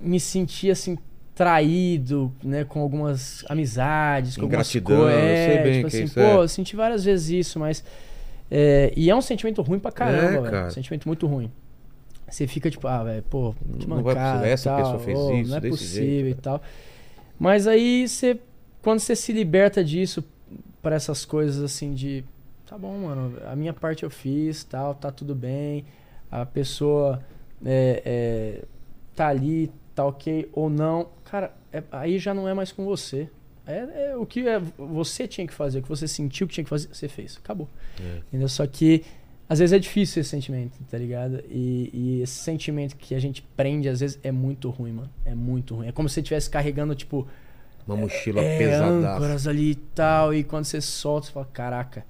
me senti assim traído, né, com algumas amizades, com Ingratidão, algumas coisas. eu sei bem tipo assim, pô, é. eu senti várias vezes isso, mas é, e é um sentimento ruim pra caramba, É, cara. Um sentimento muito ruim. Você fica tipo, ah, velho, pô, que Não vai mancada, possível, essa tal, pessoa fez ô, isso, não é possível jeito, e tal. Mas aí você, quando você se liberta disso para essas coisas assim de, tá bom, mano, a minha parte eu fiz, tal, tá tudo bem, a pessoa é, é, tá ali, tá ok ou não, cara, é- aí já não é mais com você. É, é o que é- você tinha que fazer, o que você sentiu que tinha que fazer, você fez, acabou. É. Entendeu? Só que às vezes é difícil esse sentimento, tá ligado? E, e esse sentimento que a gente prende, às vezes, é muito ruim, mano. É muito ruim. É como se você estivesse carregando, tipo, Uma mochila é, pesadaça. âncoras ali e tal. E quando você solta, você fala, caraca.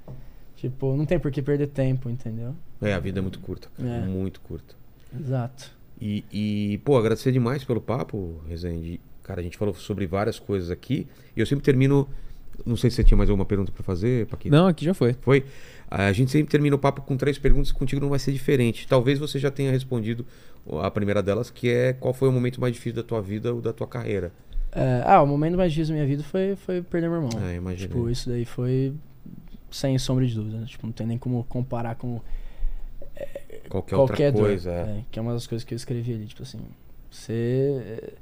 Tipo, não tem por que perder tempo, entendeu? É, a vida é muito curta, cara. É. Muito curta. Exato. E, e, pô, agradecer demais pelo papo, Rezende. Cara, a gente falou sobre várias coisas aqui. E eu sempre termino. Não sei se você tinha mais alguma pergunta pra fazer, Paquito. Não, aqui já foi. Foi? A gente sempre termina o papo com três perguntas, contigo não vai ser diferente. Talvez você já tenha respondido a primeira delas, que é qual foi o momento mais difícil da tua vida ou da tua carreira. É, ah, o momento mais difícil da minha vida foi, foi perder meu irmão. É, imaginei. Tipo, isso daí foi sem sombra de dúvida. né? Tipo, não tem nem como comparar com Qualquer, qualquer outra coisa. é. É, que é uma das coisas que eu escrevi ali. Tipo assim, você.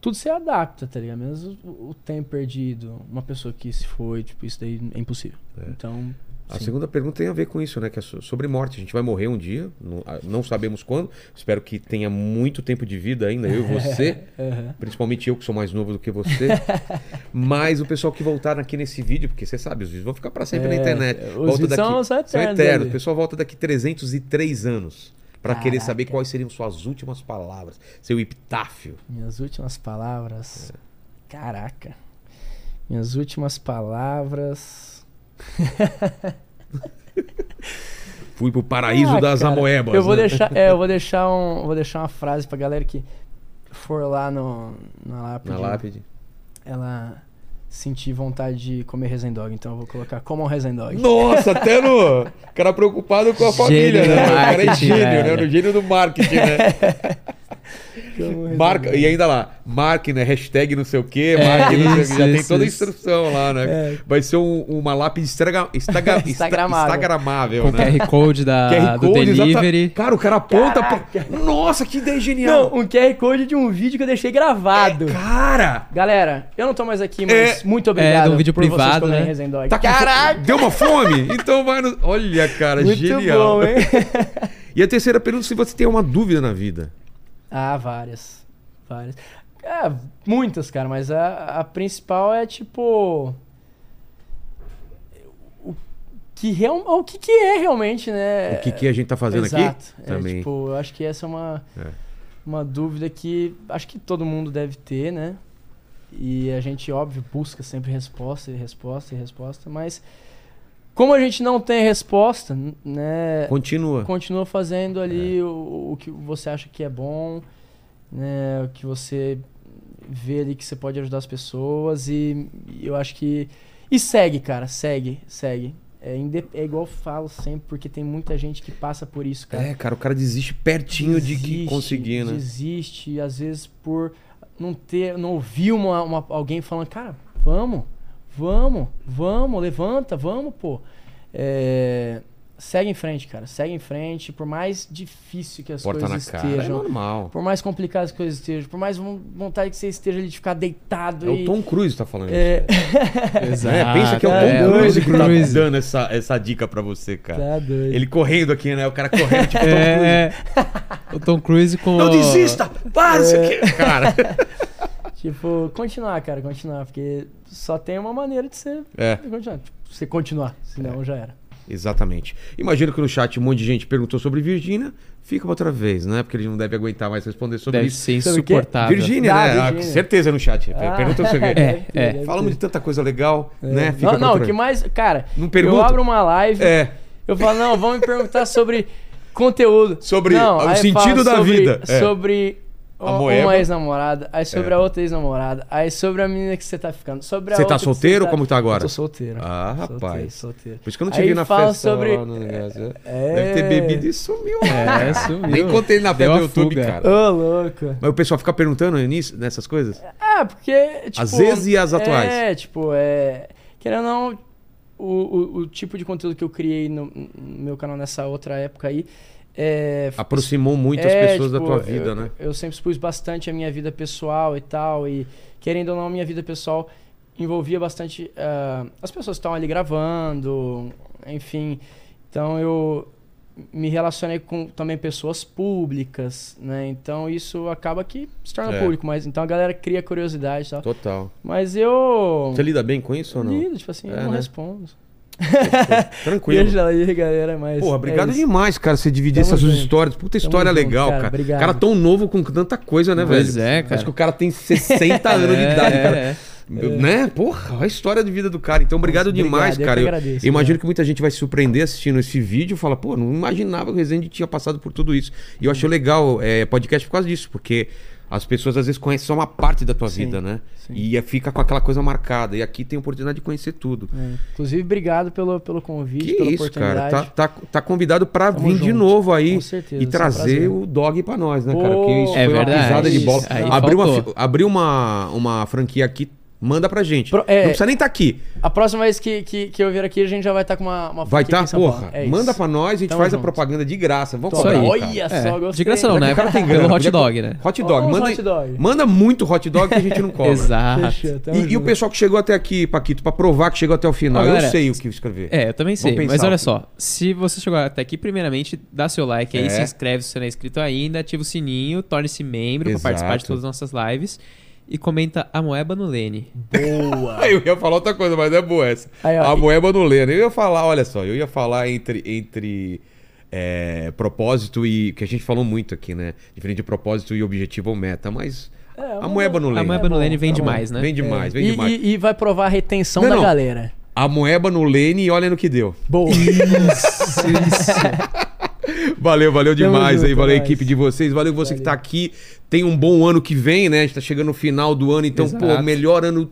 Tudo se adapta, tá ligado? Menos o, o tempo perdido, uma pessoa que se foi, tipo, isso daí é impossível. É. Então. A sim. segunda pergunta tem a ver com isso, né? Que é so- sobre morte. A gente vai morrer um dia, não, ah, não sabemos quando. Espero que tenha muito tempo de vida ainda, eu e você. [LAUGHS] Aham. Principalmente eu, que sou mais novo do que você. [LAUGHS] Mas o pessoal que voltar aqui nesse vídeo, porque você sabe, os vídeos vão ficar para sempre na É, internet. os Volta vídeos são- são eternos ali. O pessoal volta daqui 303 anos. Para querer saber quais seriam suas últimas palavras. Seu epitáfio. Minhas últimas palavras. É. Caraca. Minhas últimas palavras. Fui pro paraíso Ah, das cara, amoebas. Eu vou né? deixar, é, eu vou deixar um, vou deixar uma frase pra galera que for lá no na lápide. Na lápide. Ela sentir vontade de comer Resendog, então eu vou colocar como um Resendog. Nossa, até no. Cara preocupado com a família, Gênio né? O cara é gênio, né? No gênio do marketing, né? [LAUGHS] Marca, e ainda lá, marque, né? Hashtag não sei o quê, É, marque não sei o quê. isso, Já tem isso, toda a isso. instrução lá, né? É. Vai ser um- uma lápide instagra, insta- [LAUGHS] Instagramável. instagramável, Com o né? QR Code da, [LAUGHS] QR do Code, exata- delivery. Cara, o cara aponta. Pra... Nossa, que ideia genial! Não, um QR Code de um vídeo que eu deixei gravado. Cara! Galera, eu não tô mais aqui, mas É. muito obrigado É, de um vídeo privado, né? Resendog. Tá Caraca! Deu uma fome? Então vai no. Olha, cara, Muito genial. bom, hein? [LAUGHS] E a terceira pergunta: se você tem uma dúvida na vida. Ah, várias. Várias. É, muitas, cara, mas a, a principal é tipo. O que, real, o que, que é realmente, né? O que, que a gente tá fazendo Exato. aqui? É, Também. tipo, eu acho que essa é uma, É. uma dúvida que acho que todo mundo deve ter, né? E a gente, óbvio, busca sempre resposta e resposta e resposta, mas como a gente não tem resposta, né? Continua. continua fazendo ali É. o, o que você acha que é bom, né? O que você vê ali que você pode ajudar as pessoas e, e eu acho que e segue, cara, segue, segue. É, é igual eu falo sempre, porque tem muita gente que passa por isso, cara. É, cara, o cara desiste pertinho de que Desiste, conseguir, né? Desiste, às vezes por não ter, não ouvir uma, uma- alguém falando, cara, vamos, vamos, vamos, levanta, vamos, pô. É, segue em frente, cara, segue em frente, por mais difícil que as Porta na coisas cara. É estejam, normal. por mais complicadas as coisas estejam, por mais von- vontade que você esteja ali de ficar deitado É e... o Tom Cruise que tá falando É, isso. [LAUGHS] É, pensa que é o Tom é, Cruise que tá Cruise. dando essa, essa dica pra você, cara. tá doido. Ele correndo aqui, né? O cara correndo tipo Tom Cruise. É, o Tom Cruise com. Não desista! Para isso É. aqui! Cara. [LAUGHS] Tipo, continuar, cara, continuar, porque só tem uma maneira de você É, continuar, tipo, você continuar, senão já era. exatamente. Imagino que no chat um monte de gente perguntou sobre Virgínia. Fica pra outra vez, né? Porque ele não deve aguentar mais responder sobre Deve isso. ser o quê? insuportável. Virgínia, Ah, né? Ah, Virgínia. certeza no chat. Ah, Pergunta sobre [LAUGHS] deve é. deve Falamos de tanta coisa legal, É. né? Fica Não, não, o outra que mais. Cara, Não eu abro uma live, É, eu falo, não, vamos me perguntar sobre [LAUGHS] conteúdo. Sobre não, o sentido da sobre- vida, é. Sobre moeba. uma ex-namorada, aí sobre É. a outra ex-namorada, aí sobre a menina que você tá ficando. Sobre a Você tá solteiro ou como tá agora? Eu tô solteiro. Ah, Solteiro, rapaz. solteiro. Por isso que eu não te Aí vi na fala festa. sobre- negócio. É. Deve ter bebido e sumiu. É, sumiu. Nem contei na festa do YouTube, fuga. cara. Ô, louco. Mas o pessoal fica perguntando nisso, nessas coisas? Ah, porque, tipo... Às vezes e as atuais. É, tipo, é... Querendo ou não, o, o, o tipo de conteúdo que eu criei no, no meu canal nessa outra época aí é, Aproximou muitas é, pessoas da tipo, tua vida, eu, né? Eu sempre expus bastante a minha vida pessoal e tal. E querendo ou não, a minha vida pessoal envolvia bastante ah, as pessoas que estavam ali gravando, enfim. Então eu me relacionei com também pessoas públicas, né? Então isso acaba que se torna É. público, mas então a galera cria curiosidade e tal. Total. Mas eu Você lida bem com isso ou não? lido, tipo assim, É, eu não né? respondo. [LAUGHS] Tranquilo. Beijo aí, galera, mas Porra, é obrigado isso. demais, cara, você dividir Tamo essas suas junto. histórias. Puta Tamo história junto, legal, cara. cara. Obrigado. Cara tão novo com tanta coisa, né, Pois velho? é, cara. Acho que o cara tem 60 [LAUGHS] anos de É, idade, cara. é. Né? Porra, a história de vida do cara. Então, obrigado Nossa, demais, obrigado, eu cara. que Eu, agradeço, eu imagino que muita gente vai se surpreender assistindo esse vídeo e fala, pô, não imaginava que o Rezende tinha passado por tudo isso. E eu achei legal é, podcast por causa disso, porque as pessoas às vezes conhecem só uma parte da tua Sim, vida, né? sim. E é- fica com aquela coisa marcada. E aqui tem a oportunidade de conhecer tudo. É. Inclusive, obrigado pelo, pelo convite, Que pela isso, cara. oportunidade. Tá, tá, tá convidado pra Tamo vir de junto. novo aí Com certeza, e vai ser um trazer o dog pra nós, né, cara? Porque isso É foi uma verdade. pisada de bola. Abriu, uma, abriu uma, uma franquia aqui, manda pra gente. Pro- é- Não precisa nem estar aqui. A próxima vez que, que, que eu vir aqui, a gente já vai estar com uma, uma Vai estar, Paulo. porra. É manda pra nós, a gente Tamo faz a junto. propaganda de graça. Vamos Isso cobrar. aí. cara. Olha É, só, gostei. de graça não, né? O cara tem Pelo grana. hot podia- dog, né? Hot dog. Manda, hot dog. manda muito hot dog que a gente não cobra. Exato. E, e o pessoal que chegou até aqui, Paquito, pra provar que chegou até o final, Ó, eu galera, sei o que escrever. É, eu também sei. Mas olha só, se você chegou até aqui, primeiramente, dá seu like aí, É. se inscreve se você não é inscrito ainda, ativa o sininho, torne-se membro Exato. para participar de todas as nossas lives e comenta a moeba no Lene. Boa. [LAUGHS] Eu ia falar outra coisa, mas é boa essa. Aí, ó, a e- moeba no lendo. Eu ia falar, olha só, eu ia falar entre, entre é, propósito e. que a gente falou muito aqui, né? Diferente de propósito e objetivo ou meta, mas. É, a moeba no A lendo. moeba no Lene vem tá demais, né? Vem demais, vem E, demais. e- e vai provar a retenção Não, da não. galera. A moeba no lane e olha no que deu. Boa. Isso, isso. [LAUGHS] Valeu, valeu demais junto, aí, valeu a equipe de vocês, valeu você que Valeu. tá aqui. Tem um bom ano que vem, né? A gente tá chegando no final do ano, então, pô, Exato. melhor ano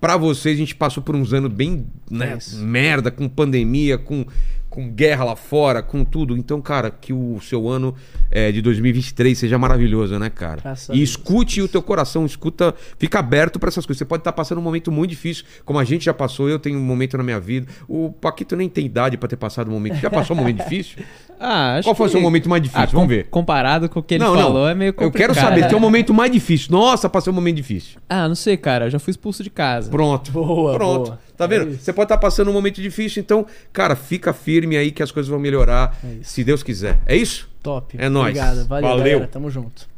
pra vocês. A gente passou por uns anos bem, né, isso. merda, com pandemia, com, com guerra lá fora, com tudo. Então, cara, que o seu ano é, de 2023 seja maravilhoso, né, cara? Graças E Deus. escute o teu coração, escuta, fica aberto pra essas coisas. Você pode estar passando um momento muito difícil, como a gente já passou, eu tenho um momento na minha vida. O Paquito nem tem idade pra ter passado um momento. Já passou um momento difícil? [LAUGHS] Ah, acho Qual foi o seu momento mais difícil? Ah, Vamos com- ver. Comparado com o que ele não, falou, não. é meio Eu complicado. quero saber, teu momento mais difícil. Nossa, passei um momento difícil. Ah, não sei, cara. Eu já fui expulso de casa. Pronto. Boa, Pronto. boa. Tá É vendo? isso. Você pode estar passando um momento difícil, então, cara, fica firme aí que as coisas vão melhorar, É se Deus quiser. É isso? Top. É nóis. Obrigado. Valeu, Valeu. galera. Tamo junto.